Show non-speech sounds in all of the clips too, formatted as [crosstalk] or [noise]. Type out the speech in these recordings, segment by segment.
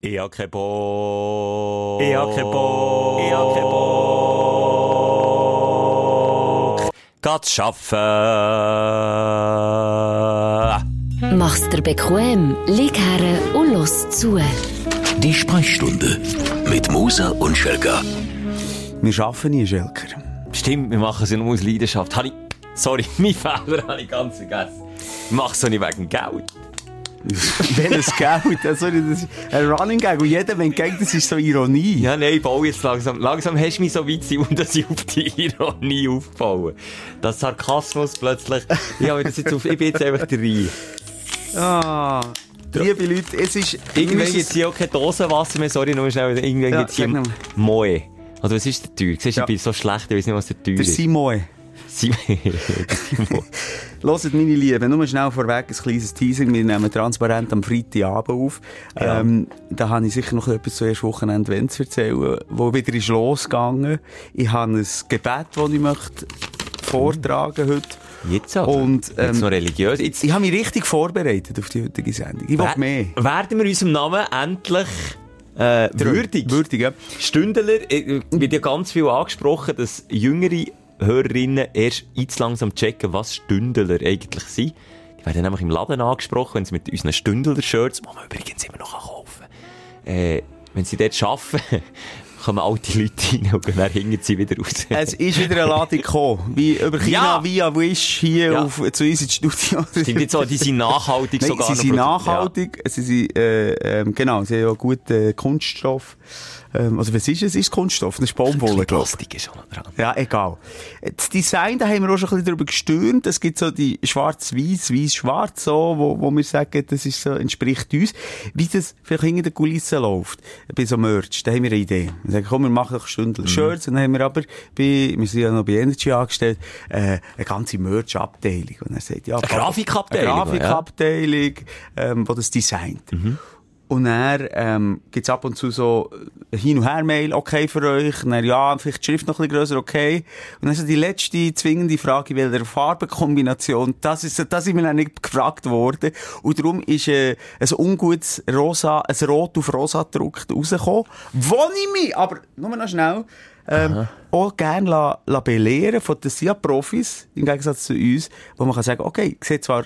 Ich hab keinen Bock. Ich hab keinen Bock. Ich hab keinen Bock. Geht's arbeiten. Mach's dir bequem, lieg her und los zu. Die Sprechstunde mit Musa und Schelka. Wir arbeiten nie, Schelker. Stimmt, wir machen es ja nur aus Leidenschaft. Sorry, [laughs] mein Fehler habe ich ganz vergessen. Ich mache es nicht wegen Geld. Welches Geld? Also, das ist ein Running Gag. Und jeder, wenn denkt, das ist so Ironie. Ja, nein, ich baue jetzt langsam. Langsam hast du mich so weit und dass ich auf die Ironie aufbaue. Das Sarkasmus plötzlich. Ich, habe das jetzt auf, ich bin jetzt einfach der Reihe. Ah, liebe Leute, es ist... Irgendwann gibt es hier auch keine Dosenwasser mehr. Sorry, nur schnell. Irgendwann Ja, gibt es hier. Moe. Oder was ist der teuer? Siehst du, Ja. ich bin so schlecht, ich weiß nicht, was der teuer Der ist. Simon. Simon. Simon. [laughs] Hört, meine Lieben, nur schnell vorweg ein kleines Teasing. Wir nehmen transparent am Freitagabend auf. Ja. Ähm, da habe ich sicher noch etwas zu erst Wochenende wenn zu erzählen, wo wieder ist losgegangen. Ich habe ein Gebet, das ich möchte vortragen heute. Jetzt aber. Und, Jetzt ähm, noch religiös. Jetzt Ich habe mich richtig vorbereitet auf die heutige Sendung. Ich will mehr. werden wir unserem Namen endlich äh, würdig. Würdig, ja. Stündler, äh, wird ja ganz viel angesprochen, dass jüngere Hörerinnen erst jetzt langsam checken, was Stündler eigentlich sind. Die werden nämlich im Laden angesprochen, wenn sie mit unseren Stündler-Shirts, die man übrigens immer noch kaufen kann, äh, wenn sie dort arbeiten, [laughs] kommen alte Leute rein und dann hingen sie wieder raus. Es ist wieder eine Ladung gekommen. Wie über China, Ja. via Wish hier Ja. auf, zu uns ins Studio. Stimmt jetzt so, die sind nachhaltig Nein, sogar sie sind nachhaltig, sie sind, äh, ähm, genau, sie haben ja guten Kunststoff. Ähm, also was ist es? Ist Kunststoff? Das ist Ja. Baumwolle, glaube ich. Plastik ist auch noch dran. Ja, egal. Das Design, da haben wir auch schon ein bisschen darüber gestürmt. Es gibt so die schwarz-weiß, weiß-schwarz, so, wo, wo wir sagen, das ist so, entspricht uns. Wie das vielleicht hinter der Kulisse läuft. Bei so Merch, da haben wir eine Idee. Wir sagen, komm, wir machen doch Stündler Mhm. Shirts. Und dann haben wir aber bei, wir sind ja noch bei Energy angestellt, äh, eine ganze Merch-Abteilung. Und er sagt, ja, Eine Grafikabteilung, Eine Grafikabteilung, ähm, wo das designt. Mhm. Und dann ähm, gibt's ab und zu so äh, Hin- und Her-Mail, okay für euch. Und dann, ja, vielleicht die Schrift noch ein bisschen grösser, okay. Und dann so die letzte zwingende Frage, welcher Farbenkombination, das ist, das ist mir dann nicht gefragt worden. Und darum ist äh, ein ungutes Rosa, ein Rot auf Rosa gedruckt rausgekommen, wo ich mich, aber nur noch schnell, ähm, auch gerne la, la belehren von den SIA-Profis, im Gegensatz zu uns, wo man kann sagen, okay, sieht zwar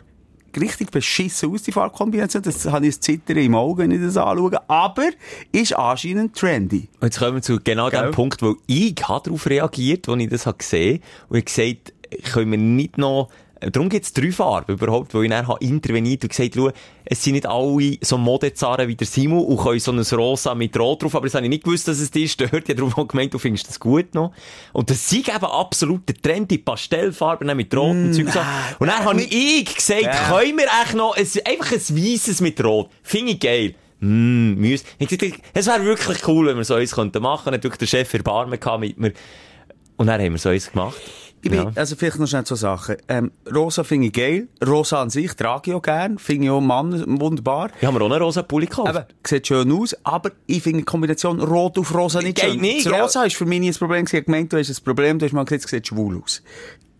richtig beschissen aus, die Farbkombination. Das habe ich ein Zittern im Auge, wenn ich das anschaue. Aber ist anscheinend trendy. Und jetzt kommen wir zu genau Gell? dem Punkt, wo ich habe darauf reagiert, als ich das habe gesehen habe. Und ich habe gesagt, können wir nicht noch, darum gibt es drei Farben überhaupt, wo ich dann habe interveniert und gesagt, schau, es sind nicht alle so Modezaren wie der Simon und können so ein Rosa mit Rot drauf, aber das habe ich nicht gewusst, dass es dich stört. [laughs] Ich habe darum auch gemeint, du findest das gut noch. Und das sind eben absolut der Trend, die Pastellfarben mit Rot und Zeug so. Und dann habe ich gesagt, Ja. können wir echt noch ein, einfach ein Weißes mit Rot? Finde ich geil. Mm, müs. Ich gesagt, Es wäre wirklich cool, wenn wir so eins könnten machen. Dann hat wirklich der Chef Erbarmen gehabt mit mir. Und dann haben wir so eins gemacht. Ich bin, Ja. also vielleicht noch schnell zwei Sachen. Ähm, Rosa finde ich geil. Rosa an sich trage ich auch gern. Finde ich auch Mann wunderbar. Ich habe mir auch einen rosa Pulli gekauft. Aber, sieht schön aus, aber ich finde die Kombination Rot auf Rosa nicht Geht schön. nicht, das? Rosa ist für mich nie ein Problem. Ich habe gemeint, du hast ein Problem, du hast mal gesagt, es sieht schwul aus.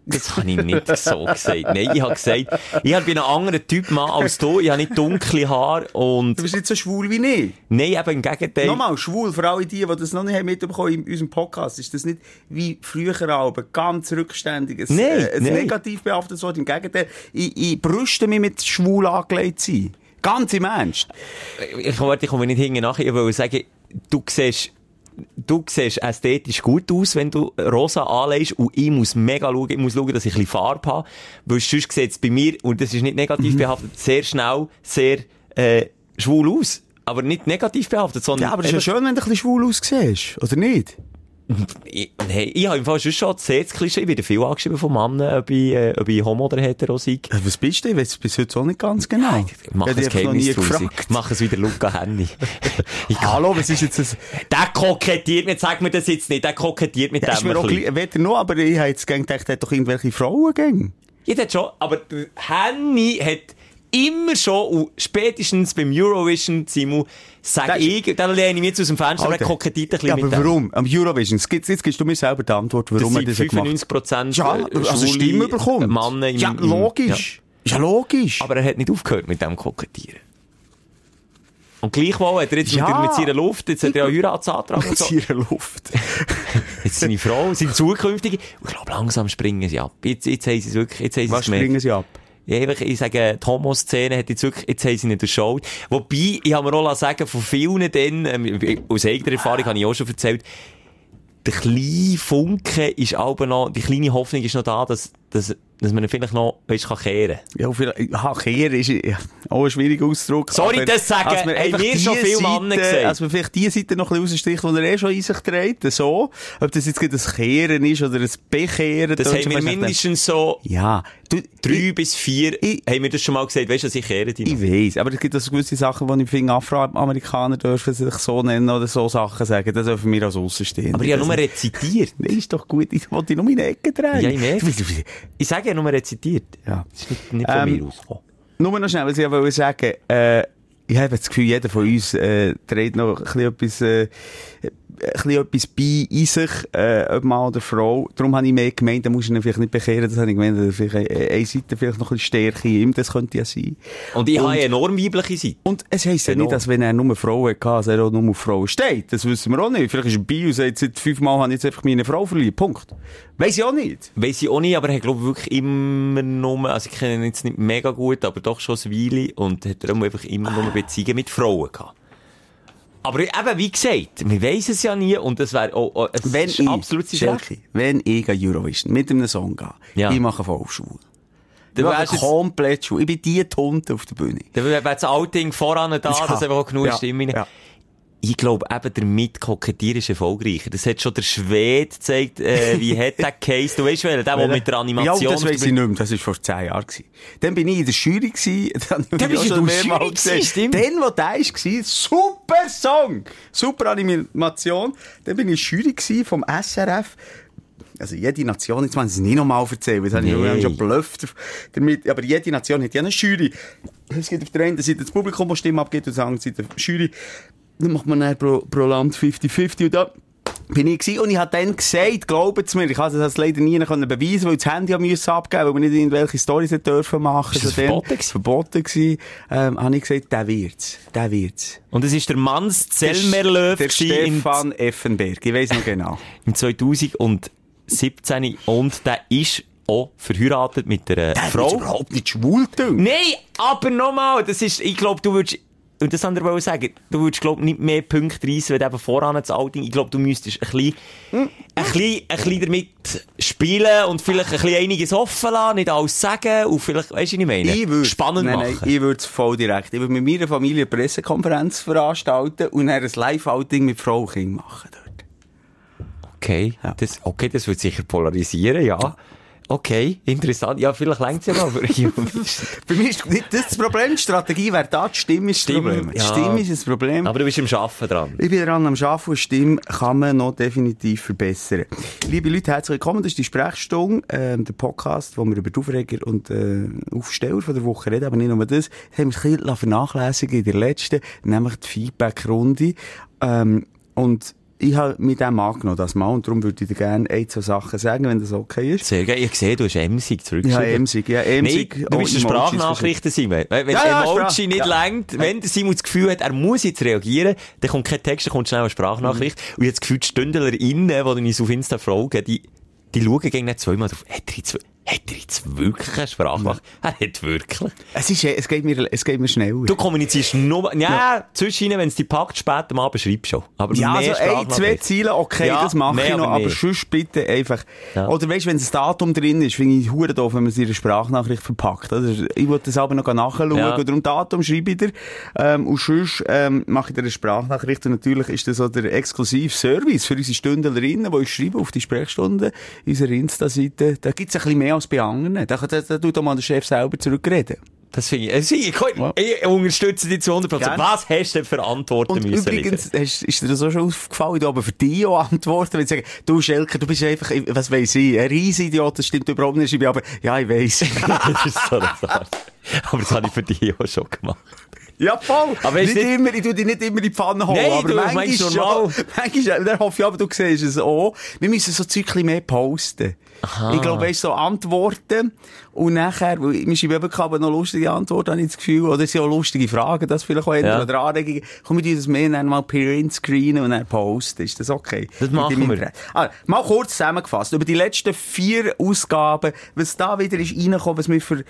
Das habe ich nicht so gesagt. Nein, ich habe gesagt, ich bin ein anderer Typ Mann als du. Ich habe nicht dunkle Haare und, Du bist nicht so schwul wie ich. nein, eben im Gegenteil. Nochmal, schwul, für alle die, die das noch nicht haben mitbekommen in unserem Podcast, ist das nicht wie früher Alben, ganz rückständig, ein, Nein, äh, ein nein. negativ behaftetes Wort. Im Gegenteil, ich, ich brüste mich mit schwul angelegt sein. Ganz im Ernst. ich, warte, ich komme nicht hinten nachher. Ich wollte sagen, du siehst, du siehst ästhetisch gut aus, wenn du rosa anlegst und ich muss mega schauen, ich muss schauen, dass ich ein bisschen Farbe habe, weil sonst sieht es bei mir, und das ist nicht negativ behaftet, sehr schnell, sehr äh, schwul aus. Aber nicht negativ behaftet, sondern... Ja, aber es ist ja schön, wenn du ein bisschen schwul aussiehst, oder nicht? Ich, hey, ich habe im Fall schon schon sehr das Klischee, ich werde viel angeschrieben von Männern, ob ich, äh, ob ich homo oder hetero sei. Äh, Was bist du? Ich weiß es bis heute auch nicht ganz genau. Ich mache Ich ein hab dich einfach noch nie Geheimnis draus. mache es wieder Luca Henny. [laughs] Ich- Hallo, was ist jetzt das? Der kokettiert mit, sag mir das jetzt nicht, der kokettiert mit Ja, ist dem mir ein auch weder noch, aber ich habe jetzt gedacht, er hat doch irgendwelche Frauen gegen. Ich hätte schon, aber der Henny hat immer schon, und spätestens beim Eurovision, Simu, sag Das ich, dann lehne ich mich jetzt aus dem Fenster, aber er kokettiert ein bisschen ja, aber mit warum? Am Eurovision, jetzt, jetzt gibst du mir selber die Antwort, Das warum er das gemacht hat. 95% Ja, äh, also Stimme bekommt. Männer im, ja, logisch. Ist ja logisch. Aber er hat nicht aufgehört mit dem Kokettieren. Und gleichwohl hat er jetzt Ja. mit, seiner Luft, jetzt hat er ja Heiratsantrag und so. Mit ihrer Luft. [laughs] Jetzt seine Frau, seine zukünftige. Ich glaube, langsam springen sie ab. Jetzt, jetzt haben sie es wirklich, jetzt haben sie Was es gemerkt. springen sie ab? Einfach, ich sage, die Homo-Szene hat jetzt wirklich, jetzt haben sie ihn durchschaut. Wobei, ich habe mir auch sagen, von vielen dann, ähm, aus eigener Erfahrung habe ich auch schon erzählt, der kleine Funke ist aber noch, die kleine Hoffnung ist noch da, dass, dass, dass man vielleicht noch, weißt, kann kehren. Ja, vielleicht, ha, Kehr ist ja, auch ein schwieriger Ausdruck. Soll ich aber das sagen? man Haben mir schon die Seite- Männer gesagt. Als man vielleicht die Seite noch ein bisschen rausstricht, die er eh schon in sich trägt, so. Ob das jetzt gerade ein Kehren ist oder ein Bekehren. Das haben wir mindestens so Ja. Du, drei ich, bis vier, ich- haben wir das schon mal gesagt, weißt du, dass ich kehre die noch. ich weiss, aber es gibt also gewisse Sachen, wo ich finde, Afroamerikaner dürfen sich so nennen oder so Sachen sagen. Das dürfen wir als Außenstehende. Aber ich habe Das- nur rezitiert. Nee, ist doch gut. Ich wollte nur meine Ecke drehen. Ja, ich merke. Ich sage ja nur rezitiert. Ja. Das ist nicht, nicht von Ähm, mir ausgekommen. Nur noch schnell, was ich wollte sagen, äh, ich habe das Gefühl, jeder von uns äh, trägt noch ein bisschen etwas, äh, ein bisschen etwas bei in sich, äh, ob Mann oder Frau. Darum habe ich mehr gemeint, da muss ich ihn vielleicht nicht bekehren, das habe ich gemeint, dass vielleicht eine, eine Seite vielleicht noch ein bisschen Stärke in ihm, das könnte ja sein. Und ich und- habe eine enorm weibliche Seite. Und es heisst ja nicht, dass wenn er nur Frauen hatte, dass er auch nur auf Frauen steht. Das wissen wir auch nicht. Vielleicht ist er bei und sagt, seit fünfmal habe ich jetzt einfach meine Frau verliebt. Punkt. Weiss ich auch nicht. Weiss ich auch nicht, aber er hat, glaube ich, wirklich immer nur, also ich kenne ihn jetzt nicht mega gut, aber doch schon ein Weile und hat darum einfach immer nur Beziehungen mit Frauen gehabt. Aber eben, wie gesagt, wir weiss es ja nie und das wäre auch, auch es Wenn ist ich, absolut. Schelke, wenn ich an Eurovision mit einem Song gehe, Ja. ich mache voll schwul. Ich mache komplett schwul. Ich bin die Tonte auf der Bühne. Dann wäre das Outing voran da, Ja. dass einfach auch genug Ja. Stimmen Ja. Ich glaube, eben damit kokettieren ist erfolgreicher. Das hat schon der Schwede gezeigt, äh, wie [laughs] hat der Case, du weißt welchen, der, der mit der Animation... Ja, das weiss ich nicht mehr. Das war vor zehn Jahren. gewesen. Dann bin ich in der Jury gewesen. [laughs] Dann bist du in der Jury gewesen, stimmt. Dann, wo der war, super Song. Super Animation. Dann bin ich in der Jury gewesen vom SRF. Also jede Nation, jetzt wollen sie es nicht nochmal erzählen, das habe ich Nee. wir haben schon blufft damit, aber jede Nation hat ja eine Jury. Es gibt auf der einen Seite das Publikum, das Stimme abgibt, und auf der anderen Seite die Jury. Dann macht man dann pro, pro Land 50-50 und da bin ich gewesen, und ich habe dann gesagt, glaubt mir, ich habe das leider nie können beweisen, weil ich das Handy musste abgeben, weil wir nicht irgendwelche Storys hätten dürfen machen. Ist das dann- verboten gewesen? Verboten gewesen, ähm, habe ich gesagt, der wird's, der wird's. Und es ist der Manns Zellmerlöw Der Stefan Effenberg, ich weiss noch genau. [laughs] in 2017 und der ist auch verheiratet mit einer Der Frau. ist überhaupt nicht schwul, du. Nein, aber nochmal, das ist, ich glaube, du würdest, und das andere wollte ich sagen, du würdest, glaube nicht mehr Punkte reissen, wenn du eben voran das Outing, ich glaube, du müsstest ein bisschen, ein bisschen, ein bisschen damit spielen und vielleicht ein bisschen einiges offen lassen, nicht alles sagen und vielleicht, weißt du, was ich meine? Ich würde Spannend nein, machen. Nein, ich würde es voll direkt. Ich würde mit meiner Familie eine Pressekonferenz veranstalten und dann ein Live-Outing mit Frau und Kind machen dort. Okay, Ja. das, okay, das wird sicher polarisieren, ja. Okay, interessant. Ja, vielleicht längt es ja mal für [laughs] Bei mir ist nicht das, das Problem, die Strategie wäre da, die Stimme ist das Stimme, Problem. Die ja. Stimme ist das Problem. Aber du bist im Schaffen dran. Ich bin dran am Arbeiten und Stimme kann man noch definitiv verbessern. Liebe Leute, herzlich willkommen. Das ist die Sprechstunde, ähm, der Podcast, wo wir über die Aufreger und äh, Aufsteller von der Woche reden. Aber nicht nur das. Das haben wir ein bisschen vernachlässigen in der letzten, nämlich die Feedback-Runde. Ähm, und ich habe mit dem angenommen, das mal, und darum würde ich dir gerne ein, zwei Sachen sagen, wenn das okay ist. Sehr geil. Ich sehe, du hast Emsig Ja, zurückgeschrieben. Emsig, ja, Emsig. du bist Oh, ein Emojis Sprachnachrichten, Simon. Wenn Ja, ja, Emoji nicht ja. längt, wenn der Simon das Gefühl hat, er muss jetzt reagieren, dann kommt kein Text, dann kommt schnell eine Sprachnachricht. Mhm. Und jetzt gefühlt StündlerInnen, die uns auf Insta fragen, die, die schauen gegen nicht zweimal drauf. Hat er jetzt, hat er jetzt wirklich eine Sprachnachricht? Er hat wirklich. Es ist, es geht mir, es geht mir schneller. Du kommunizierst nur, ja, zwischen ihnen, wenn es dich packt, spät am Abend schreibst du schon. Aber Ja, also ein, zwei. Ziele, okay, Ja, das mache ich noch, aber aber sonst bitte einfach, Ja. oder weißt, wenn das Datum drin ist, finde ich hure doof, wenn man es in einer Sprachnachricht verpackt. oder? Ich wollte das aber noch nachschauen, Ja. und darum Datum schreibe ich dir, ähm, und sonst, ähm, mache ich dir eine Sprachnachricht, und natürlich ist das so der exklusive Service für unsere Stündlerinnen, die uns schreiben auf die Sprechstunde, unserer Insta-Seite, da gibt's ein bisschen mehr als bei anderen. Da, da, da tut auch mal der Chef selber zurückreden. Das finde ich, also ich, ich, Ja. ich unterstütze dich zu 100%. Gerne. Was hast du denn für Antworten Und müssen übrigens, hast, ist dir das auch schon aufgefallen, ich aber für dich auch antworten, wenn sie sagen, du Schelker, du bist einfach, was weiss ich, ein Riesidiot, das stimmt überhaupt nicht, ich bin aber, ja, ich weiss. [laughs] das ist so eine Sache. Aber das habe ich für dich auch schon gemacht. Ja, voll. Aber nicht, nicht- immer, ich tu dich nicht immer in die Pfanne holen. Nein, aber du, manchmal schon. normal. Manchmal, dann hoffe ich aber, du siehst es auch. Wir müssen so Zyklen mehr posten. Ich glaube, weißt, so Antworten. Und nachher, wir schreiben aber noch lustige Antworten, habe ich das Gefühl. Oder es sind auch lustige Fragen, das vielleicht auch Ja. oder Anregungen. Komm, wir das mehr dann mal print screenen und dann posten. Ist das okay? Das machen wir. Ah, mal kurz zusammengefasst. Über die letzten vier Ausgaben, was da wieder ist reingekommen, was wir für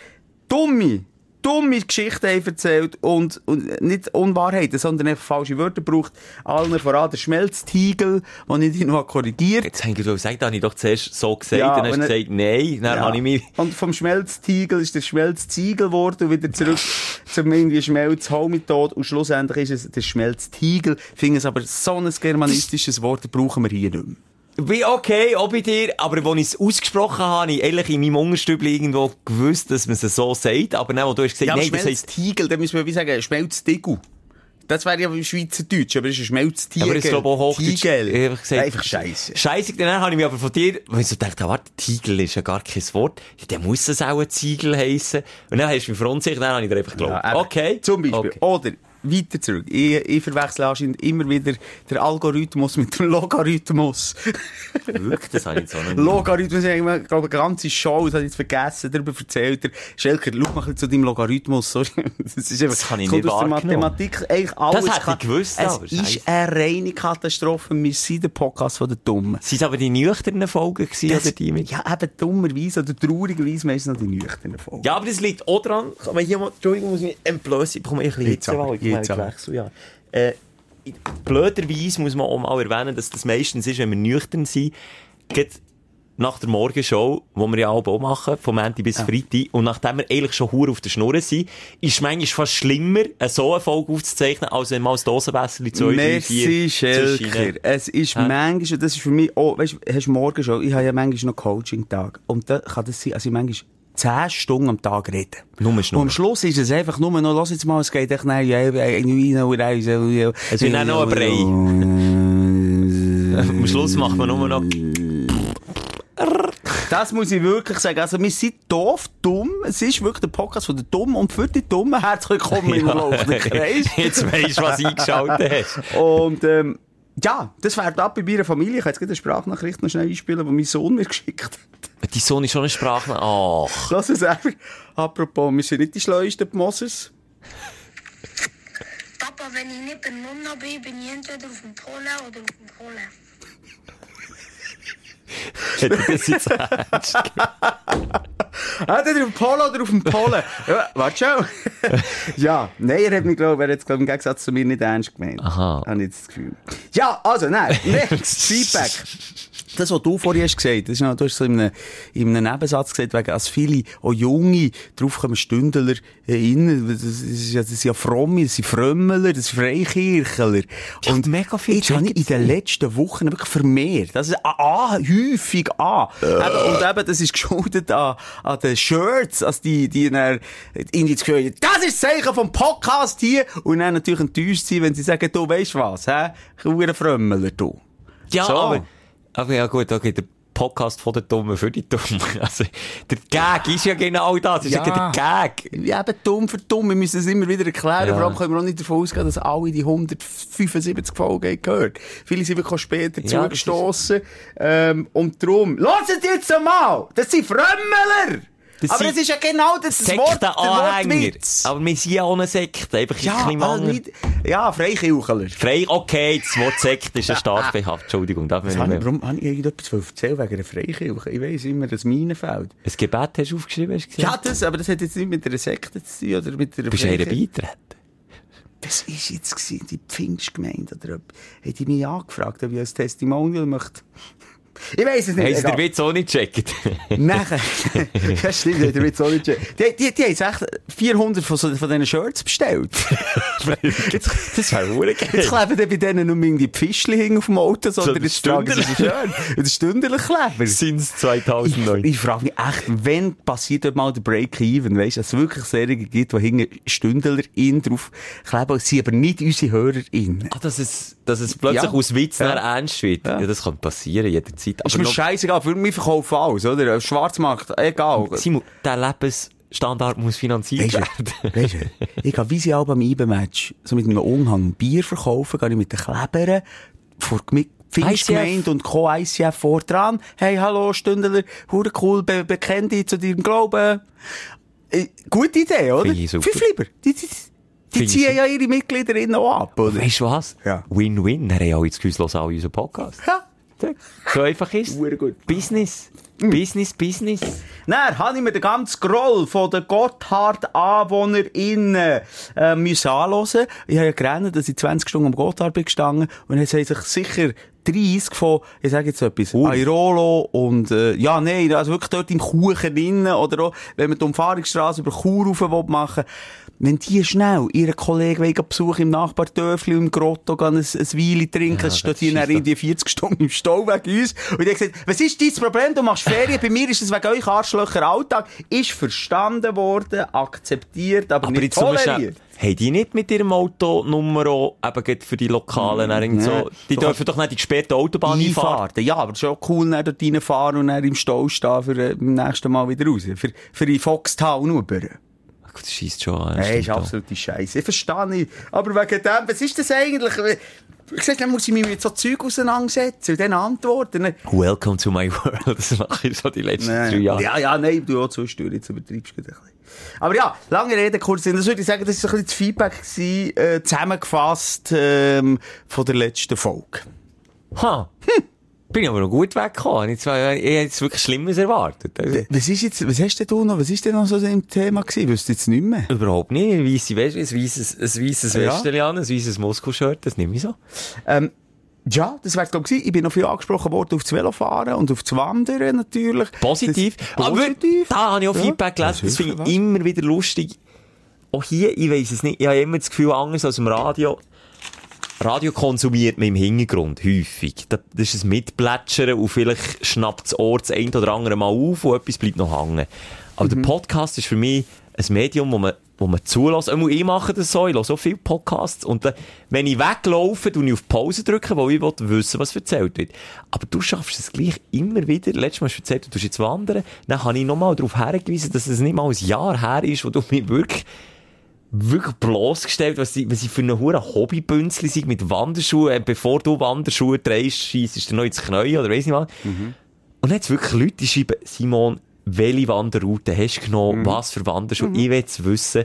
dumme, dumme Geschichten haben erzählt und, und nicht Unwahrheiten, sondern einfach falsche Wörter braucht. Allen voran der Schmelztiegel, den ich dich noch korrigiert Jetzt habe ich gesagt, da habe ich doch zuerst so gesagt, Ja, dann hast du gesagt, nein, dann habe ich mich... Und vom Schmelztiegel ist der Schmelzziegel geworden und wieder zurück [laughs] zum irgendwie Schmelzholmethode und schlussendlich ist es der Schmelztiegel. Ich finde es aber so ein germanistisches Wort, das brauchen wir hier nicht mehr. Wie okay, auch bei dir, aber als ich es ausgesprochen habe, habe ich ehrlich in meinem Unterstübli irgendwo gewusst, dass man es so sagt, aber dann, wo du hast gesagt, Ja, nein, das heisst... Schmelztiegel, dann müssen wir wie sagen, Schmelztiegel. Das wäre ja im Schweizerdeutsch, aber es ist ein Schmelztiegel. Aber es ist glaube ich auch Hochdeutsch. Tiegel. Ich habe einfach scheisse. Scheisse, dann habe ich mich aber von dir, weil ich so dachte, warte, Tiegel ist ja gar kein Wort, ja, dann muss es auch ein Ziegel heissen. Und dann hast du mich verunsichert, dann habe ich dir einfach geglaubt. Ja, okay. Zum Beispiel. Okay. Oder, weiter zurück. Ich, ich verwechsel anscheinend immer wieder den Algorithmus mit dem Logarithmus. Wirklich, das habe ich jetzt auch nie. Logarithmus, ich glaube, eine ganze Show, das habe ich jetzt vergessen, darüber erzählt. Der Schelker, schau mal zu deinem Logarithmus. Das, ist einfach, Das habe ich kommt nicht aus der. Mathematik. Eigentlich alles hätte ich kann- gewusst, Es aber ist eine reine Katastrophe. Wir sind der Podcast von den Dummen. Sind es aber die nüchternen Folgen gewesen, Das- oder die mit... Ja, eben dummerweise oder traurigerweise meistens noch die nüchternen Folgen. Ja, aber das liegt auch dran. Aber hier mal, Entschuldigung, muss ich entblößen. Ich bekomme ein bisschen Jetzt Ja. Äh, blöderweise muss man auch mal erwähnen, dass das meistens ist, wenn wir nüchtern sind, geht nach der Morgenshow, die wir ja auch machen, vom Montag bis Freitag, und nachdem wir eigentlich schon hure auf der Schnur sind, ist es manchmal fast schlimmer, eine so eine Folge aufzuzeichnen, als wenn mal das zwei, drei, vier Merci, Schelker. Es ist Ja. manchmal, und das ist für mich auch, weißt du, hast du morgen schon, ich habe ja manchmal noch Coaching-Tag. Und da kann das sein, also ich manchmal 10 Stunden am Tag reden. Nur Und am Schluss ist es einfach nur noch, lass jetzt mal, es geht echt ja, ja, ja, ja, ja, ja, ja. Es wird dann noch ein Brei. [laughs] Am Schluss macht man nur noch... [laughs] Das muss ich wirklich sagen. Also, wir sind doof, dumm. Es ist wirklich der Podcast von den Dummen und für die Dummen. Herzlich willkommen im [laughs] laufenden Kreis. Jetzt weisst du, was eingeschaltet hast. Und, ähm, ja, das fährt ab bei meiner Familie. Ich kann jetzt eine Sprachnachricht noch schnell einspielen, die mein Sohn mir geschickt hat. Dein Sohn ist schon eine Sprache. Ach. [laughs] Lass es einfach. Apropos, wir sind nicht die schleuesten die Mosses. Papa, wenn ich nicht bei Nonna bin, bin ich entweder auf dem Pole oder auf dem Pole. [laughs] Hätte das jetzt ernst [laughs] Ah, der auf dem Polo oder auf dem Pole? ja, warte schon. [laughs] ja, nein, er hat mich, glaube ich, er hat ich, im Gegensatz zu mir nicht ernst gemeint. Aha. Habe ich jetzt das Gefühl. Ja, also, nein, next, Feedback. Das, was du vorhin hast gesagt, das ist noch, du hast so in einem, in einem Nebensatz gesagt, wegen, als viele, auch Junge, drauf kommen Stündler rein, das ist das sind ja Fromme, das sind Frömmler, das sind Freikirchler. Und mega viel jetzt habe ich in den letzten Wochen wirklich vermehrt, das ist A, A häufig A. Eben, und eben, das ist geschuldet an, an den Shirts, als die, die dann irgendwie das Gefühl das ist das Zeichen vom Podcast hier, und dann natürlich enttäuscht sind, wenn sie sagen, du weisst was, hä? Ein Frömmler, du. Ja, So. aber, aber ja gut, okay, der Podcast von den Dummen für die Dummen. [laughs] Also, der Gag ist ja genau das. Ist ja, Ja. der Gag. Ja, eben dumm für dumm. Wir müssen es immer wieder erklären. Ja. Vor allem können wir auch nicht davon ausgehen, dass alle die 175 Folgen gehört. Viele sind wirklich später Ja, zugestossen. Ähm, und darum, lasst jetzt einmal! Das sind Frömmeler! Das Aber es ist ja genau das, das Wort, der. Wortwitz. Aber wir sind ja eine Sekte. Einfach ein Ja, also Mangel. nicht, ja, Freikirchler. Frei, okay, das Wort Sekte ist eine [laughs] Staatsbehaft. Entschuldigung, darf nicht ich, mehr. warum habe ich irgendetwas erzählen wegen einer Freikirche? Ich weiss immer, das Minenfeld. Ein Gebet hast du aufgeschrieben, hast du gesehen? Ja, das, aber das hat jetzt nicht mit einer Sekte zu tun, oder mit einer Bist du beitreten? Was ist jetzt die Pfingstgemeinde oder ob, hat die mich angefragt, ob ich als Testimonial möchte? Ich weiss es nicht. Haben sie den Witz auch nicht gecheckt? Nachher, das stimmt, der wird so nicht schön. Die, die, die haben jetzt echt 400 von, so, von diesen Shirts bestellt. [laughs] jetzt, das wäre jetzt geil. kleben dann bei denen nur irgendwie die Fischli hing auf dem Auto, sondern das jetzt. Und das Stündler Kleber. Since Ich, 2009. ich frage mich echt, wenn passiert dort mal der Break-Even, weißt du, dass es wirklich Serien gibt, die hinten Stündler in drauf kleben, sie aber nicht unsere HörerInnen. Ah, dass es, dass es plötzlich Ja. aus Witz ja. ernst wird. Ja. Ja. das kann passieren, jederzeit. Ist mir scheißegal, für mich verkaufen alles, oder? Schwarzmarkt, egal. Simon, der Lebens, Lebensstandard muss finanziert werden. weisst du, ich gehe wie sie alle beim IBE-Match, so mit einem Umhang Bier verkaufen, gehe ich mit den Klebern vor Pfingstgemeinde und Co. ICF vor dran. Hey, hallo, Stündler, hure cool, be bekenn dich zu deinem Glauben. Äh, gute Idee, oder? Fünf lieber. Die, die, die ziehen ja ihre Mitgliederinnen auch ab, oder? Weißt du was? Ja. Win-win. Dann haben alle das Gefühl, hören alle unseren Podcast. Ja. So einfach ist Hure gut. Business. Business, Business. Dann habe ich mir den ganzen Groll von den Gotthard-AnwohnerInnen äh, müssen anhören. Ich habe ja gerannt, dass ich 20 Stunden am Gotthard bin gestanden und jetzt haben sich sicher 30 von, ich sage jetzt etwas, Airolo und, äh, ja, nein, also wirklich dort im Kuchen innen oder auch, wenn man die Umfahrungsstraße über Chur rauf will machen wenn die schnell ihren Kollegen wollen besuchen im Nachbardörfli und im Grotto gehen, ein, ein Weile trinken, Ja, es steht hier dann doch- irgendwie 40 Stunden im Stau wegen uns. Und ich gesagt, was ist dein Problem? Du machst Ferien. Bei mir ist es wegen euch Arschlöcher Alltag. Ist verstanden worden, akzeptiert, aber, Aber nicht toleriert. haben die nicht mit ihrem Auto Nummer auch eben für die Lokalen dann irgend so, nee. die Du dürfen doch nicht die gesperrte Autobahn einfahren. Ja, aber es ist auch cool, dann dort reinfahren und dann im Stau stehen für äh, beim nächsten Mal wieder raus. Für, für die Foxtown rüber. Ach, Das schießt schon an. Hey, ist absolute Scheiße. Ich verstehe nicht. Aber wegen dem, was ist das eigentlich? Ich sag, dann muss ich mich mit so Zeug auseinandersetzen und dann antworten. Welcome to my world. Das mache ich so die letzten drei Jahre. Ja, ja, nein, du auch zwischendurch, jetzt übertreibst du ein bisschen. Aber ja, lange Rede, kurz Sinn. Das würde ich sagen, das war ein bisschen das Feedback gewesen, äh, zusammengefasst ähm, von der letzten Folge. Ha. Hm. Bin ich aber noch gut weggekommen. Ich habe jetzt wirklich Schlimmes erwartet. Also, Was ist jetzt, was hast denn du noch, was ist denn noch so im Thema gewesen? Wüsst jetzt nicht mehr? Überhaupt nicht. Ein weisse West, ein weisses, ein weisses Ja. Westeli an, ein weisses Moskau-Shirt, das nehme ich so. Ähm, ja, das wär's, glaub ich. Ich bin noch viel angesprochen worden auf das Velofahren und auf das Wandern natürlich. Positiv. Das, Aber positiv. da habe ich auch Ja, Feedback gelesen. das Das finde ich was. immer wieder lustig. Auch hier, ich weiss es nicht. Ich habe immer das Gefühl, anders als im Radio. Radio konsumiert man im Hintergrund häufig. Das ist ein Mitplätschern und vielleicht schnappt das Ohr das ein oder andere Mal auf und etwas bleibt noch hängen. Aber Mhm. der Podcast ist für mich ein Medium, wo man, wo man zulässt. Ich mache das so, ich höre so viele Podcasts und dann, wenn ich weglaufe, drücke ich auf Pause, drücken, weil ich will wissen, was erzählt wird. Aber du schaffst es gleich immer wieder. Letztes Mal hast du erzählt, du tust jetzt wandern. Dann habe ich nochmal darauf hingewiesen, dass es nicht mal ein Jahr her ist, wo du mich wirklich wirklich bloßgestellt, was sie, was sie für eine hure Hobbybünzli sind mit Wanderschuhen. Äh, Bevor du Wanderschuhe trägst, scheissest du noch ins Knie oder weiss nicht was. Und dann hat's wirklich Leute, die schreiben, Simon, welche Wanderroute hast du genommen? Was für Wanderschuhe? Ich will es wissen.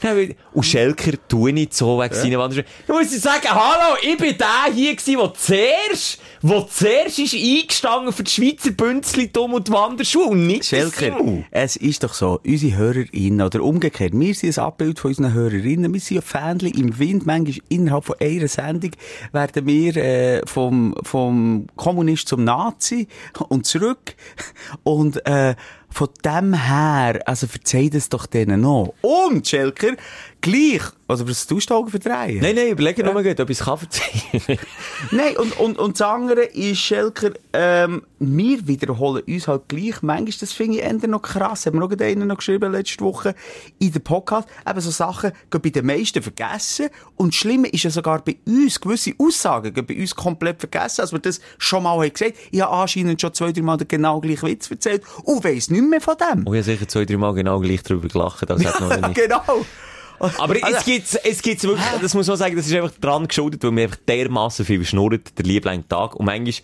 Dann Und Schelker tue nicht so wegen seinen Wanderschuhen. Du musst dir sagen, hallo, ich bin der hier gewesen, der zuerst, der zuerst ist eingestanden für die Schweizer Bünzli, dumm und die Wanderschuhe und nicht Schelker, es ist doch so, unsere Hörerinnen, oder umgekehrt, wir sind ein Abbild von unseren Hörerinnen, wir sind ein Fähnchen im Wind, manchmal innerhalb von einer Sendung werden wir äh, vom, vom Kommunist zum Nazi und zurück und äh, von dem her, also verzeih das doch denen noch. Und, Schelker, gleich, also was tust du Augen verdrehen? Nein, nein, überlege nur mal, ob ich es kann verzeihen. [laughs] Nein, und, und, und das andere ist, Schelker, ähm, wir wiederholen uns halt gleich. Manchmal, das finde ich eher noch krass. Haben wir gerade einen noch geschrieben letzte Woche in den Podcast. Eben so Sachen gehen bei den meisten vergessen. Und das Schlimme ist ja sogar bei uns, gewisse Aussagen gehen bei uns komplett vergessen. Als wir das schon mal haben gesagt Ich habe anscheinend schon zwei, drei Mal den genau gleichen Witz erzählt und weiss nicht mehr von dem. Oh, ich habe sicher zwei, drei Mal genau gleich drüber gelacht, als hätte noch [laughs] Ja, nicht. genau. [laughs] Aber Also- es gibt's, es gibt's wirklich, das muss man sagen, das ist einfach dran geschuldet, weil mir einfach dermassen viel schnurrt, der liebling Tag. Und manchmal,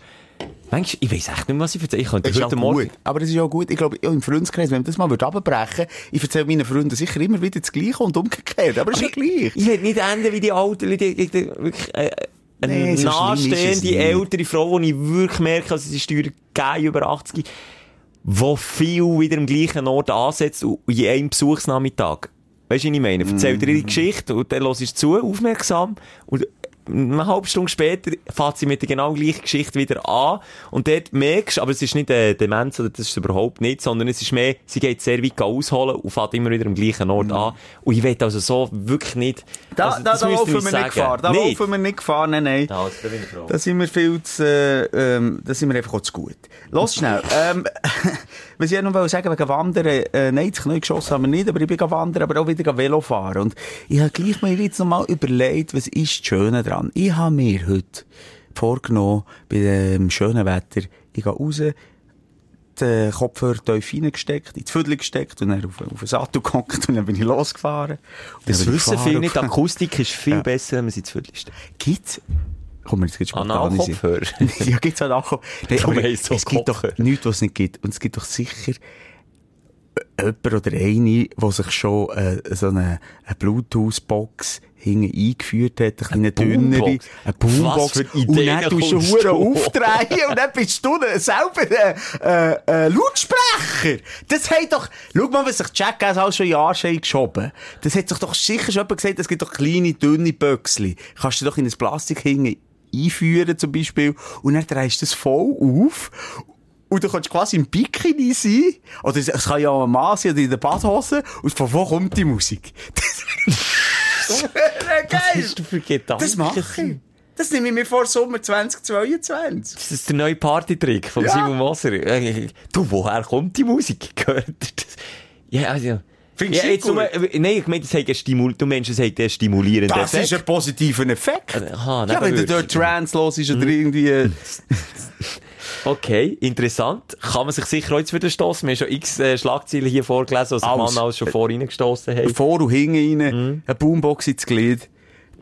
manchmal, ich weiss echt nicht mehr, was ich erzähle. Ich könnte Das ist heute Morgen, gut. Aber es ist auch gut. Ich glaube, im Freundeskreis, wenn wir das mal abbrechen würde, ich erzähle meinen Freunden sicher immer wieder das Gleiche und umgekehrt. Aber es ist ja gleich. ich will nicht enden wie die alten Leute, die, die, wirklich, äh, eine Nee, es nahestehende, ältere Frau, wo ich wirklich merke, dass sie Steuern geben über 80, wo viel wieder am gleichen Ort ansetzt in einem Besuchsnachmittag. Weißt du, was ich meine? Erzählt ihr ihre Mhm. Geschichte und dann hörst du zu, aufmerksam und eine halbe Stunde später fährt sie mit der genau gleichen Geschichte wieder an und dort merkst du, aber es ist nicht eine Demenz oder das ist überhaupt nicht, sondern es ist mehr, sie geht sehr weit ausholen und fährt immer wieder am gleichen Ort an und ich will also so wirklich nicht... Mhm. Da, also, da, das da laufen wir nicht. Gefahr. Da Nicht? laufen wir nicht Gefahr. Nein, nein. Da, da bin ich froh. Da sind wir viel zu, äh, ähm, da sind wir einfach auch zu gut. Los schnell. [laughs] ähm, [laughs] was ich noch wollte sagen, wegen Wandern, äh, nein, das Knie geschossen haben wir nicht, aber ich bin gegangen wandern, aber auch wieder Velo fahren. Und ich habe gleich mir jetzt noch mal überlegt, was ist das Schöne dran? Ich habe mir heute vorgenommen, bei dem schönen Wetter, ich gehe raus, den Kopfhörer tief reingesteckt, ins Viertel gesteckt und dann auf, auf den Sattel gehockt und dann bin ich losgefahren. Das wissen viele nicht. Die Akustik ist viel besser, wenn man sie zu Viertel steht. Gibt's? Komm, jetzt gibt's Analkopfhörer. [laughs] ja, gibt's auch Nachher. Nee, wir es gibt doch nichts, was es nicht gibt. Und es gibt doch sicher jemand oder eine, der sich schon äh, so eine, eine Bluetooth-Box hinten eingeführt hat, eine kleine dünnere, Boombox? eine Boombox. Und dann tust du Huren aufdrehen und dann bist du selber äh, äh, äh, Lautsprecher. Das hat doch, schau mal, was sich Jackass alles schon Jahre schon geschoben. Das hat sich doch sicher schon jemand gesagt, es gibt doch kleine, dünne Böckchen. Kannst du doch in ein Plastik hinten einführen zum Beispiel und dann drehst du das voll auf und du kannst quasi im Bikini sein, oder es kann ja auch ein Mann sein oder in der Badhose und von wo kommt die Musik? [laughs] Das wäre Was geil! hast du für Gedanken? Das mache ich. Das nehme ich mir vor Sommer 2022. Das ist der neue Partytrick von Ja. Simon Moser. Äh, Du, woher kommt die Musik? [laughs] Gehört das? Ja, also. Findest ja, jetzt nur, äh, nein, ich meine, das hat Stimul, du Menschen sagt einen stimulierenden Das ist Effekt. ein positiver Effekt. Aha, ja, wenn du dort Trance los ist oder irgendwie... [laughs] Okay, interessant. Kann man sich sicher auch jetzt wieder stossen. Wir haben schon x äh, Schlagzeilen hier vorgelesen, Alles. Mann alles schon vor reingestossen haben. vor und hinten rein, Mhm. eine Boombox ins Glied.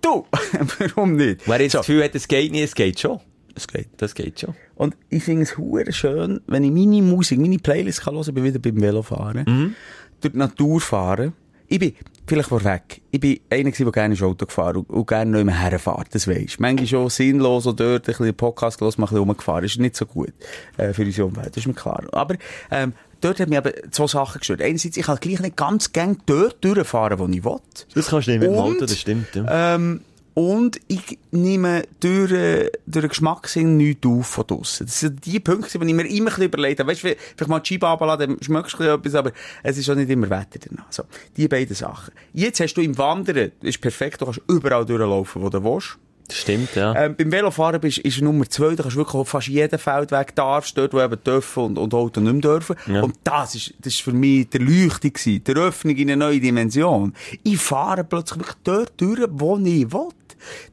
Du, [laughs] warum nicht? Wer jetzt So, das Gefühl hat, es geht nicht, es geht schon. es geht. Das geht schon. Und ich finde es hure schön, wenn ich meine Musik, meine Playlist kann hören, bin wieder beim Velofahren, Mhm. durch die Natur fahren. Ich bin, vielleicht vorweg, ich bin einer der gerne ins Auto gefahren und, und gerne nicht mehr herfährt, das weisst. Manchmal schon sinnlos und dort ein bisschen Podcast gehört, mal ein bisschen rumgefahren. ist nicht so gut, äh, für unsere Umwelt, das ist mir klar. Aber, ähm, dort hat mich eben zwei Sachen gestört. Einerseits, ich kann gleich nicht ganz gern dort durchfahren, wo ich will. Das kannst du nicht mit dem Auto, das stimmt. Ja. Ähm, und ich nehme durch, äh, durch den Geschmackssinn nichts auf von draussen. Das sind die Punkte, die ich mir immer ein habe. Weißt du, vielleicht mal die Scheibe runterladen, dann schmeckst du etwas, aber es ist auch nicht immer Wetter danach. So, die beiden Sachen. Jetzt hast du im Wandern, ist perfekt, du kannst überall durchlaufen, wo du willst. Das stimmt, ja. Ähm, beim Velofahren bist, ist Nummer zwei, da kannst du wirklich auf fast jeden Feldweg darfst, dort, wo eben dürfen und, und Auto nicht mehr dürfen. Ja. Und das ist, das ist für mich der Leuchtung gewesen, die Öffnung in eine neue Dimension. Ich fahre plötzlich wirklich dort durch, wo ich will.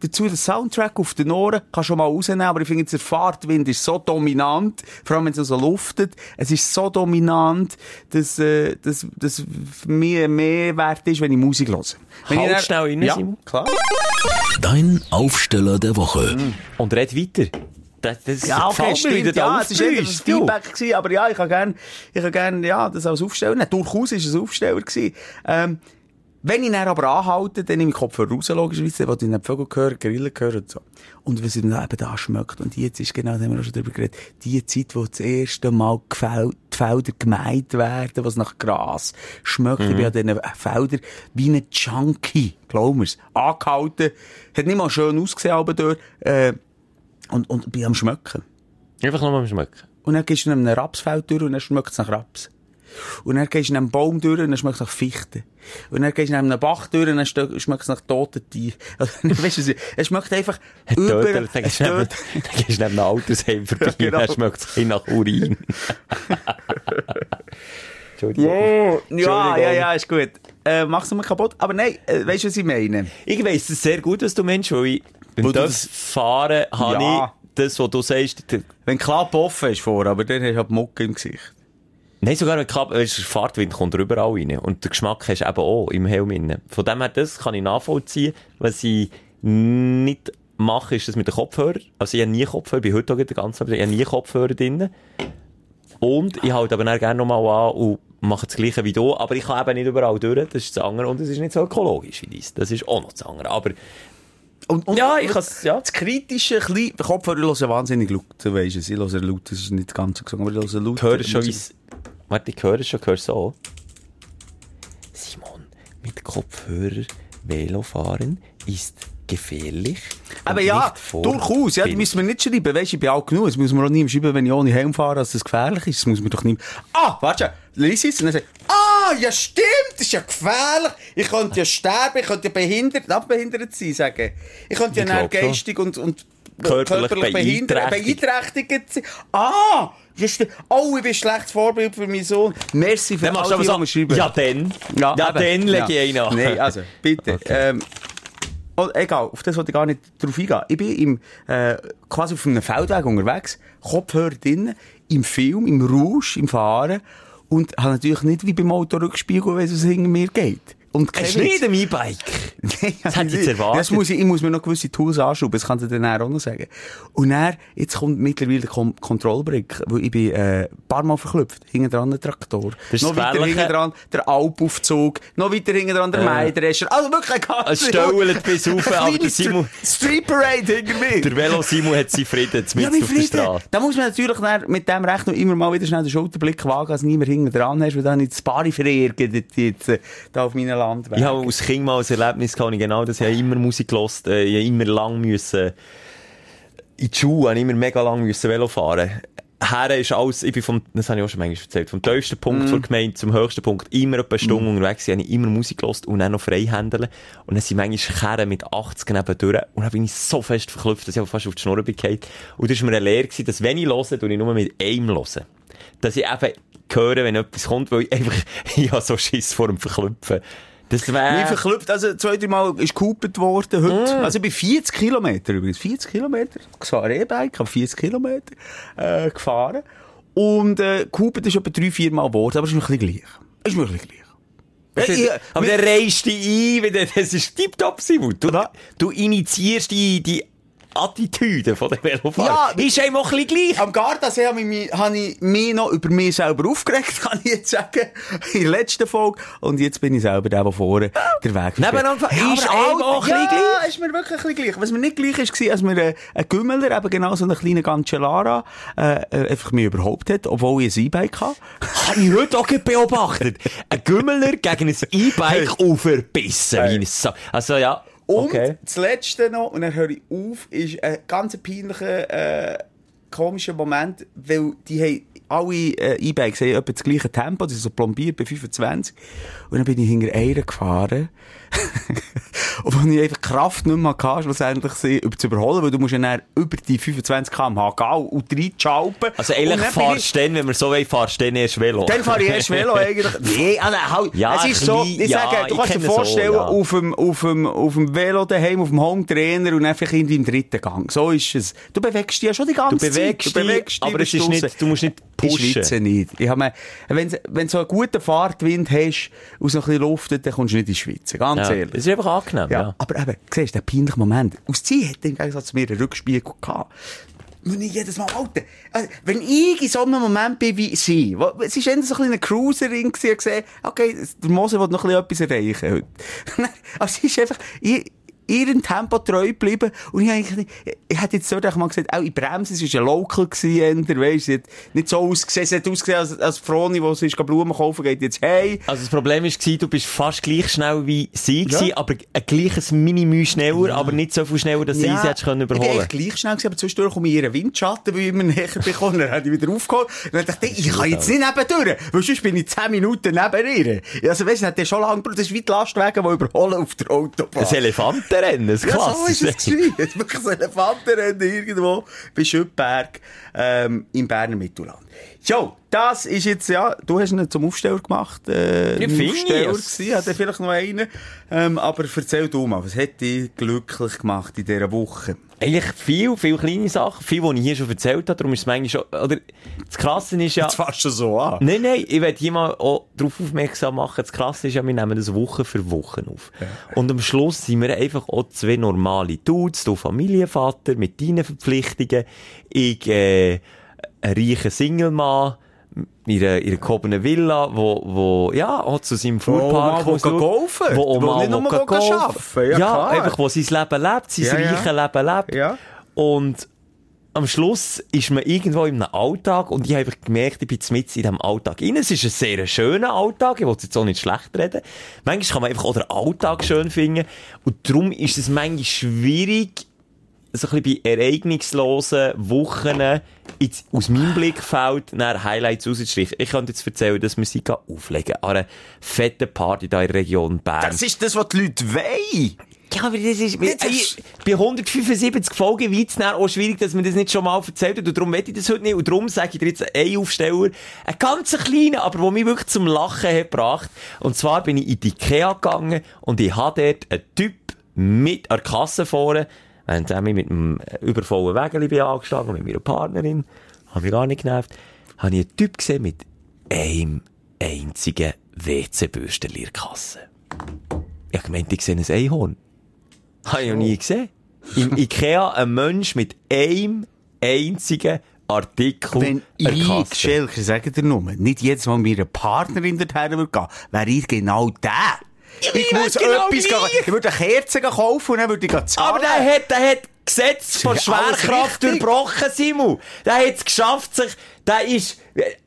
Dazu der Soundtrack auf den Ohren, kann schon mal rausnehmen, aber ich finde der Fahrtwind ist so dominant, vor allem wenn es so luftet, es ist so dominant, dass, äh, dass, dass für mich mehr wert ist, wenn ich Musik höre. Wenn Halt ich dann- schnell rein, ja, Simon. klar. Dein Aufsteller der Woche. Und red weiter. Das, das Ja, okay, mir, stimmt, ja, es ist eher ein. Feedback gewesen, aber ja, ich kann gern, ich kann gern, ja, das als Aufsteller, Nein, durchaus ist es ein Aufsteller gewesen. Ähm, wenn ich dann aber anhalte, dann nehme ich Kopfhörer raus, logischerweise, wo ich die Vögel höre, Grillen höre und so. Und was ihm dann eben da schmeckt. Und jetzt ist genau, da haben wir auch schon drüber geredet, die Zeit, wo das erste Mal die Felder gemeint werden, was nach Gras schmeckt. Ich bin an diesen Feldern wie ein Junkie, glaub mir's, angehalten. Hat nicht mal schön ausgesehen, aber dort, äh, und, und bin am Schmecken. Einfach nur mal schmecken. Und dann gehst du in einem Rapsfeld durch und dann schmeckt es nach Raps. Und dann gehst du in einem Baum durch und dann schmeckt es nach Fichte. Und dann gehst du in einem Bach durch und dann schmeckt es nach toten Tieren. [laughs] Also, weißt du, es schmeckt einfach Dort, über... dort- dann gehst du neben einem Altersheim [laughs] vorbei, Ja, genau. dann schmeckt es nach Urin. [laughs] Entschuldigung. Ja, ja, ja, ist gut. Äh, machst du mir kaputt? Aber nein, äh, weißt du, was ich meine? Ich weiss es sehr gut, was du meinst, weil ich beim das Fahren habe Ja. ich das, was du sagst, der- Wenn Klapp offen ist vor, aber dann hast du halt Mucke im Gesicht. Nein, sogar Klapp, weisst du, der Fahrtwind kommt überall rein. Und der Geschmack hast du eben auch im Helm innen. Von dem her, das kann ich nachvollziehen. Was ich nicht mache, ist das mit den Kopfhörern. Also ich habe nie Kopfhörer, bin heute auch den ganzen Abend, ich habe nie Kopfhörer drin. Und ich halte aber dann gerne nochmal an und mache das Gleiche wie du. Aber ich kann eben nicht überall durch, das ist das andere. Und es ist nicht so ökologisch wie dies. Das ist auch noch das andere. Aber Und, und, Ja, ich kann's- ja. Das kritische, Kopfhörer hören wahnsinnig laut, du weisst es. Ich höre laut, das ist nicht ganz so gesungen, aber ich höre laut. ich höre schon, wie's... Warte, ich höre schon, ich höre so. Simon, mit Kopfhörer Velo fahren ist gefährlich. Aber ja, durchaus. Ja, das müssen wir nicht schreiben. Weisst, ich bin alt genug. Das muss man auch nicht schreiben, wenn ich ohne Helm fahre, dass das gefährlich ist. Das muss man doch nicht. Ah, warte, lies es. Und dann sagt, ah, ja, stimmt, das ist ja gefährlich. Ich könnte ja sterben, ich könnte ja behindert, abbehindert sein, sagen. Ich könnte ja schon. geistig und, und Körperlich behindert, beeinträchtigt. beeinträchtigt sein. Ah. Oh, ich bin ein schlechtes Vorbild für meinen Sohn. Merci für all du die, schreiben. ja dann, ja, eben. dann lege ich einen an. Nein, also, bitte. Okay. Ähm, oh, egal, auf das wollte ich gar nicht drauf eingehen. Ich bin im, äh, quasi auf einem Feldweg unterwegs, Kopfhörer drin. im Film, im Rausch, im Fahren und habe natürlich nicht wie beim Autorückspiegel, weiss, was hinter mir geht. Und kein Hast du Witz. nicht ein E-Bike? [laughs] Nein, Das hätte ich jetzt erwartet. Das muss ich, ich muss mir noch gewisse Tools anschrauben, das kann ich dir dann auch noch sagen. Und dann, jetzt kommt mittlerweile der Kon Kontrollbrick, wo ich bin, äh, ein paar Mal verklüpft. Hinten dran ein Traktor. ist noch das weiter hinten dran der Alpaufzug. Noch weiter hinten dran der Ja. Maidrescher. Also wirklich ein ganz... Es stauelt bis rauf, [laughs] aber der Simon- Street Parade hinter mir. Der Velo Simon hat seinen Frieden Ja, mit auf der. Straße. Da muss man natürlich mit dem Recht noch immer mal wieder schnell den Schulterblick wagen, als niemand hinten dran hast, weil dann nicht das Bari verärgert jetzt, äh, da auf Landweg. Ich habe als Kind mal ein Erlebnis gehabt, ich genau das. Ich habe immer Musik gehört, äh, ich habe immer lang müssen, in die Schule, habe ich immer mega lang müssen Velo fahren. Her ist alles, ich bin vom, das habe ich auch schon manchmal erzählt, vom tiefsten Punkt Mhm. der Gemeinde zum höchsten Punkt immer etwa eine Stunde unterwegs, gewesen, habe ich immer Musik gehört und dann noch freihändeln. Und dann sind manchmal Kerren mit 80 nebendurch und dann bin ich so fest verklüpft, dass ich fast auf die Schnur bin gefallen. Und das war mir eine Lehre dass wenn ich höre, tue ich nur mit einem hören. Dass ich eben höre, wenn etwas kommt, weil ich einfach, [laughs] ich habe so Schiss vor dem Verklüpfen. Das Wie wäre... verklüpft, also zwei, drei Mal ist gehupert worden heute. Mm. Also ich bin 40 Kilometer übrigens, 40 Kilometer, gefahren E-Bike, habe 40 Kilometer äh, gefahren. Und äh, gehupert ist etwa drei, vier Mal geworden, aber es ist mir ein bisschen gleich. Es ist mir ein bisschen gleich. Äh, ich- aber mir- der reist dich ein, wenn [laughs] das ist tipptopp, Simon. Du, du initiierst die, die Attitüde von den Velofahrer. Ja, ist einem auch ein bisschen gleich. Am Gardasee habe ich, habe ich mich noch über mich selber aufgeregt, [laughs] kann ich jetzt sagen, in der letzten Folge. Und jetzt bin ich selber der, der vorne den Weg Nebeneinander ja, ist einem auch ein ja, gleich. ist mir wirklich ein bisschen gleich. Was mir nicht gleich ist, war, als mir äh, ein Gümmeler, eben genau so eine kleine Cancellara, äh, äh, einfach mich überhaupt hat, obwohl ich ein E-Bike habe. Habe ich heute auch beobachtet. Ein Gümmeler gegen ein E-Bike Sa also ja, Und okay. das Letzte noch, und dann höre ich auf, ist ein ganz peinlicher, äh, komischer Moment, weil die haben, alle äh, E-Bikes haben etwa das gleiche Tempo, die sind so plombiert bei 25. Und dann bin ich hinter einer gefahren. [laughs] und wo ich einfach Kraft nicht mehr hatte, schlussendlich sie zu überholen, weil du musst ja dann über die 25 km/h gehen und reinschalpen. Also eigentlich fahrst du dann, wenn wir so wollen, fahrst du dann erst Velo. dann fahre ich erst Velo [laughs] eigentlich. Nee, also, halt, Ja, es ist so, ich ja, sage, du kannst dir kenne so, vorstellen, ja. auf, dem, auf, dem, auf dem Velo daheim, auf dem Home-Trainer und einfach irgendwie im dritten Gang. So ist es. Du bewegst dich ja schon die ganze Du Zeit. Du bewegst dich, aber es ist draussen. nicht, du musst nicht Ich pushen. schwitze nicht. Ich habe mir, wenn, wenn du so einen guten Fahrtwind hast und so ein bisschen luftet, dann kommst du nicht in die Schweiz. Ganz Ja, ehrlich. es ist einfach angenehm, Ja, ja. aber eben, siehst du, der peinliche Moment. Aus sie hat im Gegensatz zu mir einen Rückspiegel gehabt. Und ich jedes Mal, Alter, also, wenn ich in so einem Moment bin wie sie, wo, es ist eher so ein bisschen Cruiserin gesehen, okay, der Mose will noch ein bisschen etwas erreichen heute. [laughs] also, sie ist einfach, ich, ihrem Tempo treu geblieben. Und ich, eigentlich nicht, ich hätte jetzt dort auch mal gesagt, auch in Bremse, es war ein Local gewesen, sie hat nicht so ausgesehen, sie hat ausgesehen als, als Froni, die sie ist Blumen kaufen geht jetzt, hey, Also das Problem war, du bist fast gleich schnell wie sie, Ja. gewesen, aber ein gleiches Minimü schneller, aber nicht so viel schneller, dass sie sie hättest können Ich überholen eigentlich gleich schnell gewesen, aber zwischendurch komme ich ihren Windschatten, weil ich immer näher bekomme. Dann habe ich wieder aufgeholt. Und dann dachte ich, ich kann jetzt nicht nebendurch, weil sonst bin ich 10 Minuten neben ihr. Also weißt du, hat der schon lange gebraucht. Das ist wie die Lastwagen, die überholen auf der Autobahn. Ein Elefantenrennen, das Ja, so ist es gewesen. Es ist wirklich ein Elefantenrennen irgendwo bei Schüttberg, ähm, im Berner Mittelland. Jo, das ist jetzt, ja, du hast ihn zum Aufsteller gemacht, äh, Ja, ein finde ich Aufsteller es. gewesen, hat er vielleicht noch einen, ähm, aber erzähl du mal, was hat dich glücklich gemacht in dieser Woche? Eigentlich viel, viel kleine Sachen, viel, die ich hier schon erzählt habe, darum ist es manchmal schon, oder, das Krasse ist ja, Jetzt fast schon so an. Nein, nein, ich werde hier mal auch darauf aufmerksam machen. Das Krasse ist ja, wir nehmen das Woche für Woche auf. Und am Schluss sind wir einfach auch zwei normale Dudes, du Familienvater mit deinen Verpflichtungen, ich, äh, ein reicher Single-Mann, in einer, in einer gehobenen Villa, wo, wo, ja, auch zu seinem Fuhrpark muss will schauen, golfen. Wo Wo nicht nur golfen. arbeiten. Ja, Ja, einfach, wo sein Leben lebt, sein Ja, ja. reiches Leben lebt. Ja. Und am Schluss ist man irgendwo in einem Alltag und ich habe gemerkt, ich bin mit in diesem Alltag rein. Es ist ein sehr schöner Alltag, ich will es jetzt auch nicht schlecht reden. Manchmal kann man einfach auch den Alltag schön finden und darum ist es manchmal schwierig, so ein bisschen bei ereignislosen Wochen jetzt aus meinem Blickfeld nach Highlights rauszustreichen. Ich könnte jetzt erzählen, dass wir sie auflegen an einer fetten Party da in der Region Bern. Das ist das, was die Leute wollen. Ja, aber das ist, ich- bei 175 Folgen wird es auch schwierig, dass man das nicht schon mal erzählt hat. Und darum will ich das heute nicht. Und darum sage ich dir jetzt einen Aufsteller, einen ganz kleinen, aber der mich wirklich zum Lachen hat gebracht. Und zwar bin ich in die Ikea gegangen und ich habe dort einen Typ mit an der Kasse vorne, während ich mit einem übervollen Wägeli bin angestanden, mit meiner Partnerin, habe mich gar nicht genervt. habe ich einen Typ gesehen mit einem einzigen WC-Bürstchen in der Kasse. Ich habe gemeint, ich sehe ein Einhorn. Habe ich noch nie gesehen. Im Ikea ein Mensch mit einem einzigen Artikel Wenn ich. Schelker, sage dir nur, nicht jedes Mal meiner Partnerin dorthin würde gehen, wäre ich genau der. Ich ich muss genau etwas gehen. Ich würde eine Kerze kaufen und dann würde ich zahlen. Aber der hat, der hat Gesetz von Schwerkraft durchbrochen, Simon. Der hat es geschafft, sich, der ist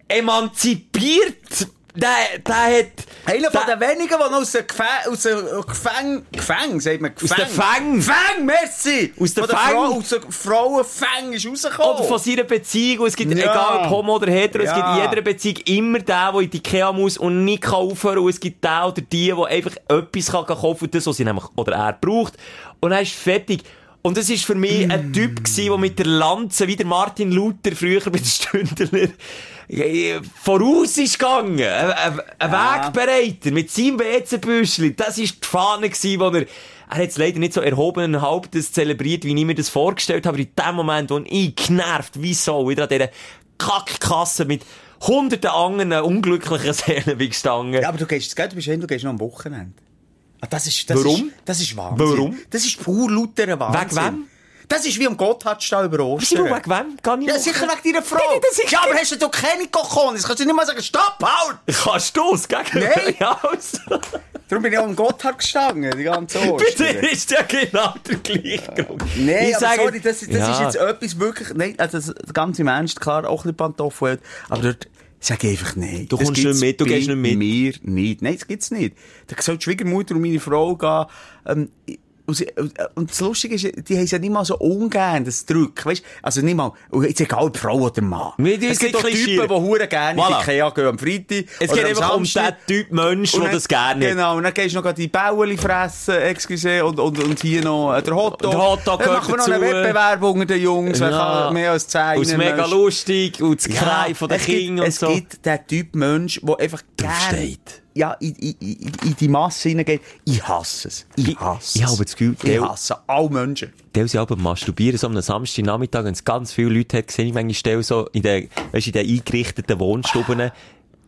emanzipiert. Der, der hat... Einer von der- den wenigen, die noch aus den Gefäng... Aus den Gefäng... Gefäng, sagt man? Gefäng. den Fängen. Fäng, merci! Aus den Von Fängen. Frau, aus den Frauenfängen ist rausgekommen. Oder von seiner Beziehung. Und Es gibt, Ja. egal ob Homo oder Hetero, es Ja. gibt in jeder Beziehung immer den, der in die Ikea muss und nicht kann aufhören. Und es gibt den oder die, der einfach etwas kann kaufen kann, das, was sie nämlich, oder er braucht. Und dann ist fertig. Und das ist für mich ein Typ gewesen, der mit der Lanze, wie der Martin Luther früher mit den Stündler, voraus ist gegangen. Ein, ein, ein Wegbereiter mit seinem WC-Büschli. Das ist die Fahne wo er, er hat es leider nicht so erhobenen Hauptes zelebriert, wie ich mir das vorgestellt habe. Aber in dem Moment, wo ich genervt, wie so, wieder an dieser Kackkasse mit hunderten anderen unglücklichen [laughs] Seelen bin gestanden. Ja, aber du gehst, du bist hin, du gehst noch am Wochenende. Ah, das ist, das Warum? Ist, das ist Wahnsinn. Warum? Das ist pur lauter Wahnsinn. Wegen wem? Das ist wie am Gotthardstall über Ostern. wegen wem? Kann ich Ja, sicher wegen deiner Frau. Ja, aber hast du doch keine Kochonis? Kannst du nicht mal sagen, stopp, halt! Kannst du es, gell? Nein. [laughs] Ja, also. Darum bin ich auch am Gotthard gestanden, die ganze [laughs] Bei Ostern. dir ist ja genau der gleiche Grund. Nein, Ich aber sage- sorry, das, das Ja. ist jetzt etwas wirklich, nein, also das, ganze im Ernst, klar, auch ein bisschen Pantoffel, aber dort sag ich einfach nein. Du kommst nicht mit, du bei gehst nicht mit. mir nicht. Nein, das gibt's nicht. Da soll die Schwiegermutter und meine Frau gehen, ähm, und, sie, und das Lustige ist, die haben es ja nicht mal so ungern, das Druck, weißt Also nicht mal, jetzt egal, ob Frau oder Mann. Tun es gibt bisschen Typen, die hure gerne Voilà. in die Ikea gehen am Freitag. Es geht einfach um den Typ Mensch, der das gerne hat. Genau, und dann gehst du noch die Bäueli fressen, excuse, und, und, und hier noch äh, der Hotdog. Der Hotdog Dann machen wir noch einen dazu. Wettbewerb unter den Jungs, wer Ja. kann mehr als 10 Und es ist mega lustig und das Krei von den es Kindern und es so. gibt den Typ Mensch, der einfach gerne. Ja, in, in, in, die Masse hineingeht. Ich hasse es. Ich hasse ich es. habe das Gefühl, ich der- hasse alle Menschen. Der sie aber masturbieren, so am Samstagnachmittag, wenn es ganz viele Leute hat, sehe ich manchmal Stelle so in den, weißt, in den eingerichteten Wohnstuben,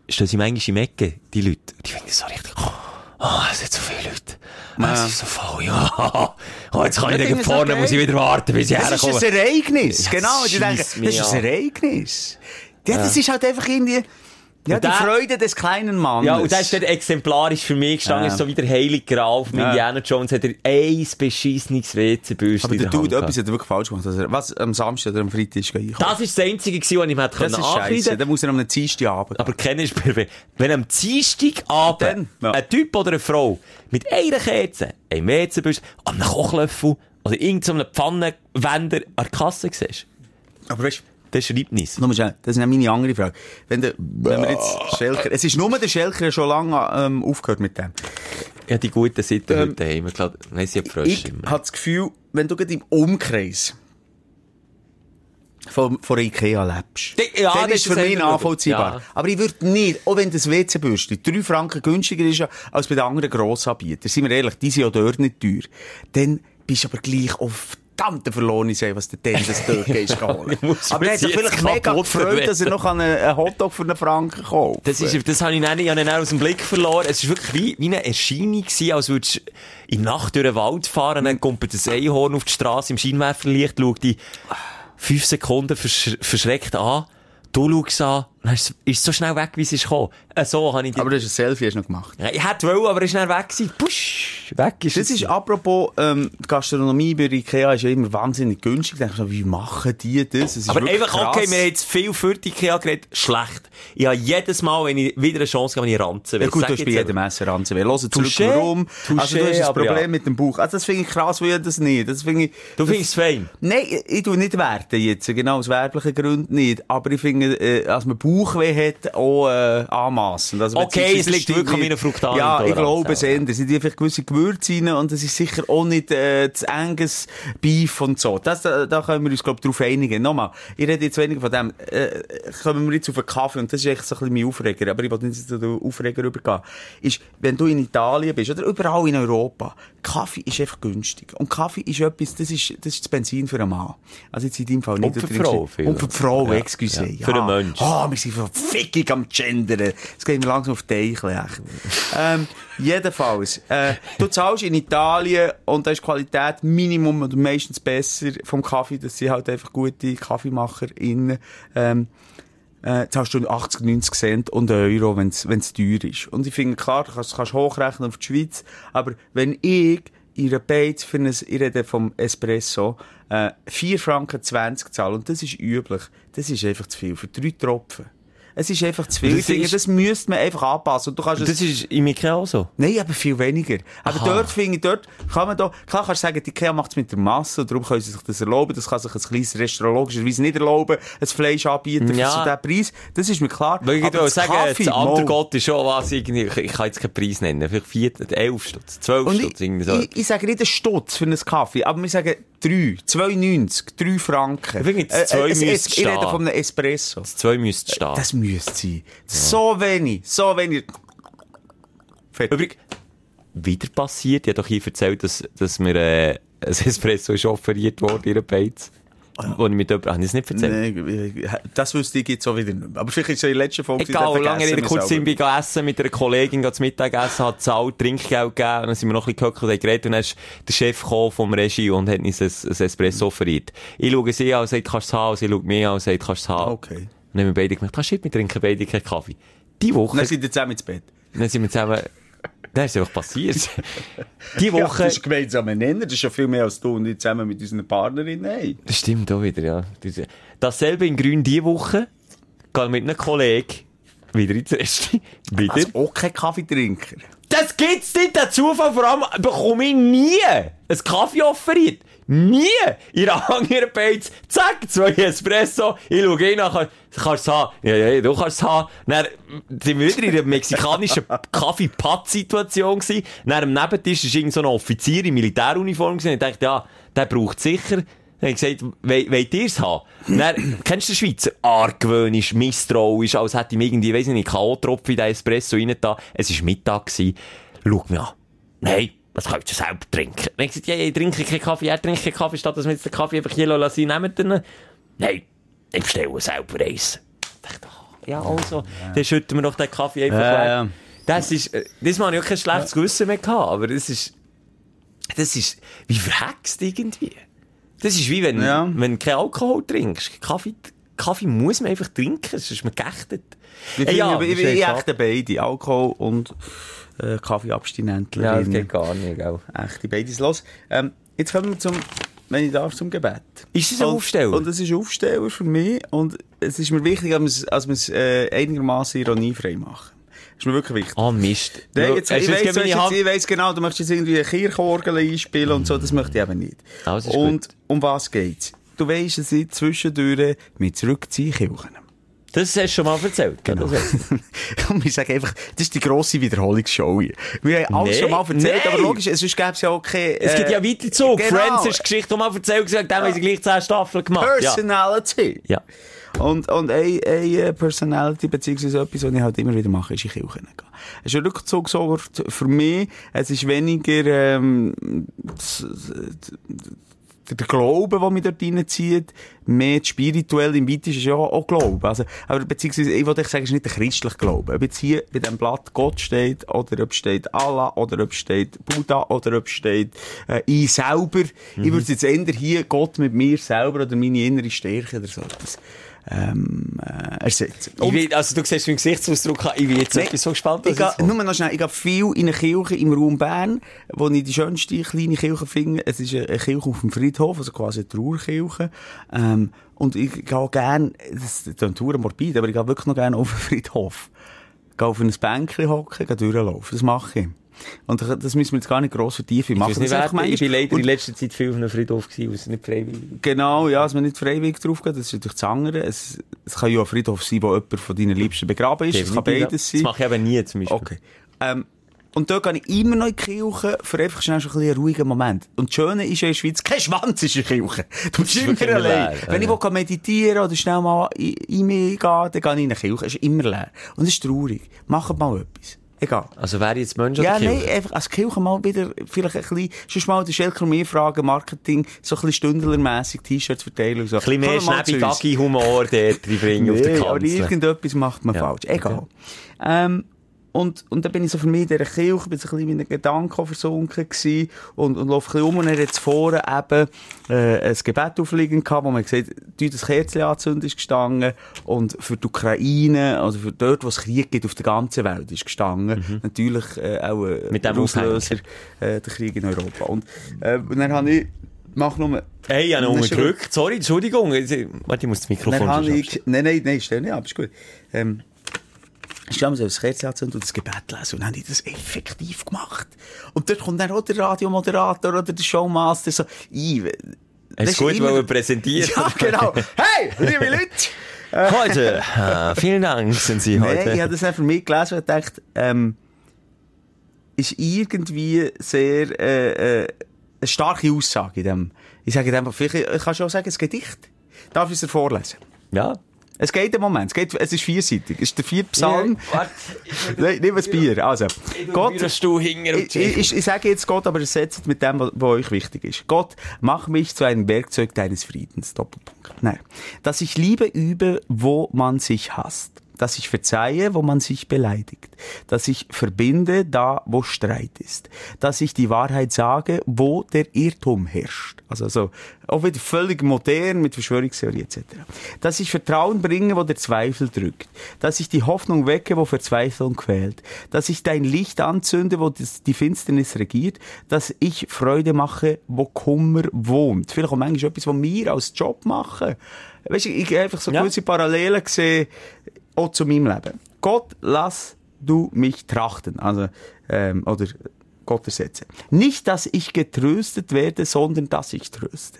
stehen sie manchmal im Ecke, die Leute. Die finden so richtig, oh, es sind so viele Leute. Ah, Es ist so voll, ja. Oh, jetzt kann ich Ich es vorne, okay. muss ich wieder warten, bis ich Das ist herkomme. ein Ereignis. Ja, genau. das Die denken, das ist ein. Ereignis. Ja, das ist halt einfach irgendwie, ja, die Freude des kleinen Mannes. Ja, und das ist dort exemplarisch für mich gestanden, Ja. so wie der Heilige Graf von Ja. Indiana Jones, hat er ein beschissenes WC-Bürstchen Aber der der Dude, etwas hat er wirklich falsch gemacht. Also, was am Samstag oder am Freitag ist einkaufen. Das ist das Einzige gewesen, was ich mir hätte Das können ist scheiße. ankreiden Dann muss er am Dienstagabend Aber ist perfekt. Wenn am Dienstagabend Dann, ja. ein Typ oder eine Frau mit einer Kerze, einem WC-Bürstchen, einem Kochlöffel oder irgendeinem Pfannenwender an der Kasse siehst, Aber weißt dann schreibt nichts. Nur schnell, das ist nicht meine andere Frage. Wenn, der, wenn wir jetzt Schelker, es ist nur der Schelker schon lange ähm, aufgehört mit dem. Ja, die guten Seiten Ähm, heute daheim. Ich glaube, nein, sie hat Frösche Ich habe das Gefühl, wenn du gerade im Umkreis von, von Ikea lebst, Ja, dann das ist für mich nachvollziehbar. ja. Aber ich würde nicht, auch wenn das WC-Bürste 3 Franken günstiger ist als bei den anderen Grossanbietern, sind wir ehrlich, die sind ja dort nicht teuer, dann bist du aber gleich auf verdammte verlorene See, was der denn das dort gehst geholt. Aber er hat vielleicht mega gefreut, dass er noch einen, einen Hotdog für einen Franken kauft. Das ist, das habe ich dann, ich habe ihn aus dem Blick verloren. Es ist wirklich wie, wie eine Erscheinung gewesen, als würdest du in der Nacht durch den Wald fahren, dann kommt ein Einhorn auf die Straße im Scheinwerferlicht, schaut dich fünf Sekunden versch verschreckt an, du schaust an, dann ist es- es so schnell weg, wie es ist gekommen. Äh, so habe ich. Aber du hast ein Selfie hast noch gemacht. Ja, ich hätte wollen, aber er ist schnell weg gewesen. Pusch, weg ist Das es. ist apropos, ähm, die Gastronomie bei Ikea ist ja immer wahnsinnig günstig. Ich denke wie machen die das? Es ist Aber einfach, krass. okay, wir haben jetzt viel für die IKEA geredet, schlecht. Ich habe jedes Mal, wenn ich wieder eine Chance habe, wenn ich ranzen will. Ja gut, Sag du hast bei jedem Messer ranzuwählen. Hör zurück, Touché, warum. Also du touché, hast ein Problem ja. mit dem Bauch. Also das finde ich krass, weil ich das nicht. Das finde ich... Du findest es fein? Nein, ich, ich tue nicht werten jetzt, genau aus werblichen Gründen nicht. Aber ich finde, äh, als man Bauchweh hat, auch äh, anmassend. Also, Okay, es liegt wirklich an meiner Fructalintoleranz, Ja, ich glaube es eher. Es sind einfach gewisse Gewürze rein und es ist sicher auch nicht äh, das enges Beef und so. Das, da, da können wir uns, glaube ich, darauf einigen. Nochmal, ich rede jetzt weniger von dem. Äh, kommen wir jetzt auf einen Kaffee und das ist echt so ein bisschen mein Aufreger, aber ich will nicht zu den Aufreger übergehen. Ist, wenn du in Italien bist oder überall in Europa, Kaffee ist einfach günstig. Und Kaffee ist etwas, das ist, das ist das Benzin für einen Mann. Also jetzt in deinem Fall nicht. Und für die Frau viel. Und für die Frau, Ja, excuse. ja. Für einen Mensch. Ah, wir sind so fickig am Gendern. Es geht mir langsam auf die Eichel, ähm, jedenfalls, äh, du zahlst in Italien und da ist Qualität Minimum oder meistens besser vom Kaffee, das sind halt einfach gute KaffeemacherInnen, ähm, äh, zahlst du 80, 90 Cent und einen Euro, wenn es teuer ist. Und ich finde, klar, du kannst, kannst hochrechnen auf die Schweiz, aber wenn ich einer Beiz für ein, ich rede vom Espresso, äh, 4 Franken 20 zahle, und das ist üblich, das ist einfach zu viel für drei Tropfen. Es ist einfach zu viel. Das Ich ist- das müsste man einfach anpassen. Und du kannst es Das ist im Ikea auch so. Nein, aber viel weniger. Aber Aha. dort finde ich, dort kann man da, klar kannst du sagen, die IKEA macht es mit der Masse, und darum können sie sich das erlauben, das kann sich ein kleines Restaurant logischerweise nicht erlauben, ein Fleisch anbieten Ja. für so diesen Preis. Das ist mir klar. Weil ich Aber sagen, Kaffee, das mal. Gott ist schon was irgendwie, ich, ich kann jetzt keinen Preis nennen, vielleicht 4, 11 Stutz, 12 Und Stutz, irgendwie so. ich, ich sage nicht einen Stutz für einen Kaffee, aber wir sagen 3, 2,90, 3 Franken. Ich finde, jetzt zwei Äh, es- es- müsste Ich rede von einem Espresso. Das 2 müsste stehen. Das müsste sein. So wenig, so wenig. Übrigens, wieder passiert, ich habe doch hier erzählt, dass, dass mir äh, ein Espresso ist offeriert wurde in einer Beiz. Wo ich mit jemandem, habe ich es nicht erzählt? Nee, das wüsste ich jetzt auch wieder nicht mehr. Aber vielleicht ist es ja in der letzten Folge. Egal, lange Rede, kurz sind wir essen mit einer Kollegin, gehen zum Mittagessen, hat zahlt, Trinkgeld gegeben, und dann sind wir noch ein bisschen gehockt und geredet, und dann ist der Chef gekommen vom Regie und hat uns ein, ein Espresso offeriert. Ich schaue sie an und sage, kannst du es haben, sie schaut mich an und sagt, kannst du es haben. Okay. Und dann haben wir beide gemerkt, ah shit, wir trinken beide keinen Kaffee. Die Und Woche, dann sind wir zusammen ins Bett. dann sind wir zusammen, dann ist einfach passiert. [laughs] Die Ja, Woche, das ist gemeinsam Nenner. Das ist ja viel mehr als du und ich zusammen mit unseren Partnerinnen. Hey. Das stimmt auch wieder, ja. Diese- Dasselbe in Grün die Woche. Gehe mit einem Kollegen wieder ins Resti. Wieder. Also auch kein Kaffeetrinker. das gibt's nicht, der Zufall. Vor allem bekomme ich nie ein Kaffee offeriert. Nie! In anderen Beiz. Zack, zwei Espresso. Ich schaue ihn nach. Kannst du es haben? Ja, ja, du kannst es haben. Dann sind wir wieder in einer mexikanischen Kaffee-Patt-Situation gewesen. Dann am Nebentisch war irgend so ein Offizier in Militäruniform gewesen. Ich dachte, ja, der braucht sicher. Dann habe ich gesagt, we wollt ihr es haben? Dann, kennst du den Schweizer? Argwöhnisch, misstrauisch, als hätte ich mir irgendwie, weiss ich nicht, K.O.-Tropfen in den Espresso rein da. Es war Mittag gewesen. Schau mich an. Nein, das könnt ihr selber trinken. Habe ich gesagt, ja, ich trinke keinen Kaffee, er trinkt keinen Kaffee, statt dass wir jetzt den Kaffee einfach hier lassen, nehmen den. Nein, ich bestelle selber eins. Ich dachte, ja, also, dann schütten wir doch den Kaffee einfach Ja, ja. Das ist, äh, das habe ich auch kein schlechtes Gewissen mehr gehabt, aber das ist, das ist, wie verhext irgendwie. Das ist wie wenn, Ja. wenn du keinen Alkohol trinkst. Kaffee, Kaffee muss man einfach trinken, sonst ist man geächtet. Ich, Äh, ja, das ich, ich, ich echte beide. Alkohol und äh, Ja, das geht gar nicht, gell. Echte beides los. Ähm, jetzt kommen wir zum, wenn ich darf, zum Gebet. Ist das ein Und- Aufsteller? Und es ist Aufsteller für mich. Und es ist mir wichtig, dass wir es, es äh, einigermaßen ironiefrei machen. Ist mir wirklich wichtig. Ah, Mist. Nein, jetzt, ich, weiss, jetzt Hand- ich weiss genau, du möchtest jetzt irgendwie eine Kirchorgel einspielen und so, das möchte ich eben nicht. Und um was geht's? Du weisst, es sind zwischendurch mit zurückziehen Kirchen. Das hast du schon mal erzählt. Genau. Wir [laughs] sagen einfach, das ist die grosse Wiederholungsshow hier. Wir haben alles Nee, schon mal erzählt, aber logisch, sonst gäbe es ja auch keine... Es gibt ja äh, weiter zu. genau. Friends ist Geschichte, die mal erzählt und gesagt, dann haben sie gleich 10 Staffeln gemacht. Ja. Personality. ja. Und, und eine, eine Personality, beziehungsweise etwas, was ich halt immer wieder mache, ist in Kirchen gehen. Es ist ein Rückzugsort für mich. Es ist weniger, ähm, der Glaube, der mich dort reinzieht, mehr spirituell im Weitesten ist ja auch Glaube. Also, aber beziehungsweise, ich wollte sagen, es ist nicht der christliche Glaube. Ob jetzt hier bei diesem Blatt Gott steht, oder ob steht Allah, oder ob steht Buddha, oder ob steht äh, ich selber. Ich würde jetzt eher hier Gott mit mir selber oder meine innere Stärke oder so etwas ähm, äh, ersetzen. Will, also du siehst meinen Gesichtsausdruck, ich bin jetzt Nein, etwas so gespannt, ich gehe, nur noch schnell, ich gehe viel in eine Kirche im Raum Bern, wo ich die schönste kleine Kirche finde. Es ist eine eine Kirche auf dem Friedhof, also quasi eine Trauerkirche. Ähm, und ich gehe gerne, das ein morbid, aber ich gehe wirklich noch gerne auf den Friedhof. Ich gehe auf ein Bänkchen hocken, gehe durchlaufen. Das mache ich. Und das müssen wir jetzt gar nicht gross vertiefen. Ich Ich, mache weiss nicht, wer- ich bin leider Und- in letzter Zeit viel auf einem Friedhof gewesen, es nicht freiwillig Genau, ja, dass man nicht freiwillig drauf geht, das ist natürlich das andere. Es, es kann ja ein Friedhof sein, wo jemand von deinen Liebsten begraben ist. Es kann beides sein. Das mache ich eben nie, zum Beispiel. Okay. Ähm, und da gehe ich immer noch in die Kirche für einfach schnell so ein einen ruhigen Moment. Und das Schöne ist ja in der Schweiz, kein Schwanz ist in der Kirche. Du bist ist immer immer allein. leer, Wenn ja. ich will meditieren oder schnell mal in, mich gehen, dann gehe ich in eine Kirche. Es ist immer leer. Und es ist traurig. Macht mal etwas. Egal. Also wäre jetzt Mensch Ja, oder nein, Kirche? einfach als Kirche mal wieder vielleicht ein bisschen, sonst mal den Schelker mehr fragen, Marketing, so ein bisschen stündlermässig T-Shirts verteilen und so. Ein bisschen mehr. Schneebi-Gaggi-Humor dort reinbringen auf der Nee, aber Kanzel. irgendetwas macht man Ja, falsch. Egal. Ähm, und, und dann bin ich so für mich in dieser Kirche, bin so ein bisschen in meinen Gedanken versunken gewesen und, und laufe ein bisschen um und er hat jetzt vorne eben, äh, ein Gebet aufliegen gehabt, wo man hat, du das Kerzen anzünden ist gestanden und für die Ukraine, also für dort, wo es Krieg gibt auf der ganzen Welt ist gestanden. Natürlich, äh, auch, äh, Mit dem Auslöser, äh, der Krieg in Europa. Und, äh, und dann habe ich, mach nur, Hey, ich habe noch gedrückt. Sorry, Entschuldigung. Warte, ich muss das Mikrofon ich, nein, nein, nein, stell nicht ab, ist gut. Ähm, ich habe mir so ein Kerzen angezündet und das Gebet lesen und dann habe ich das effektiv gemacht. Und dort kommt dann auch der Radiomoderator oder der Showmaster so, ich, Weisst du gut immer- wollen präsentieren? Ja, genau. Hey, liebe Leute! [laughs] Heute, äh, vielen Dank, sind Sie heute. Nein, ich habe das für mich gelesen und gedacht, ähm, ist irgendwie sehr, äh, äh, eine starke Aussage in dem. Ich sage dem, vielleicht, ich kann schon sagen, ein Gedicht. Darf ich es dir vorlesen? ja. Es geht im Moment, es, geht, es ist vierseitig. Es ist der vierte Psalm. Warte, [laughs] Nein, nimm ein Bier. Also, Gott, ich, ich, ich, ich sage jetzt Gott, aber ersetzt mit dem, was, was euch wichtig ist. Gott, mach mich zu einem Werkzeug deines Friedens. Doppelpunkt. Nein. Dass ich Liebe übe, wo man sich hasst. Dass ich verzeihe, wo man sich beleidigt. Dass ich verbinde, da, wo Streit ist. Dass ich die Wahrheit sage, wo der Irrtum herrscht. Also so, auch wieder völlig modern mit Verschwörungstheorie etc. Dass ich Vertrauen bringe, wo der Zweifel drückt. Dass ich die Hoffnung wecke, wo Verzweiflung quält. Dass ich dein Licht anzünde, wo die Finsternis regiert. Dass ich Freude mache, wo Kummer wohnt. Vielleicht auch manchmal etwas, was wir als Job machen. Weißt du, ich habe einfach so Ja. gewisse Parallelen gesehen, auch zu meinem Leben. Gott, lass du mich trachten. Also, ähm, oder Gott ersetzen. Nicht, dass ich getröstet werde, sondern dass ich tröste.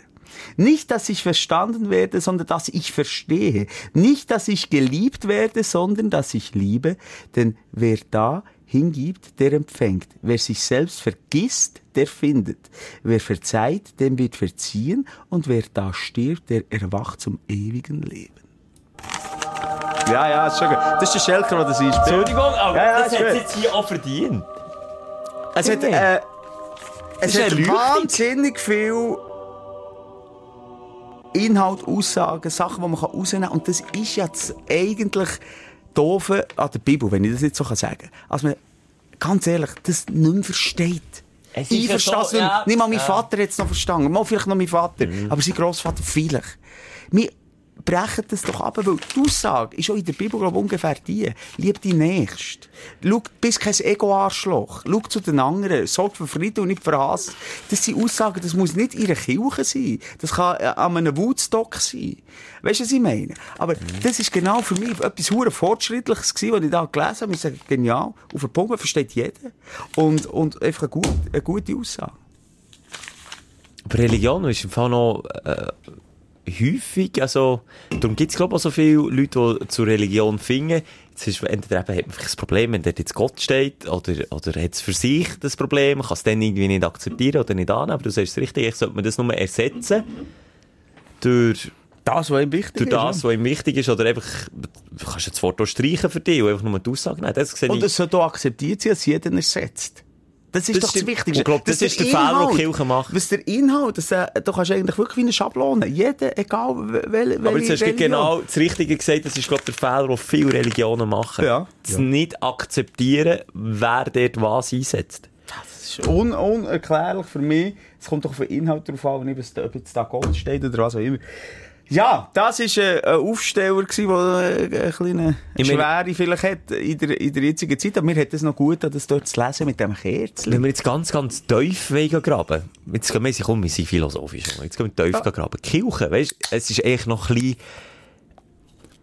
Nicht, dass ich verstanden werde, sondern dass ich verstehe. Nicht, dass ich geliebt werde, sondern dass ich liebe. Denn wer da hingibt, der empfängt. Wer sich selbst vergisst, der findet. Wer verzeiht, dem wird verziehen. Und wer da stirbt, der erwacht zum ewigen Leben. Ja, ja, ist schon gut. Das ist der Schelker, der das einspielt. Entschuldigung, aber Ja, ja, das ist hat gut. jetzt hier auch verdient. Es hat, äh, es ist hat wahnsinnig viel Inhalt, Aussagen, Sachen, die man kann rausnehmen kann. Und das ist ja das eigentlich Doofe an der Bibel, wenn ich das jetzt so kann sagen kann. Als man, ganz ehrlich, das nicht mehr versteht. Es ist Ich ja verstehe es so, nicht mehr. ja. Nicht mal mein Ja. Vater es noch verstanden. Mal vielleicht noch mein Vater. Aber sein Grossvater vielleicht. Wir brechen das doch ab, weil die Aussage ist auch in der Bibel, glaube ungefähr die. Lieb die Nächste. Schau, bist kein Ego-Arschloch. Schau zu den anderen. Sorg für Frieden und nicht für Hass. Das sind Aussagen, das muss nicht in einer Kirche sein. Das kann äh, an einem Woodstock sein. Weißt du, was ich meine? Aber Mhm. das ist genau für mich etwas hure Fortschrittliches gewesen, was ich da gelesen habe. Ich sage, genial. Auf den Punkt versteht jeder. Und, und einfach eine gute, eine gute Aussage. Aber Religion ist im Fall noch äh, häufig, also darum gibt es glaube ich auch so viele Leute, die zur Religion finden. Jetzt ist entweder eben hat man vielleicht das Problem, wenn dort jetzt Gott steht, oder, oder hat es für sich das Problem, kann es dann irgendwie nicht akzeptieren oder nicht annehmen. Aber du sagst es richtig, eigentlich sollte man das nur ersetzen durch, Das, was ihm wichtig durch das, was ihm wichtig ist, oder einfach, du kannst das Wort auch streichen für dich und einfach nur die Aussage nehmen. Das Und ich- es sollte auch akzeptiert sein, dass jeder ersetzt. Das ist Das doch stimmt. das Wichtigste. Ich glaub, das Dass ist der Fehler, den Kirche macht. Was der Inhalt, das, äh, du kannst eigentlich wirklich wie eine Schablone. Jeder, egal welche Aber jetzt hast du genau das Richtige gesagt, das ist, glaube der Fehler, den viele Religionen machen. Ja. Das Ja. nicht akzeptieren, wer dort was einsetzt. Das ist un unerklärlich für mich. Es kommt doch auf den Inhalt drauf an, ob jetzt da Gott steht oder was auch immer. Ja, das war äh, ein Aufsteller, der äh, eine kleine Ich meine- Schwere vielleicht hat in der, in der jetzigen Zeit. Aber mir hat es noch gut, das dort zu lesen mit dem Kerzen. Wenn wir jetzt ganz, ganz tief graben, jetzt gehen wir, komm, wir sind philosophisch, jetzt gehen wir tief graben. Die Kirche, weisst, es ist eigentlich noch ein bisschen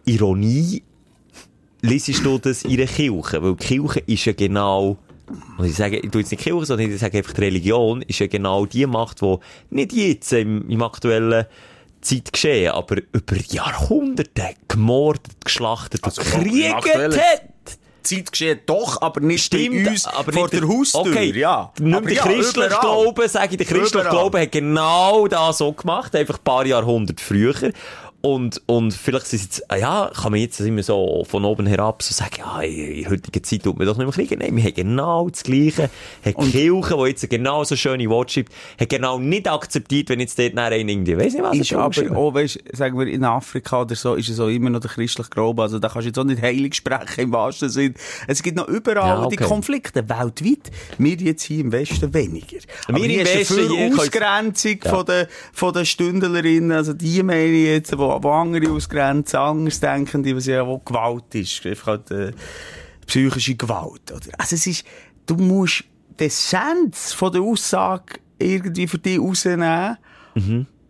Ironie, lesest du das in der Kirche? Weil die Kirche ist ja genau, und ich sage, ich tue jetzt nicht Kirche, sondern ich sage einfach, die Religion ist ja genau die Macht, die nicht jetzt im, im aktuellen Zeit geschehen, aber über Jahrhunderte gemordet, geschlachtet und Also, im gekriegt hat. Zeit geschehen doch, aber nicht Stimmt, bei uns aber vor nicht der Haustür. Okay, ja. Nicht Aber der ja, christliche. Glaube, sage ich, der christliche. Glaube hat genau das so gemacht, einfach ein paar Jahrhunderte früher. Und, und vielleicht sind jetzt, ah ja, kann man jetzt immer so von oben herab so sagen, ja, in heutiger Zeit tut man doch nicht mehr kriegen. Nein, wir haben genau das Gleiche. Hat die Kirche, die jetzt genau so schöne Worte schreibt, hat genau nicht akzeptiert, wenn jetzt dort nachher einer irgendwie, weiss nicht was, ist aber auch, weißt, sagen wir, in Afrika oder so, ist es auch immer noch der christliche Glaube. Also, da kannst du jetzt auch nicht heilig sprechen im wahrsten Sinn. Es gibt noch überall Ja, die okay. Konflikte, weltweit. Wir jetzt hier im Westen weniger. Aber Wir im Westen, für Ausgrenzung von den, von den Stündlerinnen, also die meine ich jetzt, wo, wo andere ausgrenzen, die, was ja, wo Gewalt ist. Einfach halt, äh, psychische Gewalt, oder? Also, es ist, du musst die Essenz von der Aussage irgendwie für dich rausnehmen.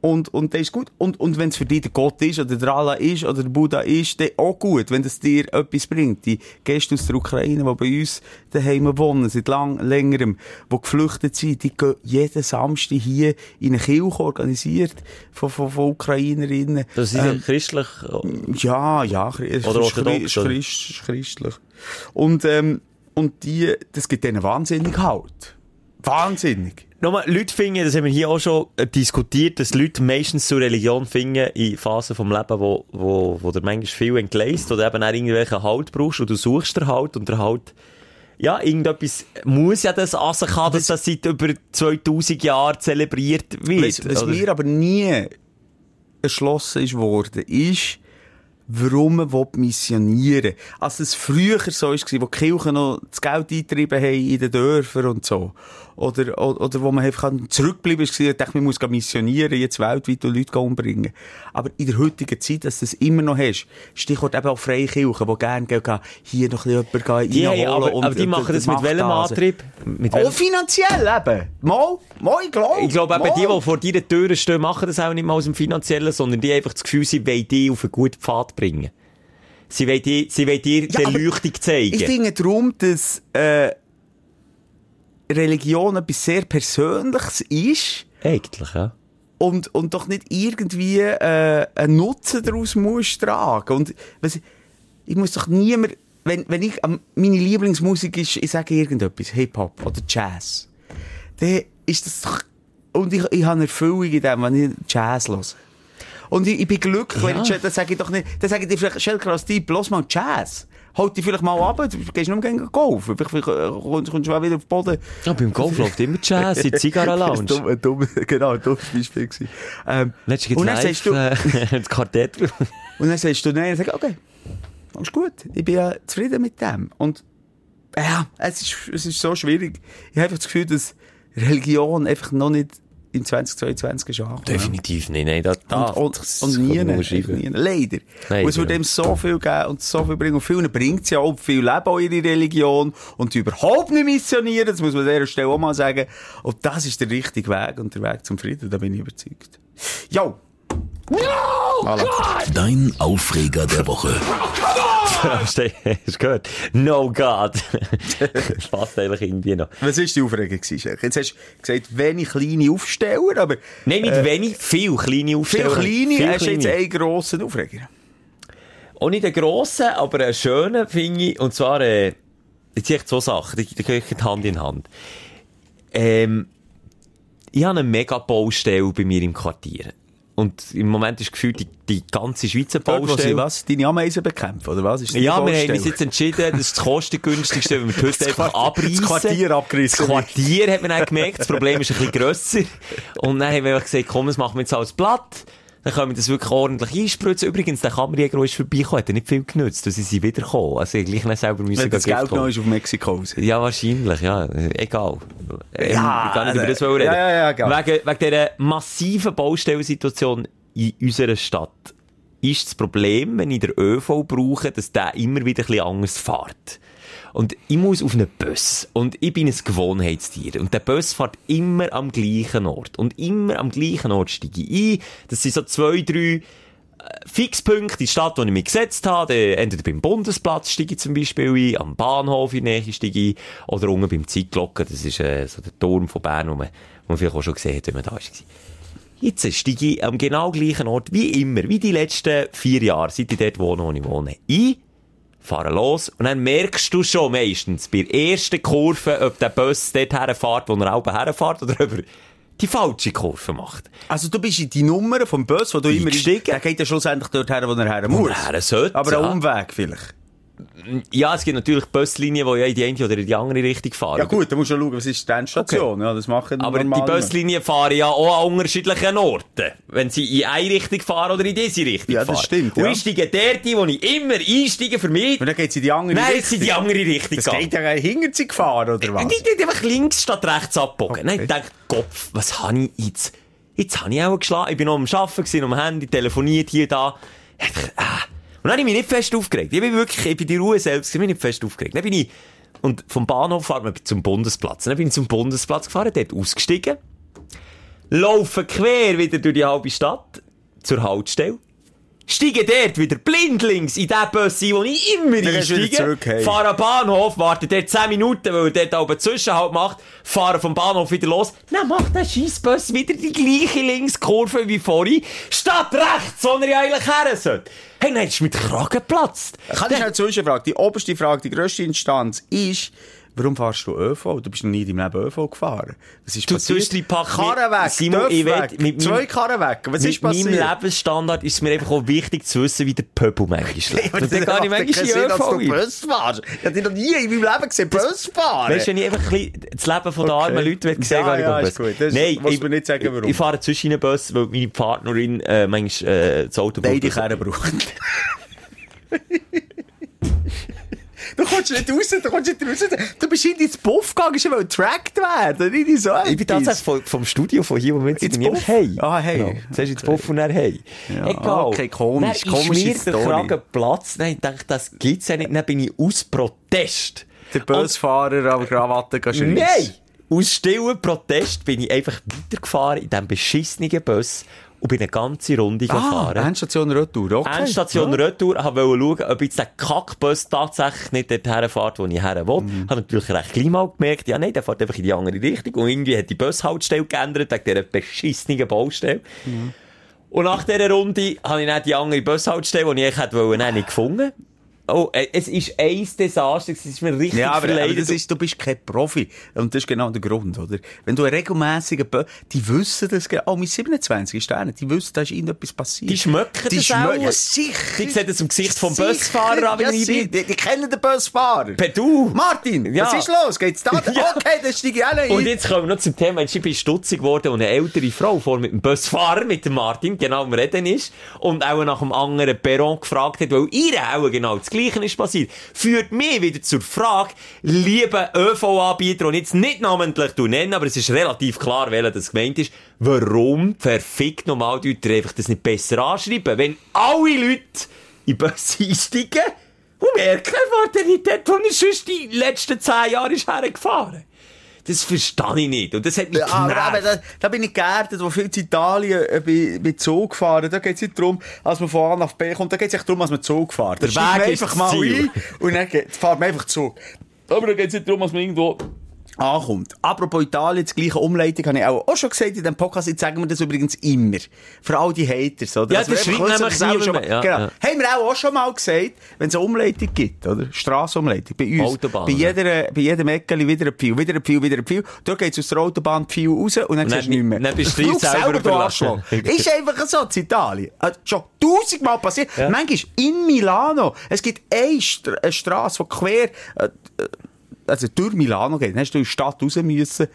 Und, und das ist gut. Und, und wenn es für dich der Gott ist, oder der Allah ist, oder der Buddha ist, dann auch gut, wenn das dir etwas bringt. Die Gäste aus der Ukraine, die bei uns daheim wohnen, seit lang, längerem, die geflüchtet sind, die gehen jeden Samstag hier in eine Kirche organisiert von, von, von Ukrainerinnen. Das ist Ähm, christlich. ja, ja, chri- es Oder christ, ist christlich. Und, ähm, und die, das gibt denen wahnsinnig Halt. Wahnsinnig. Nochmal, Leute finden, das haben wir hier auch schon äh, diskutiert, dass Leute meistens zur Religion finden in Phasen vom Leben, wo, wo, wo du manchmal viel entgleist oder eben auch irgendwelchen Halt brauchst und du suchst den Halt und der Halt, ja, irgendetwas muss ja das Assen haben, dass das seit über 2000 Jahren zelebriert wird. Was, was mir aber nie erschlossen ist worden, ist, warum man will missionieren Also, es früher so war, wo die Kirchen noch das Geld eingetrieben haben in den Dörfern und so. Oder, oder, wo man einfach zurückgeblieben ist, dachte, man muss missionieren, jetzt weltweit und Leute umbringen. Aber in der heutigen Zeit, dass du das immer noch hast, Stichwort eben auch freie Kirchen, die gerne gehen, hier noch ein bisschen jemanden die, reinholen. aber, und- aber die und- machen das mit welchem. Antrieb? Mit Auch welchem- finanziell eben. Mal, mal, ich glaube. Ich glaube, eben die, die vor deiner Tür stehen, machen das auch nicht mal aus dem Finanziellen, sondern die einfach das Gefühl, sie wollen dich auf einen guten Pfad bringen. Sie wollen dir, sie wollen dir die aber Erleuchtung zeigen. Ich finde darum, dass äh, Religion etwas sehr Persönliches ist Eigentlich, ja. und, und doch nicht irgendwie äh, einen Nutzen daraus muss tragen. Und was, ich muss doch niemand, wenn, wenn ich, meine Lieblingsmusik ist, ich sage irgendetwas, Hip-Hop oder Jazz, dann ist das doch, und ich, ich habe eine Erfüllung in dem, wenn ich Jazz höre. Und ich, ich bin glücklich, wenn ich dann sage ich doch nicht, dann sage ich dir vielleicht, als Typ, los mal Jazz. Halt dich vielleicht mal ab, du gehst nur gegen Golf. Vielleicht, vielleicht äh, kommst, kommst du auch wieder auf den Boden. Ja, beim Golf läuft immer Jazz in Zigarren-Lounge. Ein dumm, genau, ein dummes Beispiel. gewesen. Ähm, Letztens und dann live sagst du, äh, [laughs] das Quartett. [laughs] und dann sagst du nein, sagst, okay, alles gut, ich bin ja zufrieden mit dem. Und, ja, es ist, es ist so schwierig. Ich habe einfach das Gefühl, dass Religion einfach noch nicht in 2022 ist angekommen. Definitiv nicht, nein. Das, das, Und, und, und nie, nie. Leider. Leider, Und es würde ja. ihm so viel geben und so viel bringen. Und vielen bringt es ja auch, viel leben auch ihre Religion und die überhaupt nicht missionieren, das muss man an dieser Stelle auch mal sagen. Und das ist der richtige Weg und der Weg zum Frieden, da bin ich überzeugt. Jo! Dein Aufreger der Woche. Hast du hast du gehört? No God. [laughs] das passt eigentlich irgendwie noch. Was war die Aufregung? gewesen? Jetzt hast du gesagt, wenig kleine Aufsteller, aber Nein, nicht wenig, viel kleine viel Aufsteller. kleine, Viel hast du jetzt kleine. einen grossen Aufreger. Auch nicht einen grossen, aber einen schönen, finde ich. Und zwar, äh, jetzt sehe ich zwei Sachen, die, die gehen Hand in Hand. Ähm, ich habe eine mega Baustelle bei mir im Quartier. Und im Moment ist gefühlt die, die ganze Schweizer Baustelle. was? Deine Ameisen bekämpfen, oder was? Ist das Ja, wir haben uns jetzt entschieden, das ist das kostengünstigste, wenn wir die Hütte einfach abreißen. das Quartier abgerissen Das Quartier hat man dann gemerkt, das Problem ist ein bisschen grösser. Und dann haben wir gesagt, komm, das machen wir jetzt als Blatt. Dann können wir das wirklich ordentlich einspritzen. Übrigens, der Kammerjäger, der ist vorbeigekommen, hat er nicht viel genützt. Und sie sind wiedergekommen. Also, ich gleich nicht selber müssen Wenn das Geld noch ist auf Mexiko raus. Ja, wahrscheinlich, ja. Egal. Ähm, Ja, ich kann nicht über das reden. ja, ja, ja, egal. Wegen, wegen dieser massiven Baustellensituation in unserer Stadt ist das Problem, wenn ich den ÖV brauche, dass der immer wieder ein bisschen anders fährt. Und ich muss auf einen Bus. Und ich bin ein Gewohnheitstier. Und der Bus fährt immer am gleichen Ort. Und immer am gleichen Ort steige ich ein. Das sind so zwei, drei äh, Fixpunkte in die Stadt, die ich mir gesetzt habe. Entweder beim Bundesplatz steige ich zum Beispiel ein, am Bahnhof in der Nähe steige ich oder unten beim Zeitglocken. Das ist äh, so der Turm von Bern, wo man, wo man vielleicht auch schon gesehen hat, wenn man da war. Jetzt steige ich am genau gleichen Ort wie immer, wie die letzten vier Jahre, seit ich dort wohne, wo ich wohne, ein, fahre los und dann merkst du schon meistens bei der ersten Kurve, ob der Bus dort herfährt, wo er auch herfährt oder ob er die falsche Kurve macht. Also du bist in die Nummer vom Bus, wo du immer... Eingestiegen. Der geht ja schlussendlich dort her, wo er her muss. er sollte, Aber ja. ein Umweg vielleicht. Ja, es gibt natürlich Buslinien, die ja in die eine oder in die andere Richtung fahren. Ja gut, da musst du schauen, was ist die Endstation. Ja, das machen Aber die Buslinien fahren ja auch an unterschiedlichen Orten. Wenn sie in eine Richtung fahren oder in diese Richtung Ja, das fahren. stimmt, Und ja. ich steige dort wo ich immer einsteige für mich. Und dann geht es in die andere Nein, Richtung. jetzt in die andere Richtung Das geht ja hinter sie gefahren, oder was? Nicht, nicht einfach links statt rechts abbogen. Okay. Nein, ich dachte, Kopf, was habe ich jetzt? Jetzt habe ich auch geschlagen. Ich bin noch am Arbeiten am Handy, telefoniert hier, da. Dachte, ah. Und dann habe ich mich nicht fest aufgeregt. Ich bin wirklich, ich bin die Ruhe selbst, ich bin nicht fest aufgeregt. Dann bin ich, und vom Bahnhof fahren wir zum Bundesplatz. Dann bin ich zum Bundesplatz gefahren, dort ausgestiegen, laufe quer wieder durch die halbe Stadt zur Haltestelle, steige dort wieder blindlings in den Bus ein, wo ich immer Dann einsteige, zurück, hey. fahre am Bahnhof, warte dort 10 Minuten, weil er dort einen Zwischenhalt macht, fahre vom Bahnhof wieder los, dann macht der Scheissbus wieder die gleiche Linkskurve wie vorhin, statt rechts, wo er ja eigentlich her sollte. Hey, nein, das ist mit Kragen geplatzt. Kann ich eine Zwischenfrage? Die oberste Frage, die grösste Instanz ist, warum fahrst du ÖV? Du bist noch nie in deinem Leben ÖV gefahren. Was ist Du passiert? tust die Pack Karren weg, Simon, ich weg, mit zwei meinem- Karren weg. Was ist Mit passiert? meinem Lebensstandard ist es mir einfach auch wichtig zu wissen, wie der Pöbel manchmal [laughs] lebt. Und dann gehe ich manchmal in Sinn, dass ÖV du. Bus fahrst. Ich habe dich noch nie in meinem Leben gesehen, Bus fahren. Weißt du, wenn ich einfach ein das Leben von Okay. armen Leuten will sehen Ja, ja, ist gut. Das Nein, ich, mir nicht sagen, warum. Ich fahre zwischen den Bus, weil meine Partnerin äh, manchmal äh, das Auto Beide braucht. [laughs] Du kommst nicht raus, du kommst nicht raus. Du bist in ins Buff gegangen, du wolltest getrackt werden. Nicht in so Ich bin tatsächlich vom, vom Studio von hier, wo wir jetzt nämlich Buff? hey. Ah, hey. Genau. Zuerst ins Buff und dann hey. Ja, Egal. okay, komisch, Dann komische ist mir der. Kragen Platz. Ich dachte, das gibt's ja nicht. Dann bin ich aus Protest. Der Busfahrer aber Krawatte schreissen. Nein! Aus stillen Protest bin ich einfach weitergefahren in diesem beschissenen Bus und bin eine ganze Runde Ah, gefahren. Endstation Retour, okay. Endstation ja. Retour, habe wollte schauen, ob jetzt der Kackbus tatsächlich nicht dort herfährt, wo ich her will. Mhm. Habe natürlich recht gleich mal gemerkt, ja, nein, der fährt einfach in die andere Richtung. Und irgendwie hat die Bushaltestelle geändert, wegen dieser beschissenen Baustelle. Mhm. Und nach dieser Runde habe ich dann die andere Bushaltestelle, die ich eigentlich hätte wollen, nicht gefunden. Oh, äh, es ist ein Desaster, es ist mir richtig Ja, aber, aber das ist, du bist kein Profi. Und das ist genau der Grund, oder? Wenn du einen regelmässigen Bö die wissen das, oh, mit 27 ist der, die wissen, da ist ihnen etwas passiert. Die schmecken die das auch. schmö- Ja, sicher. Die sehen das im Gesicht vom Sicher. Busfahrer an, wenn ja, ich bin. die, die kennen den Busfahrer. Per du! Martin, Ja. was ist los? Geht's da? [laughs] Ja. Okay, dann steige ich noch Und jetzt kommen wir noch zum Thema. Jetzt bin ich stutzig geworden und eine ältere Frau vor mit dem Busfahrer, mit dem Martin, genau am Reden ist und auch nach einem anderen Perron gefragt hat, weil ihr auch genau das Gleiche ist passiert. Führt mich wieder zur Frage, liebe ÖV-Anbieter, und jetzt nicht namentlich nennen, aber es ist relativ klar, welcher das gemeint ist, warum verfickt normal die Leute einfach das nicht besser anschreiben, wenn alle Leute in Bus [laughs] einsteigen und merken, er war der nicht dort, wo er sonst die letzten zehn Jahre ist hergefahren. Das verstehe ich nicht. Und das hat mich Ja, aber, aber genervt. da, da bin ich geerdet, wo viel zu Italien äh, bei, bei Zug fahren. Da geht es nicht darum, als man von A nach B kommt, da geht es echt darum, als man Zug fährt. Der Weg ist einfach mal Ziel. ein und dann geht, fährt man einfach Zug. Aber da geht es nicht darum, dass man irgendwo ankommt. Apropos Italien, die gleiche Umleitung habe ich auch, auch schon gesagt in diesem Podcast, jetzt sagen wir das übrigens immer. Für all die Haters, oder? Ja, wir das schreibt nämlich auch niemand schon mehr. Ja, genau. ja. Haben wir auch, auch schon mal gesagt, wenn es eine Umleitung gibt, oder? Strassumleitung, bei uns. Autobahn, bei, jeder, bei jedem Eckeli wieder ein Pfeil, wieder ein Pfeil, wieder ein Pfeil. Dort geht es aus der Autobahn Pfeil raus und dann Und siehst du dann- nicht mehr. dann bist du selber. Arschloch. Ist einfach so, in Italien. Hat schon tausendmal passiert. Ja. Manchmal in Milano. Es gibt eine, Stra eine Straße, die quer, äh, äh, also durch Milano geht. Dann hast du in die Stadt raus müssen.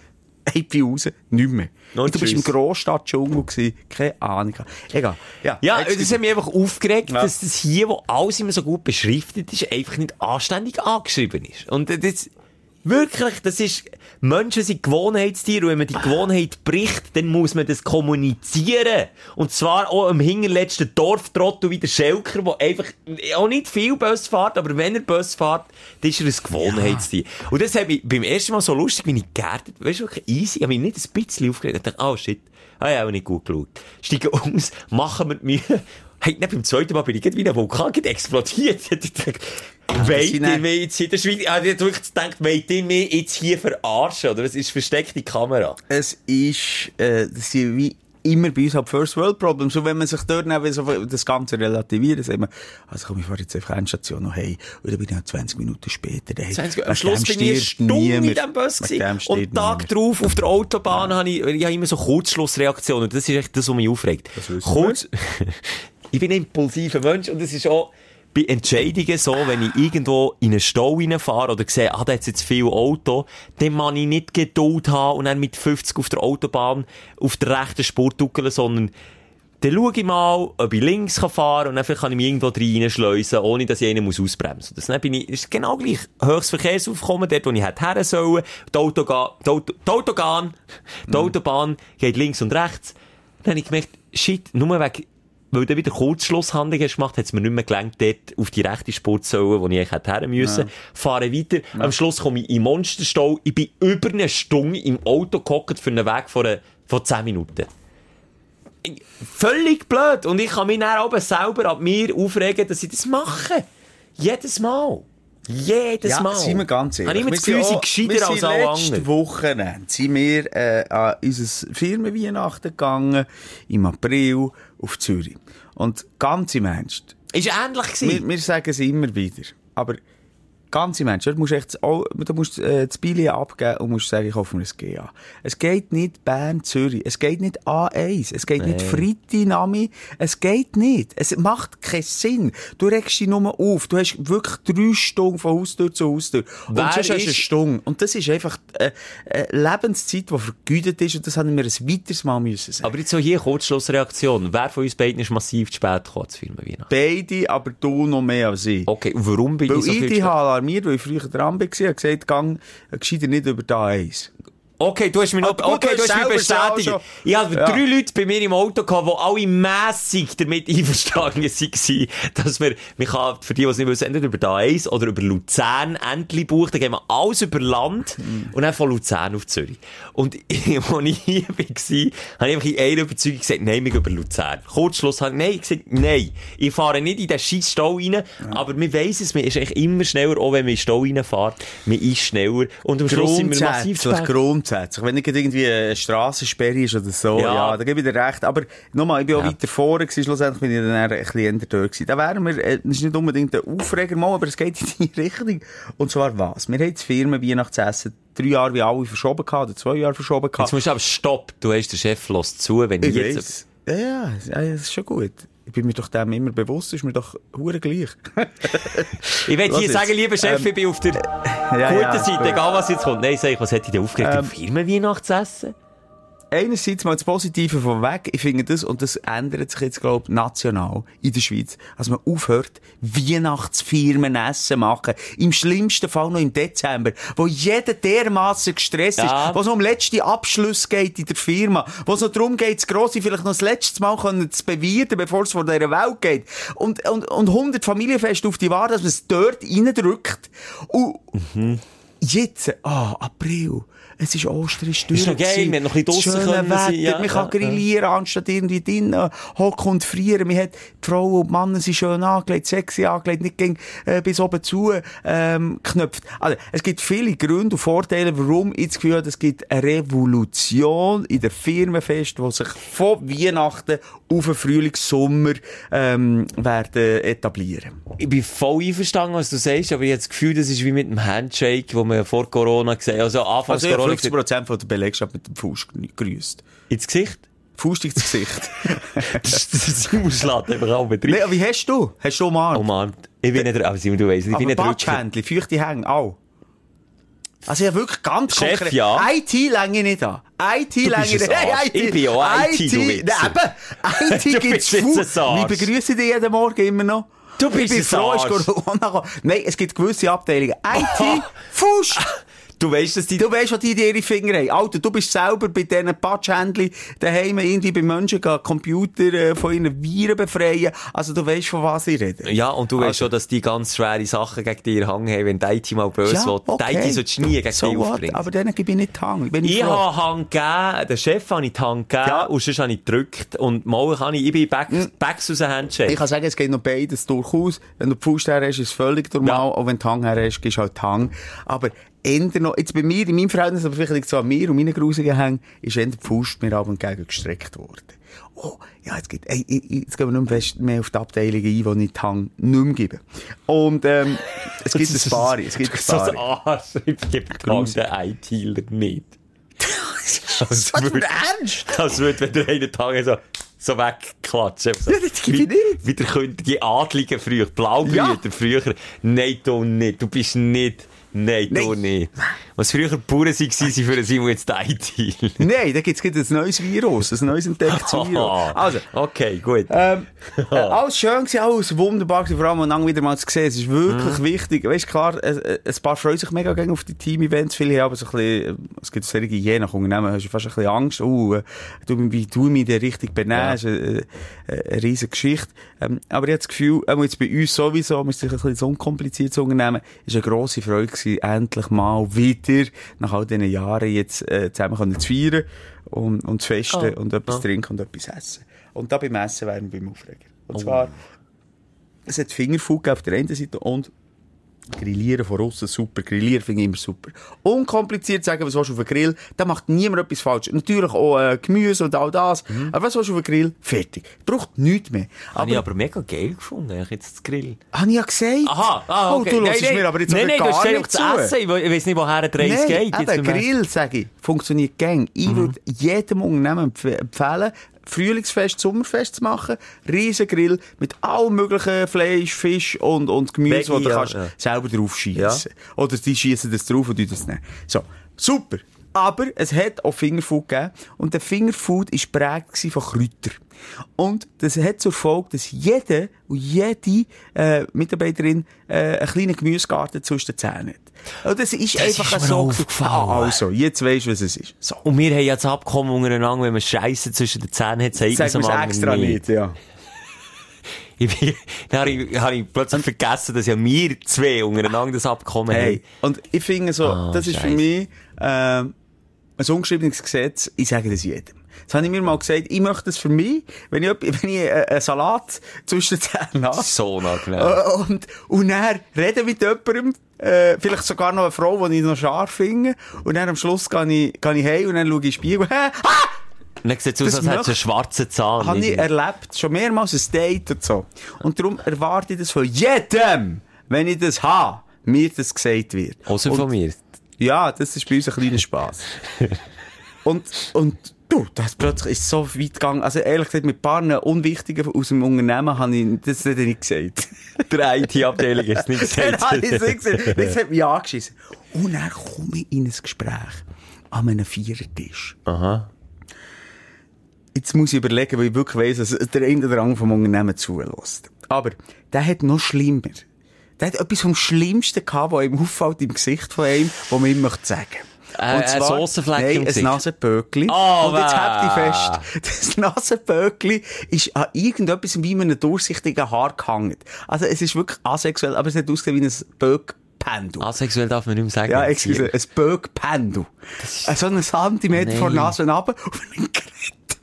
Pfeil raus, nicht mehr. No, Und du bist im. Grossstadt-Dschungel gewesen. Keine Ahnung. Egal. Ja, Ja, das hat mich einfach aufgeregt, Ja. dass das hier, wo alles immer so gut beschriftet ist, einfach nicht anständig angeschrieben ist. Und das, wirklich, das ist, Menschen sind Gewohnheitstiere und wenn man die Gewohnheit bricht, dann muss man das kommunizieren. Und zwar auch im hinterletzten Dorftrottel wie der Schelker, der einfach auch nicht viel Bus fährt, aber wenn er Bus fährt, dann ist er ein Gewohnheitstier. Und das hat mich beim ersten Mal so lustig, wenn ich geerdet, weißt du, wirklich easy, ich habe mich nicht ein bisschen aufgeregt. Ich dachte, oh shit, habe ich auch nicht gut geschaut. Steigen aus, machen wir die Mühe. Hey, nicht beim zweiten Mal bin ich wie ein Vulkan explodiert. [laughs] Sind ihr mich jetzt in der Schweiz, ah, ich wirklich gedacht, wollt ihr mich jetzt hier verarschen? Oder was ist versteckte Kamera? Es ist, äh, das sind wie immer bei uns halt First World Problems. Und wenn man sich dort dann so das Ganze relativiert, sagt man, also komm, ich fahre jetzt einfach Endstation noch hey, und dann bin ich halt 20 Minuten später. 20, am Schluss bin ich eine Stunde in diesem Bus gewesen. Und Tag drauf auf der Autobahn habe ich, ich habe immer so Kurzschlussreaktionen. Das ist echt das, was mich aufregt. wissen Kurz, [laughs] ich bin ein impulsiver Mensch und es ist auch bei Entscheidungen so, wenn ich irgendwo in einen Stau reinfahre oder sehe, ah, da hat jetzt viel Auto, dann kann ich nicht Geduld haben und dann mit 50 auf der Autobahn auf der rechten Spur duckeln, sondern dann schaue ich mal, ob ich links kann fahren kann und dann kann ich mich irgendwo reinschleusen, ohne dass ich einen muss ausbremsen muss. Dann bin ich, ist genau gleich. Höchstes Verkehrsaufkommen, dort, wo ich hätte her sollen. Die, Autoga die, Auto die Autobahn, die Autobahn geht links und rechts. Dann habe ich gemerkt, shit, nur wegen, weil du wieder Kurzschlusshandlung hast gemacht, hat es mir nicht mehr gelangt, dort auf die rechte sollen, wo ich eigentlich hätte her müssen. Fahre weiter. Am Schluss komme ich in den Monsterstau. Ich bin über eine Stunde im Auto gehockt für einen Weg von, einer- von 10 Minuten. Völlig blöd. Und ich kann mich dann selber ab mir aufregen, dass ich das mache. Jedes Mal. Jedes Ja, Mal. sind wir ganz ehrlich. Habe ich immer das Wir Gefühl, gescheiter als alle Wir anderen. Wochenende sind wir äh, an unser Firmenweihnachten gegangen, im April auf Zürich. Und ganz im Ernst, Ist ähnlich gewesen. wir, wir sagen es immer wieder, aber ganz im Ernst, du musst echt, du musst äh, das Billet abgeben und musst sagen, ich hoffe mir ein GA. Es geht nicht Bern-Zürich, es geht nicht A1, es geht nicht Fritti-Nami, es geht nicht. Es macht keinen Sinn. Du regst dich nur auf. Du hast wirklich drei Stunden von Haustür zu Haustür. Und Wer sonst hast du eine ist- Stunde. Und das ist einfach äh, äh, Lebenszeit, die vergütet ist und das haben wir ein weiteres Mal müssen sagen. Aber jetzt so hier Kurzschlussreaktion. Wer von uns beiden ist massiv zu spät gekommen zu Filmen Weihnachten? Beide, aber du noch mehr als ich. Okay, und warum bin Weil ich so viel alarmiert, weil ich früher dran war, habe gesagt, gang gescheiter nicht über die A1. Okay, du hast mich noch, gut, okay, du hast mich bestätigt. Ich hatte Ja. drei Leute bei mir im Auto gehabt, die alle mässig damit [laughs] einverstanden waren, dass wir, man kann, für die, die es nicht wissen, entweder über die A1 oder über Luzern endlich buchen. Dann gehen wir alles über Land und dann von Luzern auf Zürich. Und [laughs] als ich hier war, habe ich einfach in einer Überzeugung gesagt, nein, wir gehen über Luzern. Kurzschluss habe ich, nein, gesagt, nein. Ich fahre nicht in den scheiß Stau rein, aber man weiss es, man ist eigentlich immer schneller, auch wenn man in den Stau reinfährt. Man ist schneller. Und am Schluss sind wir massiv spät. Grundsätzlich. Wenn nicht irgendwie eine Strassensperre ist oder so, Ja. ja, da gebe ich dir recht. Aber nochmal, ich bin auch Ja. weiter vorne gewesen, schlussendlich bin ich dann eher ein bisschen dort gewesen. Da wären wir, äh, das ist nicht unbedingt ein Aufreger mal, aber es geht in die [laughs] Richtung. Und zwar was? Wir haben das Firmen Weihnachtsessen drei Jahre wie alle verschoben gehabt, oder zwei Jahre verschoben Jetzt gehabt. musst du aber stopp. Du hast den Chef los zu, wenn ich, Ich jetzt... ja, ja, das ist schon gut. Ich bin mir doch dem immer bewusst, ist mir doch hure gleich. [laughs] Ich will hier sagen, lieber Chef, ich bin auf der ja, guten ja, Seite, egal was jetzt kommt. Nein, sag ich, was hätte ich denn aufgeregt? Ähm, Ähm, Firmenweihnachtsessen? Einerseits mal das Positive von weg. Ich finde das, und das ändert sich jetzt, glaube ich, national in der Schweiz, dass man aufhört, Weihnachtsfirmen essen machen. Im schlimmsten Fall noch im Dezember, wo jeder dermaßen gestresst Ja. ist, wo es um letzte Abschluss geht in der Firma, wo es noch darum geht, das Grosse vielleicht noch das letzte Mal können zu bewirten, bevor es von dieser Welt geht. Und, und, und 100 Familienfeste auf die Ware, dass man es dort reindrückt. Und, Jetzt, ah, April. Es ist Ostern, es ist Ist noch geil, wir haben noch ein bisschen draussen können Wetter, sein, ja, man kann grillieren, anstatt irgendwie drinnen hocken und frieren. Man hat, die Frauen und die Männer sind schön angelegt, sexy angelegt, nicht gegen, äh, bis oben zu, ähm, knöpft. Also, es gibt viele Gründe und Vorteile, warum ich das Gefühl habe, es gibt eine Revolution in der Firmenfest, die sich von Weihnachten auf den Frühling, Sommer, ähm, werden etablieren. Ich bin voll einverstanden, was du sagst, aber ich habe das Gefühl, das ist wie mit dem Handshake, wo wir vor Corona gesehen haben. Also Anfangs Also, Corona 50 Prozent von der Belegschaft mit dem Fuß grüßt. ins Gesicht. Faust ins Gesicht. [laughs] Das ist der Simon schlägt einfach auch mit nee, wie hast du? Hast du umarmt? Umarmt. Ich bin nicht, aber Simon, du weißt, ich bin Aber nicht Rücker. Batschhändchen, feuchte Hänge, auch. Also ja, wirklich ganz Chef, konkret. ja. IT länge nicht an. IT länge nicht ein Arsch. Ich bin auch IT, du Nein, Wichser. eben. IT [laughs] Du gibt's. Wir begrüßen dich jeden Morgen immer noch. Du bist ich bin froh, ist Corona. Nein, es gibt gewisse Abteilungen. IT, [laughs] Fuß. Du weißt, dass die... Du weißt, was die in ihre Finger haben. Alter, du bist selber bei diesen Patschhändlern daheim irgendwie bei Menschen gehen, Computer äh, von ihren Viren befreien. Also du weißt, von was ich rede. Ja, und du weißt Also- schon, dass die ganz schwere Sachen gegen dir hängen haben, wenn die IT mal böse Ja, will. Die IT du nie gegen so dich aufbringen. Aber denen gebe ich nicht. Bin ich Ich habe Hand gegeben, der Chef habe ich die Hand gegeben, Ja. und sonst habe ich gedrückt. Und mal kann ich, ich bin back, backs aus dem Handshake. Ich kann sagen, es geht noch beides durchaus. Wenn du die Faust her hast, ist es völlig normal. Ja. Auch wenn du Hand her hast, du halt die Hand. Aber eher noch, jetzt bei mir, in meinem Verhältnis, aber vielleicht liegt es so an mir und meinen grusigen Hängen, ist eher die Faust mir ab und gegen gestreckt worden. Oh, ja, jetzt geht, ey, jetzt gehen wir nicht mehr, auf die Abteilungen ein, die ich die Hang nicht mehr gebe. Und, ähm, es gibt ein paar, es gibt ein So paar. [laughs] Arsch, ich gebe den IT-Ler nicht. Was für würde- Ernst? Das würde, wenn der eine Tage so, so wegklatschen. So. Ja, das gebe ich nicht. Wie der kündige Adlige früher, Blaubrüder Ja. früher. Nein, du nicht. Du bist nicht. Nein, du Nein. nicht. Was früher Bauern waren, sind für Simon jetzt IT. Nein, da gibt's gibt's ein neues Virus, ein neues entdecktes [laughs] Virus. Also, okay, gut. Ähm, [laughs] äh, alles schön gewesen, alles wunderbar gewesen, vor allem dann wieder mal zu sehen. Es ist wirklich wichtig. Weißt klar, äh, äh, ein paar freuen sich mega gegen auf die Team-Events. Viele haben aber so ein bisschen, äh, es gibt solche, je nach Unternehmen, hast du fast ein bisschen Angst. Oh, äh, du, wie du mich da richtig benehmen, ist eine, äh, eine riesige Geschichte. Ähm, aber ich habe das Gefühl, äh, jetzt bei uns sowieso, wir sind ein bisschen so unkompliziertes Unternehmen, ist eine grosse Freude gewesen, endlich mal wieder, nach all diesen Jahren jetzt, äh, zusammen können zu feiern und, und zu festen Oh. und etwas Oh. trinken und etwas essen. Und da beim Essen wären wir beim Aufreger. Und zwar, es hat Fingerfood auf der einen Seite und Grillieren von außen super. Grillieren finde ich immer super. Unkompliziert sagen, was willst du auf den Grill, da macht niemand etwas falsch. Natürlich auch äh, Gemüse und all das. Aber was willst du auf den Grill? Fertig. Braucht nichts mehr. Habe ich Aber, aber mega geil gefunden, eigentlich jetzt das Grill. habe ich ja gesagt. Aha, ah, okay. Oh, du hörst mir aber jetzt nein, aber nein, gar nicht zu. Essen. Ich we- ich weiss nicht, woher der Reis geht. eben. Grill, sage ich, funktioniert gäng. Ich würde jedem Unternehmen empf empfehlen, Frühlingsfest, Sommerfest zu machen. Riesen Grill mit allem möglichen Fleisch, Fisch und, und Gemüse, Veggie, wo du ja, kannst ja. selber drauf schießen. Oder die schießen das drauf und du das nehmen. So, super. Aber es hat auch Fingerfood gegeben. Und der Fingerfood war prägt von Kräutern. Und das hat zur Folge, dass jede und jede äh, Mitarbeiterin äh, einen kleinen Gemüsegarten zwischen den Zähnen hat. Und das ist Das einfach ist so. aufgefallen. Ah, also, jetzt weisst du, was es ist. So. Und wir haben ja das Abkommen untereinander, wenn man Scheiße zwischen den Zähnen hat, sagt man es extra nicht, ja. [laughs] Ich bin, dann habe ich, habe ich plötzlich vergessen, dass ja wir zwei untereinander das Abkommen Hey, und ich finde so, Ah, das ist für mich ähm, ein ungeschriebenes Gesetz. Ich sage das jedem. Das habe ich mir mal gesagt, ich möchte das für mich, wenn ich, [laughs] wenn ich äh, einen Salat zwischen den habe. So unangenehm. Äh, Und, und dann reden mit jemandem, äh, vielleicht sogar noch eine Frau, die ich noch scharf finde. Und dann am Schluss gehe ich, gehe ich heim und dann schaue ich in den Spiegel. [laughs] Ah! Und dann sieht es aus, als hätte es einen schwarzen Zahn. Habe ich erlebt, schon mehrmals ein Date und so. Und darum erwarte ich das von jedem, wenn ich das habe, mir das gesagt wird. Außer von mir. Ja, das ist bei uns ein kleiner Spass. [laughs] und, und, du, das plötzlich ist so weit gegangen. Also ehrlich gesagt, mit ein paar Unwichtigen aus dem Unternehmen habe ich das nicht gesagt. [laughs] Der IT-Abteilung ist nicht [laughs] gesagt. habe ich nicht gesagt. Das hat mich angeschissen. Und dann komme ich in ein Gespräch an einem Vierertisch. Aha. Jetzt muss ich überlegen, weil ich wirklich weiss, dass der eine oder andere vom Unternehmen zulässt. Aber der hat noch schlimmer. Der hat etwas vom Schlimmsten gehabt, was ihm auffällt im Gesicht von einem, was man ihm möchte sagen. Äh, ein Saucenfleck nein, im ein. Nasenböckli. Oh, Und jetzt habt ihr fest, [laughs] das Nasenböckli ist an irgendetwas wie einem durchsichtigen Haar gehangen. Also es ist wirklich asexuell, aber es hat ausgesehen wie ein Böckpendel. Asexuell darf man nicht mehr sagen. Ja, excuse, ein Böckpendel. So einen Zentimeter Nein. vor der Nase runter und ein Gerät.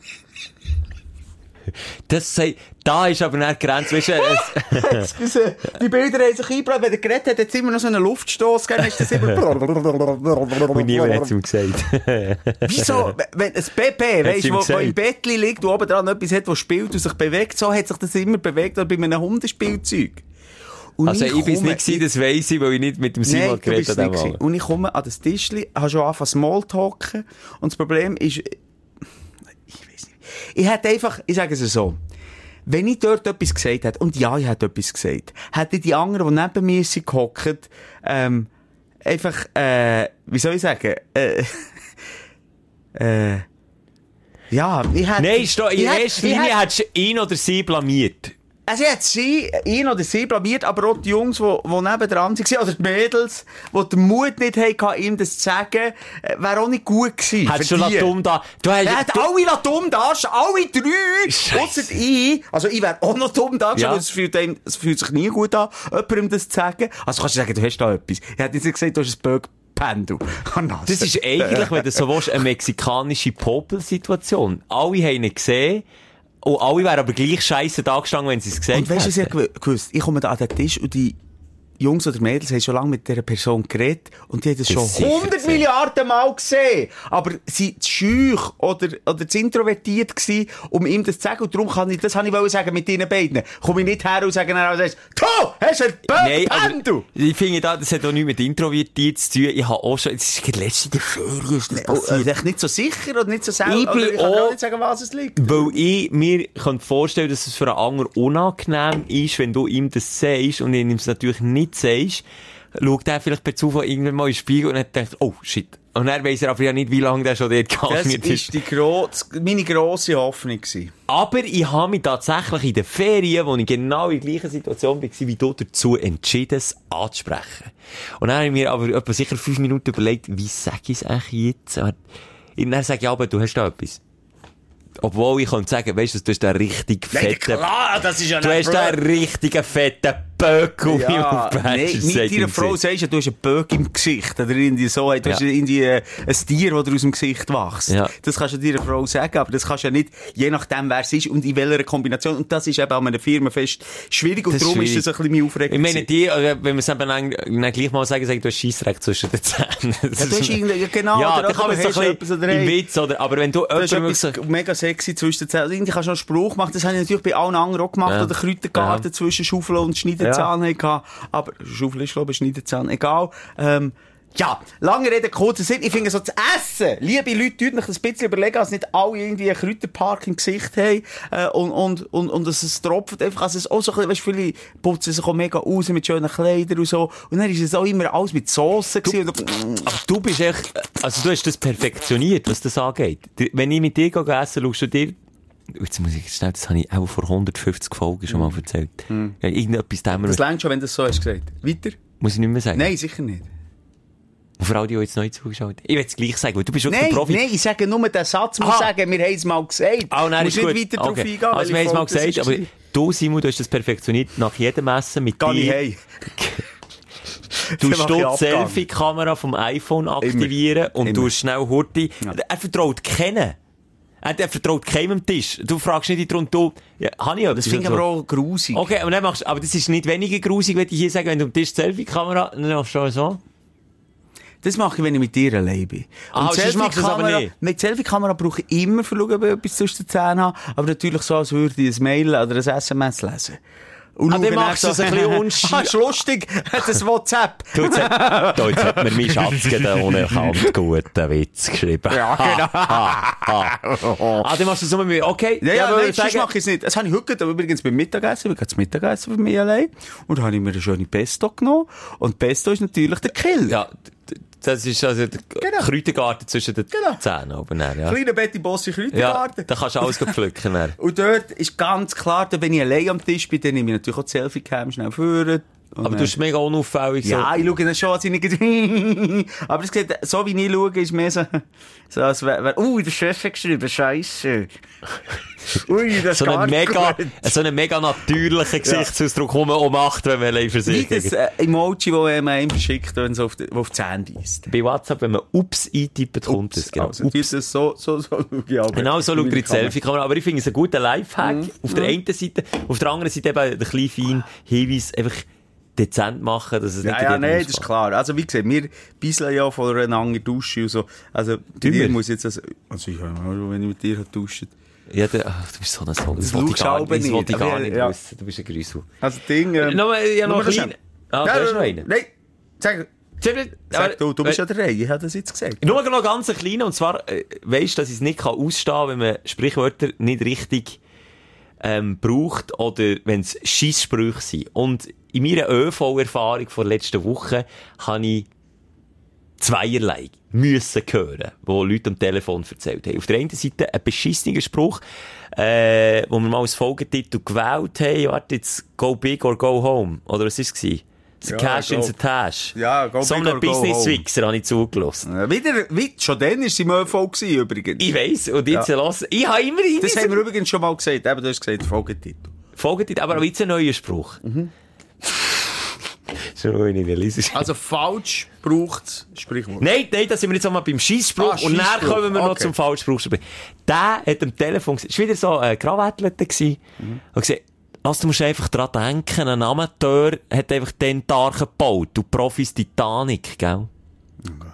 Das sei, da ist aber nicht die Grenze. Weißt du, [laughs] Excuse, die Bilder haben sich eingebrannt. Wenn er geredet hat, hat es immer noch so einen Luftstoß gegeben. Ist das immer... [laughs] und niemand hat es ihm gesagt. [laughs] Wieso? Wenn ein PP, weißt du, wo, wo im Bettli liegt, wo oben dran etwas hat, das spielt und sich bewegt, so hat sich das immer bewegt, oder bei einem Hundespielzeug. Und Also, ich bin es komme- nicht gewesen, das weiss ich, weil ich nicht mit dem Simon Nein, geredet habe. Und ich komme an das Tischli, habe schon angefangen Smalltalken. Und das Problem ist, ich hätte einfach, ich sage es so. Wenn ich dort etwas gesagt hätte, und ja, ich hätte etwas gesagt, hätte die anderen, die neben mir sind gehockt, ähm, einfach, äh, wie soll ich sagen, äh, [laughs] äh, ja, ich hätte... Nein, in erster Linie hätte- hättest du ihn oder sie blamiert. Also jetzt sie, ihn oder sie blamiert, aber auch die Jungs, die, die neben dran waren, oder die Mädels, die den Mut nicht hatten, ihm das zu sagen, äh, wäre auch nicht gut gewesen. Hättest du die. dumm da. Du hast, Er hat alle noch dumm da, alle drei, ausser ich. Also ich wäre auch noch dumm da, Ja. ja. es, fühlt einem, es fühlt sich nie gut an, jemandem das zu sagen. Also kannst du sagen, du hast da etwas. Ich hätte nicht gesagt, du hast ein Böckpendel. [laughs] das ist eigentlich, wenn du so willst, eine mexikanische Popel-Situation. Alle haben ihn gesehen. Und alle wären aber gleich scheiße da gestanden, wenn sie es gesagt Und weißt du, was ich hätten. gew- gewusst? Ich komme da an den Tisch und die Jungs oder Mädels haben schon lange mit dieser Person geredet und die haben das, schon sicher 100 gesehen. Milliarden Mal gesehen. Aber sie waren zu schüch oder, oder zu introvertiert gewesen, um ihm das zu sagen. Und darum kann ich, das habe ich sagen mit ihnen beiden. Komme ich nicht her und sage dann also, du, hast du Nein, du? ich finde, da, das hat auch nichts mit Introvertiert zu tun. Ich habe auch schon, das ist die letzte Ferien ist das Oh, passiert. echt nicht so sicher oder nicht so selber. Ich bin ich kann auch- nicht sagen, was es liegt. Weil ich mir kann vorstellen, dass es für einen anderen unangenehm ist, wenn du ihm das sagst und ihm es natürlich nicht sagst, schaut er vielleicht per Zufall irgendwann mal in den Spiegel und hat gedacht, oh shit. Und dann weiss er aber ja nicht, wie lange der schon dort Das gegangen ist. die gro meine grosse Hoffnung gewesen. Aber ich habe mich tatsächlich in den Ferien, wo ich genau in der gleichen Situation war, wie du, dazu entschieden, es anzusprechen. Und dann habe ich mir aber etwa sicher fünf Minuten überlegt, wie sage ich es eigentlich jetzt? Und dann sage ich aber, du hast da etwas. Obwohl ich kann sagen, weißt du, du hast da richtig fetten, klar, das ist ja du hast da einen richtigen fetten Böckel Ja, im nee, mit deiner Frau sagst du, du hast einen Böck im Gesicht. Oder irgendwie so, du hast Ja. irgendwie äh, ein Tier, das aus dem Gesicht wächst. Ja. Das kannst du deiner Frau sagen, aber das kannst du ja nicht, je nachdem, wer es ist und in welcher Kombination. Und das ist eben an einer Firmenfest schwierig und Das ist darum ist schwierig. das ein bisschen mein Aufregung. Ich meine, die, äh, wenn wir es eben dann, dann gleich mal sagen, sagen, du hast Scheissrecht zwischen den Zähnen. Das Ja, du ist- hast irgendwie, genau, Ja, oder, kann man so ein hast bisschen im. Witz, oder? Aber wenn du ist wirklich mega sexy zwischen den Zähnen. Irgendwie kannst du noch einen Spruch machen. Das habe ich natürlich bei allen anderen auch gemacht, Ja. oder Kräutergarten zwischen Schaufel und Schneidezahn ja. Aber Schaufel ist, glaube ich, Schneidezahn. Egal. Ähm, ja, lange Rede, kurzer Sinn. Ich finde so zu essen. Liebe Leute, tut euch das ein bisschen überlegen, dass nicht alle irgendwie einen Kräuterpark im Gesicht haben. Äh, und, und, und, und dass es tropft einfach. Also es auch so ein bisschen, weißt, viele putzen sich auch mega raus mit schönen Kleidern und so. Und dann ist es auch immer alles mit Soße gewesen. Und, Aber du bist echt, also du hast das perfektioniert, was das angeht. Wenn ich mit dir gehe essen, schaust du dir, jetzt muss ich schnell, das habe ich auch vor 150 Folgen schon mal erzählt. Ja, irgendetwas dem das längt schon, wenn du das so hast gesagt. Weiter? muss ich nicht mehr sagen. Nein, sicher nicht. Und vor allem die, die jetzt neu zugeschaut. Ich will es gleich sagen, weil du bist wirklich Nein, der Profi. nein, ich sage nur den Satz, muss Aha. sagen, wir haben es mal gesagt. Ah, nein, du ist musst gut. nicht weiter okay. eingehen. Also, wir haben es mal gesagt, aber du, Simon, du hast das perfektioniert nach jedem Essen mit Geh dir. heim. [laughs] Du musst die. Selfie-Kamera vom iPhone aktivieren und Immer. du hast schnell Hurti. Er vertraut keinen. Er, er vertraut keinem am Tisch. Du fragst nicht drum, du, ja, habe ich Das finde ich aber auch grusig. Okay, dann machst, aber das ist nicht weniger grusig, wenn ich hier sage, wenn du am Tisch die Selfie-Kamera, dann machst du so. Das mache ich, wenn ich mit dir allein bin. Ah, Und aber Selfie-Kamera- nicht? Mit Selfie-Kamera brauche ich immer, für schauen, ob ich etwas zwischen den Zähnen habe. Aber natürlich so, als würde ich ein Mail oder ein SMS lesen. Und Ah, dann machst du es ein bisschen [laughs] unschön. Ah, ist lustig. Das WhatsApp. Du, jetzt, hat- [laughs] du, jetzt hat mir mein Schatz gerade unerkannt [laughs] guten Witz geschrieben. Ja, genau. ah, dann machst du es so mit mir. Okay, Ja, ja, aber nein, ich sonst mache ich es nicht. Das habe ich heute übrigens beim Mittagessen. Wir gehen zum Mittagessen für mich allein. Und da habe ich mir eine schöne Pesto genommen. Und Pesto ist natürlich der Kill. Ja, das ist also der Genau. Kräutergarten zwischen den Genau. Zähnen oben. dann, Ja, Kleiner Betty Boss im ja Kräutergarten. da kannst du alles pflücken. dann. [laughs] Und dort ist ganz klar, da wenn ich allein am Tisch bin, dann nehme ich natürlich auch die Selfie-Cam schnell führen. Und, Aber äh, du bist mega unauffällig. Ja, so. ich schaue dann schon, ich nicht... [laughs] Aber es sieht, so wie ich schaue, ist mehr so, so als wäre, wär, ui, der Chef hat geschrieben, scheisse. [laughs] Ui, das so ist einen mega, gut. so einen mega natürlichen Gesichtsausdruck, den man auch macht, wenn man für sich Wie das äh, Emoji, das man ihm schickt, wenn es auf die, auf die Zähne beißt. Bei WhatsApp, wenn man Ups eintippt, kommt es. Genau. Also, das ist so, so, so schaue ich. Genau so schaut ihr in die Kamera. Selfie-Kamera. Aber ich finde es einen guten Lifehack. Mhm. Auf der einen Seite. Auf der anderen Seite eben der kleine feine Hinweis, einfach dezent machen, dass es nicht Ja, ja, jedem nein, das ist klar. Also, wie gesagt, wir bisseln ja voneinander duschen und so. Also, bei dir muss jetzt das, also, ich habe auch, wenn ich mit dir dusche. Ja, der, ach, du bist so ein Soul. Das Das wollte ich gar du nicht, das wollte ich nicht. gar nicht ja. wissen. Du bist ein Grüssel. Also, Ding, ähm, Noch, ja, noch nur ein schnell. kleiner. Ah, du hast noch einen. Nein, sag, sag du, du bist ja der Reihe, ich habe das jetzt gesagt. Nur noch ganz ein kleiner, und zwar, äh, weisst, dass ich es nicht kann ausstehen kann, wenn man Sprichwörter nicht richtig, ähm, braucht, oder wenn es Scheisssprüche sind. Und in meiner ÖV-Erfahrung von letzten Woche habe ich zweierlei müssen hören, wo Leute am Telefon erzählt haben. Auf der einen Seite ein beschissener Spruch, äh, wo wir mal als Folgetitel gewählt haben, warte jetzt, go big or go home. Oder was war es? The Ja, cash in the tash. Ja, go so einen Business-Wichser habe ich zugelassen. Wieder, wie, schon dann war sie im ÖV gewesen, übrigens. Ich weiss, und jetzt Ja. lassen. Ich habe immer das haben wir übrigens schon mal gesagt, eben, du hast gesagt, Folgetitel. Folgetitel, aber jetzt ein neuer Spruch. Mhm. [laughs] Also, falsch braucht Sprichwort. Nein, nein, da sind wir jetzt auch mal beim Scheissspruch. Ah, und dann kommen wir noch okay. zum Falschspruch. Der hat am Telefon gesagt, es war wieder so ein Krawattler gewesen. Mhm. Und gesagt, lass, du musst einfach dran denken, ein Amateur hat einfach den Tag gebaut, du Profis Titanic, gell? Oh Gott.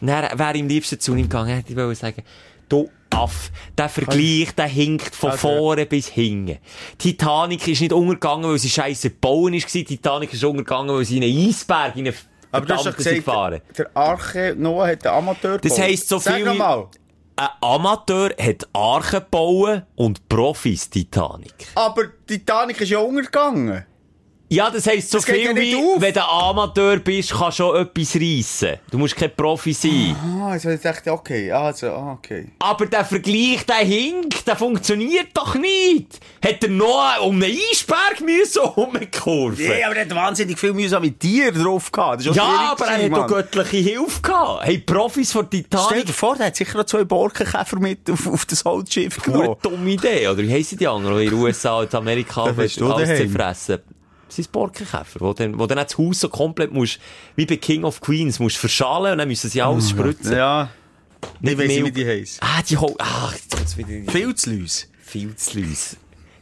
Dann wäre ihm liebsten zu ihm gegangen, hätte ich sagen, du Aff, der Vergleich, der hinkt von Also- vorne bis hinten. Titanic ist nicht untergegangen, weil sie scheiße bauen ist. Titanic ist untergegangen, weil sie in einen Eisberg in einen Aber du hast doch gefahren. der Arche Noah hat den Amateur Das heisst so Sag viel wie- mal. Ein Amateur hat Archen gebaut und Profis Titanic. Aber Titanic ist ja untergegangen. Ja, das heisst so Das viel ja wie, auf. wenn du Amateur bist, kannst du schon etwas reissen. Du musst kein Profi sein. Ah, jetzt habe ich gedacht, okay, also, ah, okay. Aber der Vergleich, der hinkt, der funktioniert doch nicht. Hat er noch um einen Eisberg müssen umkurven? Ja, aber er hat wahnsinnig viel Mühe mit dir drauf gehabt. Ja, aber er hat doch göttliche Hilfe gehabt. Hey, Profis von Stell Titanic. dir vor, der hat sicher noch zwei Borkenkäfer mit auf, auf das Holzschiff genommen. Gute dumme Idee, oder? Wie heissen die anderen, in den USA und Amerika du alles daheim. zerfressen? Das sind Borkenkäfer, wo dann, wo dann das Haus so komplett musst, wie bei King of Queens, musst verschalen und dann müssen sie alles spritzen. Ja. Nicht Ich weiss nicht, wie die heissen. Ah, die Hol... Ach, jetzt wieder Filzlüs. Filzlüs.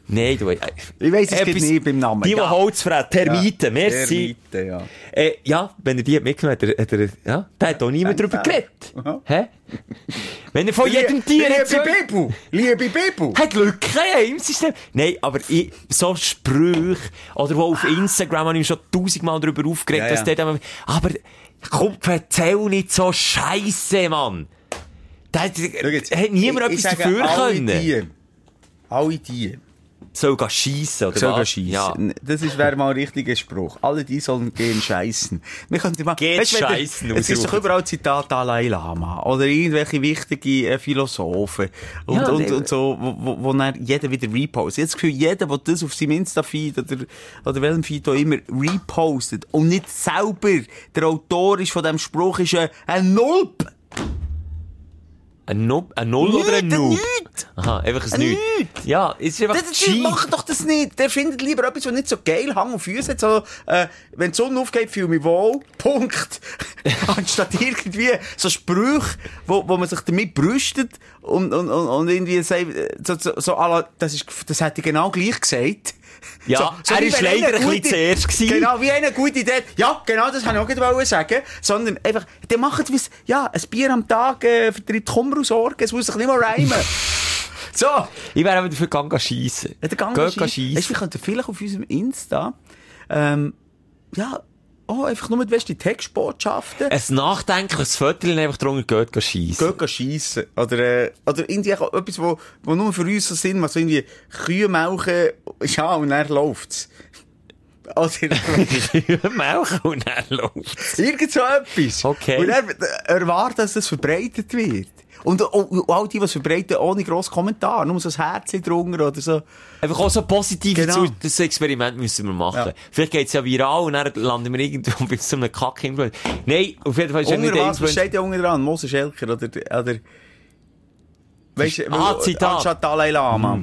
Nein, du... Äh, Ich weiss es etwas- nicht beim Namen. Die, die Ja. Holz fressen, Termiten, merci. Termiten, ja. Äh, ja, wenn er die mitgenommen er, hat er, ja, da hat auch niemand drüber geredet. Hä? Wenn er von jedem Tier Liebe so- Bibu! Liebe Bibu! hat Lücken im System. Nein, aber ich, so Sprüche, oder wo auf Instagram habe ich schon tausendmal darüber aufgeregt, Ja, dass ja. der dann, aber komm, erzähl nicht so Scheiße, Mann. Da hat, Schau jetzt, hat niemand ich- ich etwas sage, dafür alle können. Die, alle die Soll gehen schiessen, oder sollen was? schiessen. Ja. Das ist, wäre mal ein richtiger Spruch. Alle die sollen gehen scheißen. Wir könnten mal, Geht du, wenn der- scheissen, Es ist doch überall Zitat Dalai Lama. Oder irgendwelche wichtigen äh, Philosophen. Und, Ja, und, und so, wo, wo, wo dann jeder wieder repostet. Habe das Gefühl, jeder, der das auf seinem Insta-Feed oder, oder welchem Feed auch immer repostet und nicht selber der Autor ist von diesem Spruch, ist ein, ein Nulp. Ein, Nub, ein Null oder ein Noob? nichts. Aha, einfach ein Ein. Nichts. Ja, es ist einfach Das, das, macht doch das nicht. Der findet lieber etwas, was nicht so geil Hang auf Füße hat. So, äh, wenn die Sonne aufgeht, fühle ich mich wohl. [laughs] Punkt. [laughs] Anstatt irgendwie so Sprüche, wo, wo man sich damit brüstet und, und, und, und irgendwie sagt, so, so, so la, das ist, das hätte ich genau gleich gesagt. Ja, er wie ist wenn leider ein bisschen zuerst gewesen. Genau, wie eine gute Idee. Ja, genau, das wollte ich auch sagen. Sondern einfach, der macht wie, ja, ein Bier am Tag, äh, vertreibt Kummer und Sorgen. Es muss sich nicht mal reimen. [laughs] so. Ich wäre aber dafür gegangen schiessen. Ja, der Gang ist- Weisst du, schiessen. wir könnten vielleicht auf unserem Insta, ähm, ja, oh, einfach nur mit besten Textbotschaften. Ein nachdenkliches Viertel einfach drunter geht schiessen. Geht gehen schiessen. Oder, äh, oder irgendwie auch etwas, wo, wo nur für uns so Sinn macht. So irgendwie Kühe melken, ja, und dann läuft's. [laughs] Oder [laughs] Melken und dann läuft irgend so etwas. Okay. Und dann äh, erwarten, dass das verbreitet wird. Und, und, und all die, es verbreiten, ohne grossen Kommentar. Nur so ein Herzchen drunter oder so. Einfach auch so positiv Genau. zu, das Experiment müssen wir machen. Ja. Vielleicht geht's ja viral und dann landen wir irgendwo [laughs] bei so einem kack -Influencer. Nein, auf jeden Fall ist ja nicht Unter der was? Was steht ja unten dran? Moses Schelker oder, oder, weisst du, Ah, Zitat. Anstatt Dalai Lama.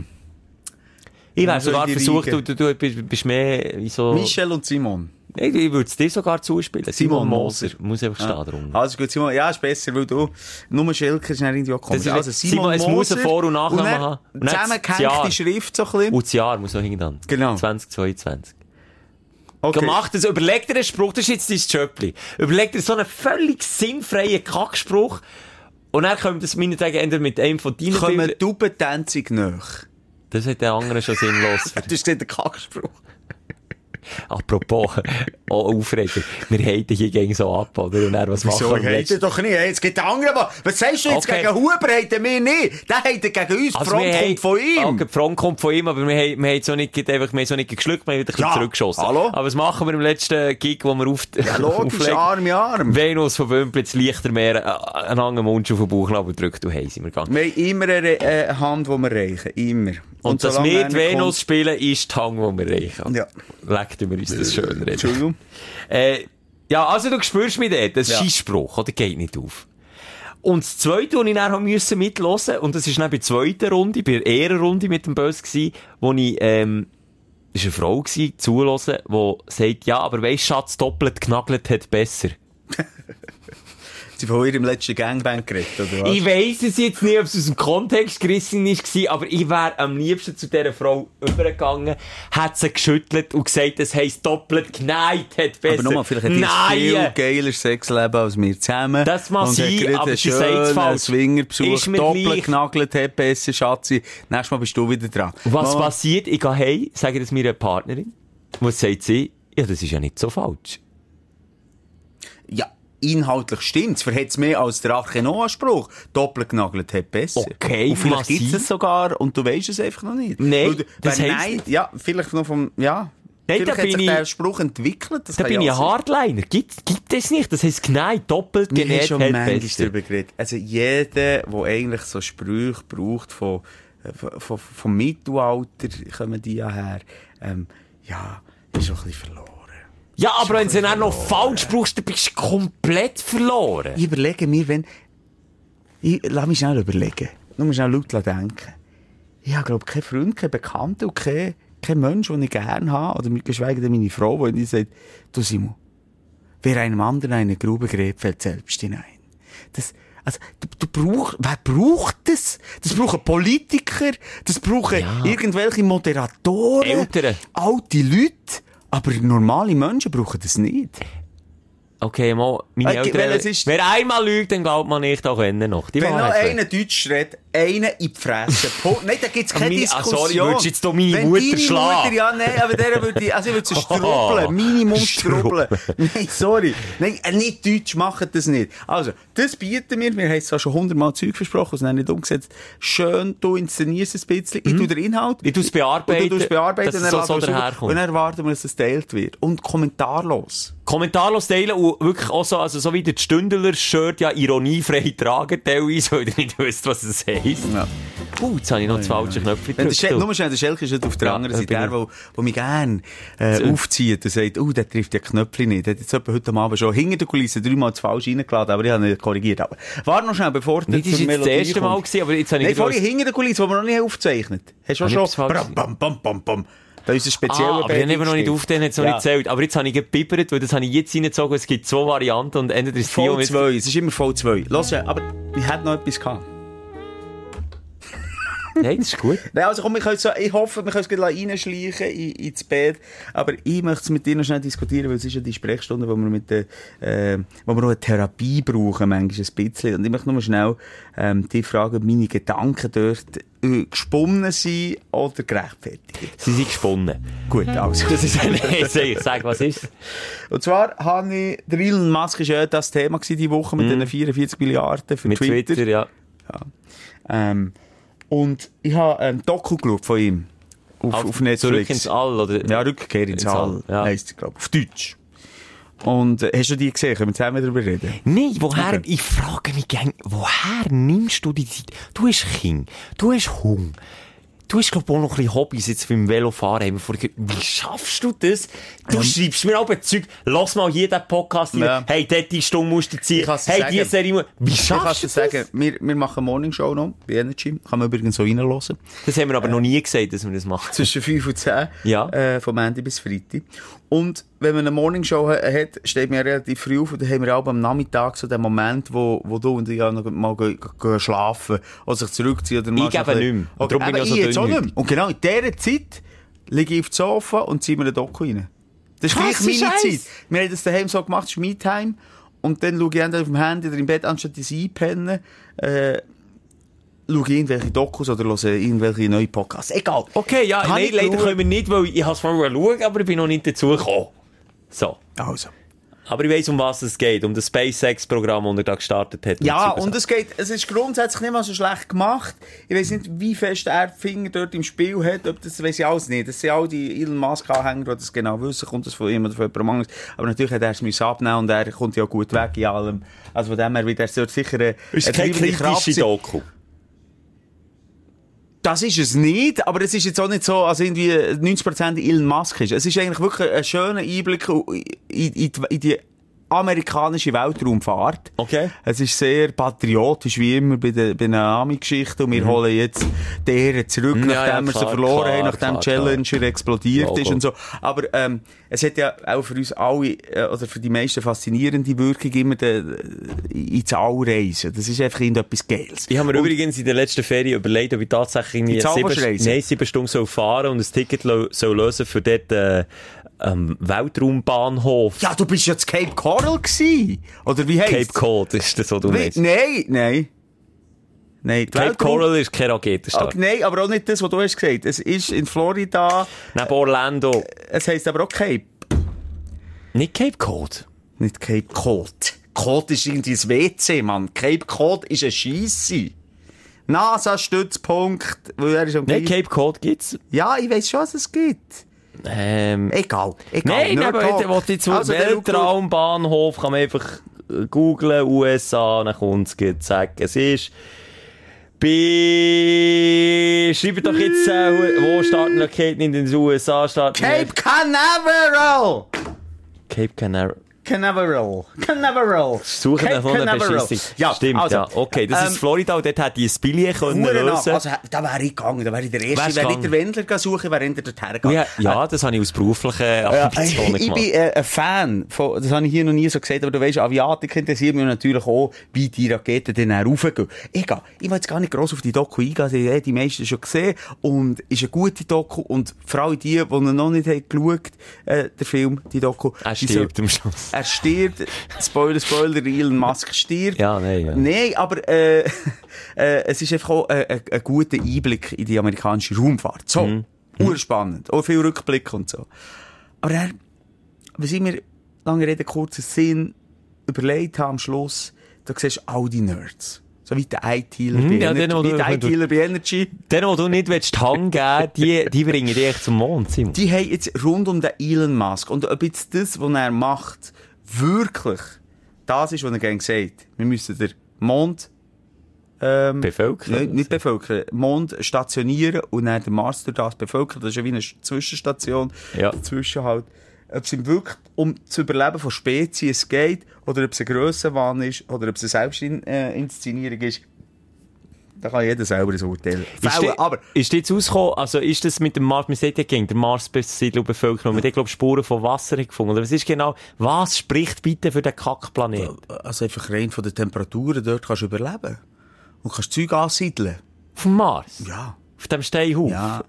Ich wäre So sogar versucht, du, du, du bist, mehr so... Michel und Simon. Nein, ich würde es dir sogar zuspielen. Simon, Simon Moser. Moser. Muss einfach stehen drunter. Also gut, Simon, ja, ist besser, weil du, nur Schelker ist dann irgendwie auch komisch. Also Simon, Simon, es muss Moser Vor- und Nachnamen haben. Und Zusammengehängte. Schrift so ein bisschen. Und das Jahr muss noch hinten Genau. 2022. Okay. Gemacht, also überleg dir einen Spruch, das ist jetzt dein Jöppli. Überleg dir so einen völlig sinnfreien Kackspruch. Und dann kommt das meinetwegen entweder mit einem von deinen Kommen. Tubentänzig nach. Das hat der andere schon sinnlos. [laughs] Das ist nicht der Kackspruch. Apropos, auch Aufreger. Wir haten hier gegen so ab, oder? Und dann, was machen Wieso? wir? Letzten- doch nicht. Es gibt andere, aber was sagst du jetzt Okay. gegen Huber? Heiten wir nicht. Der heitet gegen uns. Die Also Front wir kommt von ihm. Okay, die Front kommt von ihm, aber wir haben, wir haben so nicht, einfach, wir haben so nicht geschluckt, wir haben wieder ein Ja, zurückgeschossen. hallo? Aber was machen wir im letzten Gig, wo wir auf, Ja, logisch, [laughs] auflegen? Arm in Arm. Venus von Wümplitz, Lichtermeer, äh, einen langen Mund auf den Bauchnabel drückt, du hey, sind wir gegangen. Wir haben immer eine äh, Hand, die wir reichen. Immer. Und, das solange mit einer Venus spielen ist die Hang, die wir reichen. Ja. Leckt wir uns das schön reden. Entschuldigung. Äh, ja, also du spürst mich dort, das Ja. Scheissspruch, oder? Geht nicht auf. Und das Zweite, was ich dann müssen mitlosen, und das ist dann bei der zweiten Runde, bei der Ehrenrunde mit dem Böss gsi, wo ich, ähm, war eine Frau gsi, zuhören, die sagt, ja, aber weisst, Schatz, doppelt genagelt hat besser. [laughs] sie von ihrem letzten Gangbang geredet, oder was? Ich weiss es jetzt nicht, ob es aus dem Kontext gerissen war, aber ich wäre am liebsten zu dieser Frau übergegangen, hat sie geschüttelt und gesagt, es heisst doppelt geneigt, hat besser. Aber nochmal, vielleicht hat die ein viel geiler Sexleben als wir zusammen. Das mag und sein, aber sie sagt's schönen falsch. Swingerbesuch, mir doppelt gleich. genagelt, hat besser, Schatzi. Nächstes Mal bist du wieder dran. Was Mama, passiert? Ich gehe heim, sage das meiner Partnerin. Was sagt sie? Ja, das ist ja nicht so falsch. Ja, inhaltlich stimmt's. Verhät's mehr als der Arche Noah-Spruch. Doppelt genagelt hat besser. Okay, Und vielleicht gibt's es sogar und du weisst es einfach noch nicht. Nein, Weil das wer heisst- Neid- Ja, vielleicht noch vom, ja. Nein, da bin ich- der Spruch entwickelt. Da bin ich ein. Hardliner. Gibt, gibt es nicht. Das heisst geneigt, doppelt Wir haben genäht, schon hat manchmal besser. darüber geredet. Also jeder, der eigentlich so Sprüche braucht von, äh, von, von, vom Mittelalter, kommen die ja her, ähm, ja, ist schon ein bisschen verloren. Ja, aber wenn du sie dann noch falsch brauchst, dann bist du komplett verloren. Ich überlege mir, wenn, ich, lass mich schnell überlegen. Nur schnell laut denken. Ich habe, glaube keinen Freund, keinen Bekannten und keinen, keinen Mensch, den ich gerne habe, oder geschweige denn meine Frau, die sagt, du Simon, wer einem anderen eine Grube gräbt, fällt selbst hinein. Das, also, du, du brauchst, wer braucht das? Das brauchen Politiker, das brauchen Ja. irgendwelche Moderatoren, Eltern. alte Leute, aber normale Menschen brauchen das nicht. Okay, mal, meine Äh, Eltern, ist- wer einmal lügt, dann glaubt man nicht auch Ende noch. Die Wenn noch einer Deutsch redet, einen in die Fresse. [laughs] Nein, da gibt's keine Meine- ah, Diskussion. sorry, würdest jetzt doch meine Wenn Mutter schlagen? Mutter, ja, nein, aber der würde ich, also ich würde sie [laughs] strubbeln. Minimum strubbeln. Nein, sorry. Nein, äh, nicht Deutsch machen das nicht. Also, das bieten wir. Wir haben es zwar schon hundertmal Zeug versprochen, es ist nicht umgesetzt. Schön, du inszenierst ein bisschen. Ich tu den Inhalt. Mhm. Ich tu's bearbeiten, Und du tust bearbeiten. dass und es dann so- so es daherkommt. Und dann erwarten wir, dass es geteilt wird. Und kommentarlos. Kommentarlos teilen und wirklich auch so, also so wie der Stündler-Shirt ja ironiefrei tragen teilweise, weil ihr nicht wisst, was es heisst. Ja. Uh, jetzt habe ich noch das falsche Knöpfchen Wenn der. Schel, nur schnell, der Schelke ist auf der Ja, anderen Seite. Der, der, der mich gerne äh, So. aufzieht und sagt, oh, der trifft ja Knöpfchen nicht. Der hat jetzt heute Abend schon hinter der Kulisse dreimal zu falsch reingeladen, aber ich habe ihn korrigiert. Aber warte noch schnell, bevor du zur war jetzt das Melodie erste Mal, gewesen, aber jetzt habe ich Nein, vorhin hinter der Kulisse, die wir noch nicht aufgezeichnet Hast du schon... Bam, bam, bam, bam, bam. Da ist ein spezieller Ah, aber ich habe noch nicht auf, den es noch Ja. nicht gezählt. Aber jetzt habe ich gebibbert, weil das habe ich jetzt reingezogen. Es gibt zwei Varianten und entweder ist die Voll jetzt- 2, es ist immer voll 2. Lass ja, aber ich hätte noch etwas gehabt. [laughs] Nein, das ist gut. Nein, also komm, wir können so, ich hoffe, wir können es gleich reinschleichen in, ins Bett. Aber ich möchte es mit dir noch schnell diskutieren, weil es ist ja die Sprechstunde, wo wir mit der, äh, wo wir auch eine Therapie brauchen, manchmal ein bisschen. Und ich möchte nur schnell, ähm, die fragen, ob meine Gedanken dort äh, gesponnen sind oder gerechtfertigt. Sie sind gesponnen. Gut, also. Das ist ein [laughs] sag, was ist? Und zwar habe ich, der Elon Musk ist ja das Thema gewesen, die Woche mit den 44 Milliarden für. Mit Twitter. Twitter, ja. Ähm, und ich habe ein Doku geschaut von ihm. Auf, auf, Netflix. Zurück ins All, oder? Ja, Rückkehr ins, Ins All, All, ja. heisst sie, glaube Auf Deutsch. Und äh, hast du die gesehen? Können wir zusammen darüber reden? Nein, woher, Okay. ich frage mich gern, woher nimmst du die Zeit? Du hast Kind, du hast Hunger. Du hast, glaub ich, auch noch ein bisschen Hobbys jetzt beim Velofahren. Haben wir. Wie schaffst du das? Du schreibst mir aber Zeug, lass mal jeden Podcast rein. Ja. Hey, dort die Stunde musst du ziehen. Hey, sagen. die Serie Wie Ich kann schaffst du das? sagen, wir, wir machen Morningshow noch bei Energy. Kann man übrigens so reinhören. Das haben wir aber noch nie gesagt, dass wir das machen. Zwischen 5 und 10. Ja. Äh, vom Ende bis Freitag. Und wenn man eine Morningshow ha- hat, steht man ja relativ früh auf und dann haben wir auch am Nachmittag so den Moment, wo, wo du und ich ja noch mal schlafen oder sich zurückziehen oder mal Ich bisschen- nicht mehr. Okay, darum bin ich so jetzt auch nicht mehr. Und genau in dieser Zeit liege ich auf dem Sofa und ziehe mir ein Doku rein. Das ist gleich Krasse meine Scheiß. Zeit. Wir haben das daheim so gemacht, es ist Me-Time. Und dann schaue ich entweder auf dem Handy oder im Bett, anstatt ins Einpennen, äh, schaue irgendwelche Dokus oder höre irgendwelche neuen Podcasts. Egal. Okay, ja, Kann nein, leider können wir nicht, weil ich habe es vorher schauen, aber ich bin noch nicht dazu gekommen. So. Also. Aber ich weiss, um was es geht. Um das SpaceX-Programm, das er da gestartet hat. Ja, und es geht, es ist grundsätzlich nicht mal so schlecht gemacht. Ich weiß nicht, wie fest er die Finger dort im Spiel hat, ob das weiß ich alles nicht. Das sind all die Elon Musk-Anhänger, die das genau wissen, kommt das von ihm oder von anderes. Aber natürlich hat er es müssen abnehmen und er kommt ja gut weg in allem. Also von dem her wird er sicher eine, Ist eine keine kritische. Doku. Das ist es nicht, aber es ist jetzt auch nicht so, als irgendwie 90% Elon Musk ist. Es ist eigentlich wirklich ein schöner Einblick in, in, in, die- amerikanische Weltraumfahrt. Okay. Es ist sehr patriotisch, wie immer bei den, bei den Ami-Geschichten. Und wir holen jetzt die Ehre zurück, Mhm. Ja, nachdem ja, wir sie klar, verloren klar, haben, nachdem klar, Challenger explodiert Logo. ist und so. Aber ähm, es hat ja auch für uns alle, äh, oder für die meisten faszinierende Wirkung immer de, ins Allreisen. Das ist einfach irgendetwas Geiles. Ich habe mir Und- übrigens in der letzten Ferien überlegt, ob ich tatsächlich irgendwie Die sieben, nein, sieben Stunden soll fahren und ein Ticket lo soll lösen für dort, äh, ähm, Weltraumbahnhof. Ja, du bist ja zu Cape Coral gewesen. Oder wie heisst Cape Cod ist das, was du meinst. Nein, nein. Nein, Cape Weltraum- Coral ist keine Raketenstadt. Ah, nein, aber auch nicht das, was du hast gesagt. Es ist in Florida, Neben Orlando. es heisst aber auch Cape. Nicht Cape Cod. Nicht Cape Cod. Cod ist irgendwie ein WC, Mann. Cape Cod ist ein Scheisse. NASA-Stützpunkt, weil er ist am Nein, Cape Cod gibt's. Ja, ich weiss schon, was es gibt. Ähm, Egal, egal. Nein, aber ich wollte jetzt Also, Weltraumbahnhof kann man einfach äh, googlen, USA, dann kommt es gleich, zack, es ist bei, schreibt doch jetzt, äh, wo starten Raketen in den USA, starten Cape Canaveral! Cape Canaveral. Canaveral. Canaveral. Suchen Cape nach einer. Beschissung. Ja, Stimmt, also, ja. Okay, das ähm, ist Florida und dort hätte ich ein Billet können lösen. Also, da wäre ich gegangen, da wäre ich der Erste. Wärst Ich der Wendler suchen, wäre hinter dorthin gegangen. ja, ja, das habe ich aus beruflichen Ambitionen ich gemacht. bin äh, ein Fan von, das habe ich hier noch nie so gesagt, aber du weißt, Aviatik interessiert mich natürlich auch, wie die Raketen dann raufgehen. Egal, ich will jetzt gar nicht gross auf die Doku eingehen, die haben die meisten schon gesehen und ist eine gute Doku und vor allem die, die noch nicht haben geschaut, äh, der Film, die Doku. Er stirbt am Schluss. Er stirbt, Spoiler, Spoiler, Elon Musk stirbt. Ja, nein, ja. Nein, aber äh, [laughs] äh, es ist einfach auch äh, ein, ein guter Einblick in die amerikanische Raumfahrt. So, Mhm. urspannend. Auch viel Rückblick und so. Aber er, was ich mir, lange Rede, kurzer Sinn, überlegt habe am Schluss, da siehst du all die Nerds. So wie der ITler Mhm, bei, ja, den, wie der ITler bei Energy. Den, wo du nicht willst, die Hand geben die, die bringen dich echt zum Mond, Simon. Die haben jetzt rund um den Elon Musk und ob jetzt das, was er macht, wirklich das ist, was er gerne sagt. Wir müssen den Mond ähm, Bevölkern. Nicht, nicht bevölkern. Mond stationieren und dann den Mars durch das bevölkern. Das ist ja wie eine Zwischenstation. Ja. Dazwischen halt. Ob es ihm wirklich um das Überleben von Spezies geht, oder ob es ein Grössenwahn ist, oder ob es eine Selbstinszenierung ist, da kann jeder selber ein Urteil Ist, fällen. die, Aber ist jetzt rausgekommen, also ist das mit dem Mars, sagt ja gegen der Mars-Besiedlung Bevölkerung, man hat, glaube Spuren von Wasser gefunden. Oder was ist genau, was spricht bitte für den Kackplanet? also einfach rein von den Temperaturen dort kannst du überleben. Und kannst Zeug ansiedeln. Auf dem Mars? Ja. Auf dem Steinhaufen? Ja.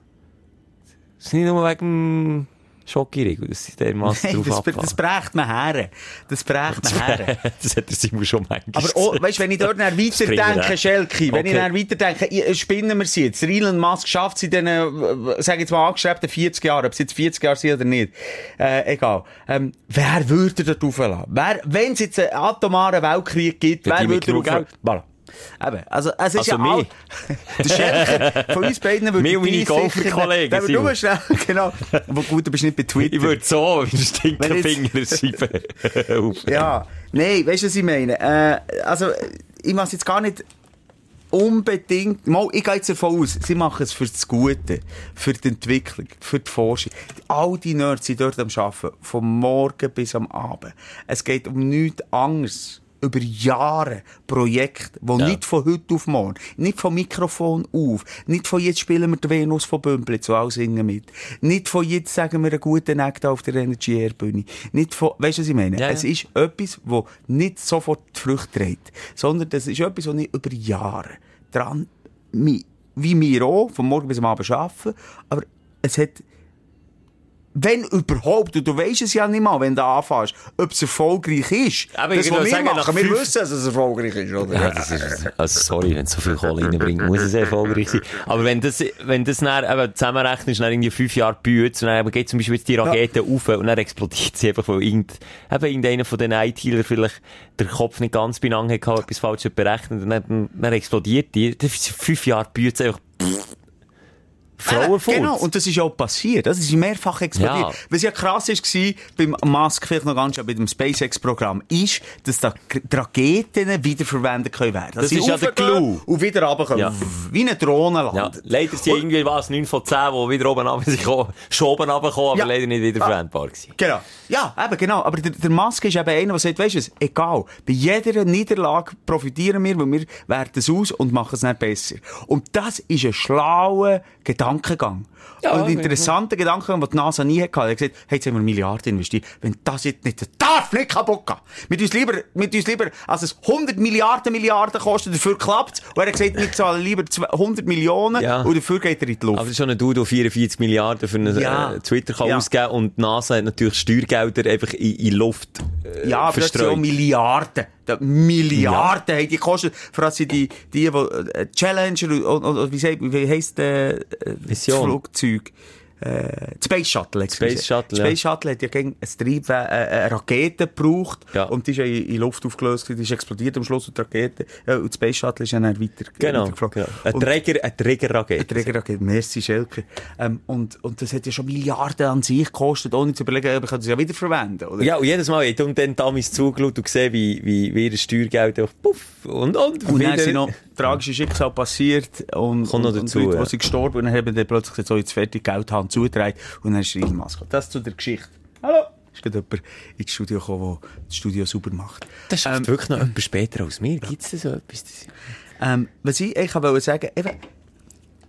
Das ist nicht nur wegen dem Schokoriegel, dass [laughs] sie dermassen Nein, drauf das, das abfahren. brächt man her. Das brächt man her. [laughs] das hat der Simon schon manchmal Aber oh, weißt, wenn ich dort dann weiterdenke. Schelke, wenn ich Okay. dann weiterdenke, ich- spinnen wir sie jetzt. Elon Musk schafft sie in diesen, äh, sag jetzt mal, angestrebten 40 Jahren, ob es jetzt 40 Jahre sind oder nicht. Äh, egal. Ähm, wer würde dort rauflassen? Wer, wenn es jetzt einen atomaren Weltkrieg gibt, wer würde genug rauflassen? Voilà. Eben, also, es ist Also ja all... mich. der Schelke von uns beiden würde Mich und meine Golfer-Kollegen, Simon. nur schnell, [laughs] genau. Aber gut, du bist nicht bei Twitter. Ich würde so [laughs] mit dem Stinkefinger schreiben. [laughs] Auf. Ja, nein, weißt du, was ich meine? Äh, also, ich mache jetzt gar nicht unbedingt, mal, ich gehe jetzt davon aus, sie machen es für das Gute, für die Entwicklung, für die Forschung. All die Nerds sind dort am Arbeiten, vom Morgen bis am Abend. Es geht um nichts anderes. Über Jahre Projekte, die Ja. nicht von heute auf morgen, nicht vom Mikrofon auf, nicht von jetzt spielen wir die Venus von Bümple zu all singen mit, nicht von jetzt sagen wir einen guten Act auf der Energy Air Bühne, nicht von, weißt du, was ich meine? Ja. Es ist etwas, wo nicht sofort die Frucht trägt, sondern das ist etwas, was ich über Jahre dran, wie wir auch, von morgen bis am Abend arbeiten, aber es hat, wenn überhaupt, und du weisst es ja nicht mal, wenn du anfängst, ob es erfolgreich ist. Aber das, ich was sagen, machen, wir wissen, dass es erfolgreich ist, oder? Ja, das ist, also sorry, wenn es so viel Kohle reinbringt, muss es erfolgreich sein. Aber wenn das, wenn das dann eben zusammenrechnest, dann irgendwie fünf Jahre Bütz, und dann geht zum Beispiel jetzt die Rakete auf und dann explodiert sie einfach, weil irgend, eben irgendeiner von den ITler vielleicht der Kopf nicht ganz beieinander hat, etwas falsch berechnet und dann, dann explodiert die. Das ist fünf Jahre Bütz einfach, Frauenfurz. Genau, und das ist auch passiert. Das ist mehrfach explodiert. Ja. Was ja krass war, beim Musk, vielleicht noch ganz schnell, bei dem SpaceX-Programm, ist, dass da die Raketen wiederverwendet können werden. Das sie ist ja der Clou. Und wieder runterkommen. Ja. Wie eine Drohne Ja, landen. leider sind irgendwie was, 9 von 10, die wieder oben runter [laughs] sind, schon oben runtergekommen, aber Ja. leider nicht wieder verwendbar gewesen. Genau. Ja, eben, genau. Aber der, der Musk ist eben einer, der sagt, weisst du was, egal. Bei jeder Niederlage profitieren wir, weil wir werten es aus und machen es nicht besser. Und das ist ein schlauer Gedankengang. Ja, und interessanter Gedankengang, den die NASA nie hatte. Er hat gesagt, hey, jetzt haben wir Milliarden investiert. Wenn das jetzt nicht, darf nicht kaputt gehen. Mit uns lieber, mit uns lieber, als es 100 Milliarden Milliarden kostet, dafür klappt Und er hat gesagt, wir zahlen lieber 100 Millionen Ja. und dafür geht er in die Luft. Aber das ist schon ein Dude, der 44 Milliarden für einen Ja. äh, Twitter kann Ja. ausgeben und die NASA hat natürlich Steuergelder einfach in, in Luft äh, Ja, aber das sind ja verstreut. Milliarden. Milliarden haben die gekostet. Vor allem die, die, die, äh, Challenger und, und, und wie, sagt, wie heisst äh, das. Flugzeug? Das Space Shuttle. Space Shuttle, Space Shuttle hat ja gegen ein Triebwerk, äh, eine Rakete gebraucht. Ja. Und die ist ja in, in Luft aufgelöst, die ist explodiert am Schluss und die Rakete, und das Space Shuttle ist ja dann weiter, Genau, weitergeflogen. genau. Ein Träger, ein Trägerrakete. Trägerrakete, merci Schelke. Ähm, und, und das hat ja schon Milliarden an sich gekostet, ohne zu überlegen, ob ich das ja wieder verwenden oder? Ja, und jedes Mal hat und dann damals zugeschaut und gesehen, wie, wie, wie ihr Steuergeld einfach puff und, und, Und wieder. dann sind noch tragische Schicksale passiert und, Kommt noch und, dazu, und Leute, ja. die sind gestorben und dann haben dann plötzlich gesagt, so jetzt fertig, Geld haben zugetragen und dann ist Musk gekommen. Das zu der Geschichte. Hallo! Ist gerade jemand ins Studio gekommen, der das Studio sauber macht. Das schafft wirklich noch jemand später als mir. Gibt es da so etwas? Ähm, was ich eigentlich wollte sagen, eben,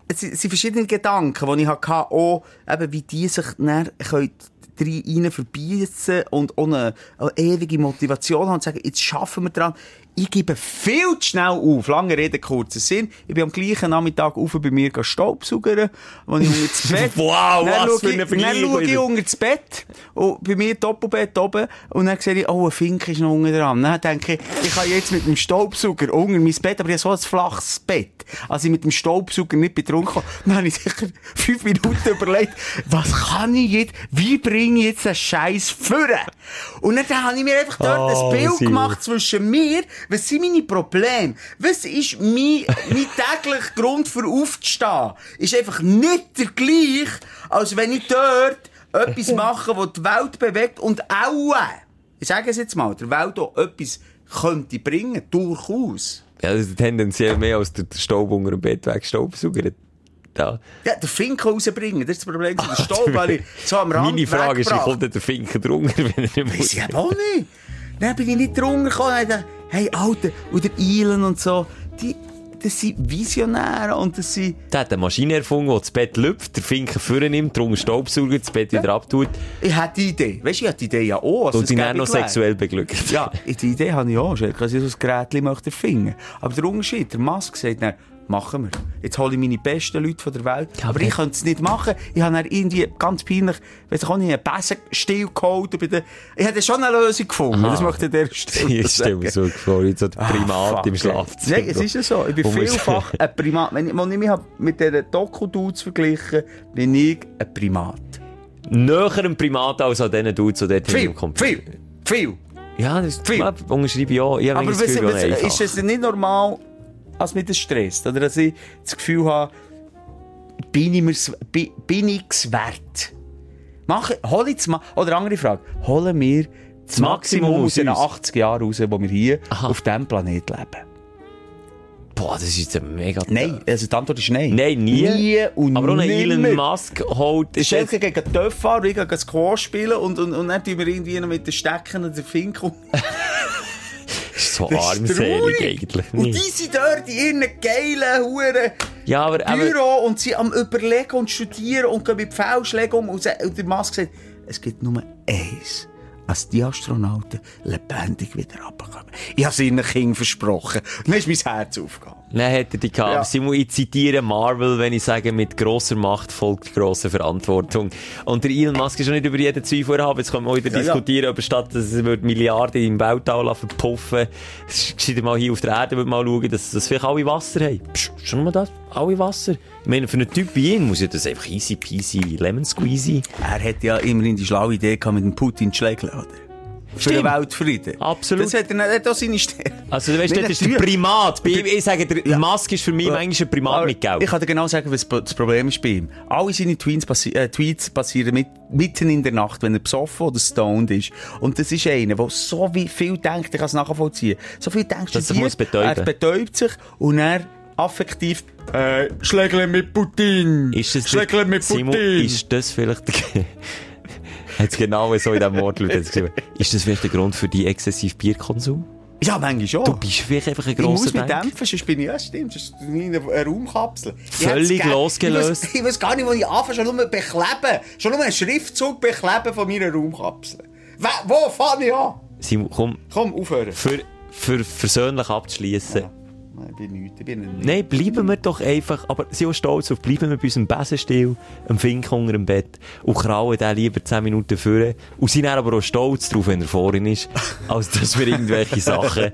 es sind verschiedene Gedanken, die ich hatte, auch, eben, wie die sich dann können rein verbeissen und auch eine, eine ewige Motivation haben und sagen, jetzt schaffen wir dran. Ich gebe viel zu schnell auf. Lange Rede, kurzer Sinn. Ich bin am gleichen Nachmittag auf bei mir staubsaugern, wo ich unter das [laughs] Bett... Wow, Dann was für ich- eine Dann schaue ich unter das Bett, und bei mir Doppelbett oben, und dann sehe ich, oh, ein Fink ist noch unten dran. Dann denke ich, ich kann jetzt mit dem Staubsauger unter mein Bett, aber ich habe so ein flaches Bett, als ich mit dem Staubsauger nicht betrunken habe. [laughs] Dann habe ich sicher fünf Minuten überlegt, was kann ich jetzt, wie bringe ich jetzt den Scheiß führen? Und dann habe ich mir einfach dort Oh, ein Bild gemacht zwischen mir, was sind meine Probleme? Was ist mein, mein [laughs] täglicher Grund für aufzustehen? Ist einfach nicht der gleich, als wenn ich dort etwas [laughs] mache, das die Welt bewegt und auch, ich sage es jetzt mal, der Welt auch etwas könnte bringen, durchaus. Ja, das ist tendenziell mehr als der Staub unter dem Bett wegstaubsaugert. Da. Ja, den Finken rausbringen, das ist das Problem. Der Staub, weil [laughs] ich so am Rand Meine Frage ist, wie kommt der Finken drunter, wenn er nicht Weiss muss? ich eben auch nicht. Dann bin ich nicht drunter gekommen. Hey, Alter, und der Elon und so, die, das sind Visionäre und das sind... Der hat eine Maschine erfunden, die das Bett lüpft, der Finken vornimmt, drunter Staubsauger, das Bett wieder abtut Ich hatte die Idee. Weißt du, ich hatte die Idee ja auch. als und gäbig noch sexuell beglückt. Ja, die Idee habe ich auch. Ich so ein Gerät möchte erfinden. Aber der Unterschied, der Musk sagt dann, machen wir. Jetzt hole ich meine besten Leute von der Welt. Ja, aber ich könnte es nicht machen. Ich habe dann irgendwie ganz peinlich, weiss ich auch nicht, einen Besenstiel geholt. Bei der... Ich hätte schon eine Lösung gefunden. Aha. Das möchte der Stelle [laughs] Ich stelle mir so vor, jetzt so Primat Ah, fuck, im ey. Schlafzimmer. Nein, es ist ja so. Ich bin vielfach ein Primat. Wenn ich, wenn ich mich mit dieser Doku-Dudes verglichen bin ich ein Primat. Näher ein Primat als an diesen Dudes, die dort Viel, viel, viel. Ja, das Viel. ja, unterschreibe ich auch. Ich Aber was, was, ist es nicht normal, als mich das stresst? Oder dass ich das Gefühl habe, bin ich mir's, bin, bin ich's wert? Mach, hol mal, oder andere Frage, holen wir das Maximum Maximum aus den uns. 80 Jahren raus, wo wir hier Aha. auf diesem Planet leben? Boah, das ist jetzt ein mega... Nein, also die Antwort ist nein. Nein, nie. Nie und Aber auch Elon. Musk holt... Schelke gegen Töpf fahren, ich gegen Squash spielen und, und, und dann tun wir irgendwie noch mit den Stecken und den Fink um. [laughs] ist so Das armselig eigentlich. Und die sind dort in ihren geilen, huren Ja, aber... aber Büro und sie am überlegen und studieren und gehen mit Fehlschlägen um. Und, der Musk sagt, es gibt nur eins. Als die Astronauten lebendig wieder runterkommen. Ich habe es ihnen versprochen. Dann ist mein Herz aufgegangen. Nein, hätte die gehabt. Ja. Simon, ich zitiere Marvel, wenn ich sage, mit grosser Macht folgt grosse Verantwortung. Und der Elon Musk ist schon nicht über jeden Zweifel haben. Jetzt können wir wieder Ja, ja. diskutieren, ob statt, dass es wird Milliarden im Weltall verpuffen. Gescheiter mal hier auf der Erde wird mal schauen, dass, dass vielleicht alle Wasser haben. Psch, schon mal das? Alle Wasser? Ich meine, für einen Typ wie ihn muss ja das einfach easy peasy lemon squeezy. Er hat ja immerhin die schlaue Idee gehabt, mit dem Putin zu schlägeln, oder? Für den Stimmt. Weltfrieden. Absolut. Das hat er, hat auch seine Stärke. Also, du weißt, Nicht das ist der. Primat. Bei ich sage, der Ja. Musk ist für mich manchmal ein Primat Aber mit Geld. Ich kann dir genau sagen, was das Problem ist bei ihm. Alle seine Tweets, passi äh, Tweets passieren mit, mitten in der Nacht, wenn er besoffen oder stoned ist. Und das ist einer, der so viel denkt, ich kann es nachvollziehen, so viel Dass er sich muss betäuben. er betäubt sich und er affektiv äh, Schlägle mit Putin. Ist das Schlägle mit Simon, Putin. ist das vielleicht der, hat's genau so in diesem Wortlaut hat's geschrieben. [laughs] Ist das vielleicht der Grund für die exzessiven Bierkonsum? ja, manchmal schon. Du bist vielleicht einfach ein ich muss grosser mich Denker. dämpfen, sonst bin ich, ja stimmt, sonst bin ich eine, Raumkapsel. Ich Völlig losgelöst. Ich weiß, gar nicht, wo ich anfange, schon nur bekleben. Schon nur einen Schriftzug bekleben von meiner Raumkapsel. Wo, wo fange ich an? Simon, komm, Komm, aufhören. für, für versöhnlich abzuschließen. Nein, ich bin nichts, ich bin ein Nein, bleiben wir doch einfach, aber sind auch stolz auf, bleiben wir bei unserem Besenstil, am Fink unter dem Bett und krauen den lieber 10 Minuten vor und sind dann aber auch stolz drauf, wenn er vorhin ist, [laughs] als dass wir irgendwelche Sachen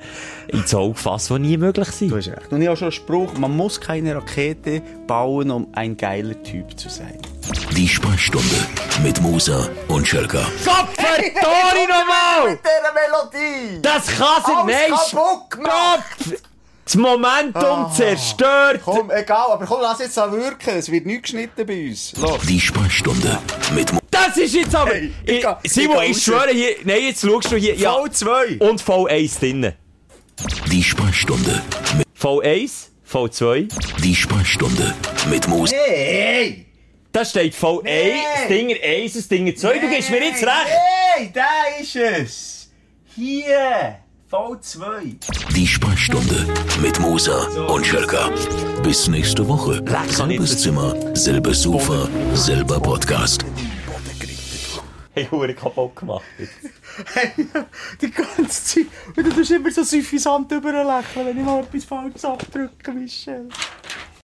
ins Auge fassen, die nie möglich Du sind. hast recht. Und ich habe schon einen Spruch, man muss keine Rakete bauen, um ein geiler Typ zu sein. Die Sprechstunde mit Musa und Schelka. Gott, Tori nochmal! dieser Melodie! Das kann Alles nicht! kaputt gemacht! Das Momentum zerstört! Komm, egal, aber komm, lass jetzt an wirken. Es wird nichts geschnitten bei uns. Los. Die Sprechstunde mit Mu Das ist jetzt aber... Hey, ich ich, ich Simon, ich raus. schwöre hier... Nein, jetzt schaust du hier... Ja, V2. und V1 drinnen. Die Sprechstunde mit V1, V2... Die Sprechstunde mit Musa Hey! Da steht V1, Nee. das Dinger 1, das Dinger 2. Du gibst mir jetzt recht. Hey, da ist es. Hier. V2. Die Sprechstunde mit Musa und Schelka. Bis nächste Woche. Selbes Zimmer, selbes Sofa, selber Podcast. Hey, Hure kaputt gemacht. Hey, die ganze Zeit. Und du tust immer so süffisant überlächeln, wenn ich mal etwas falsch abdrücke, Michel.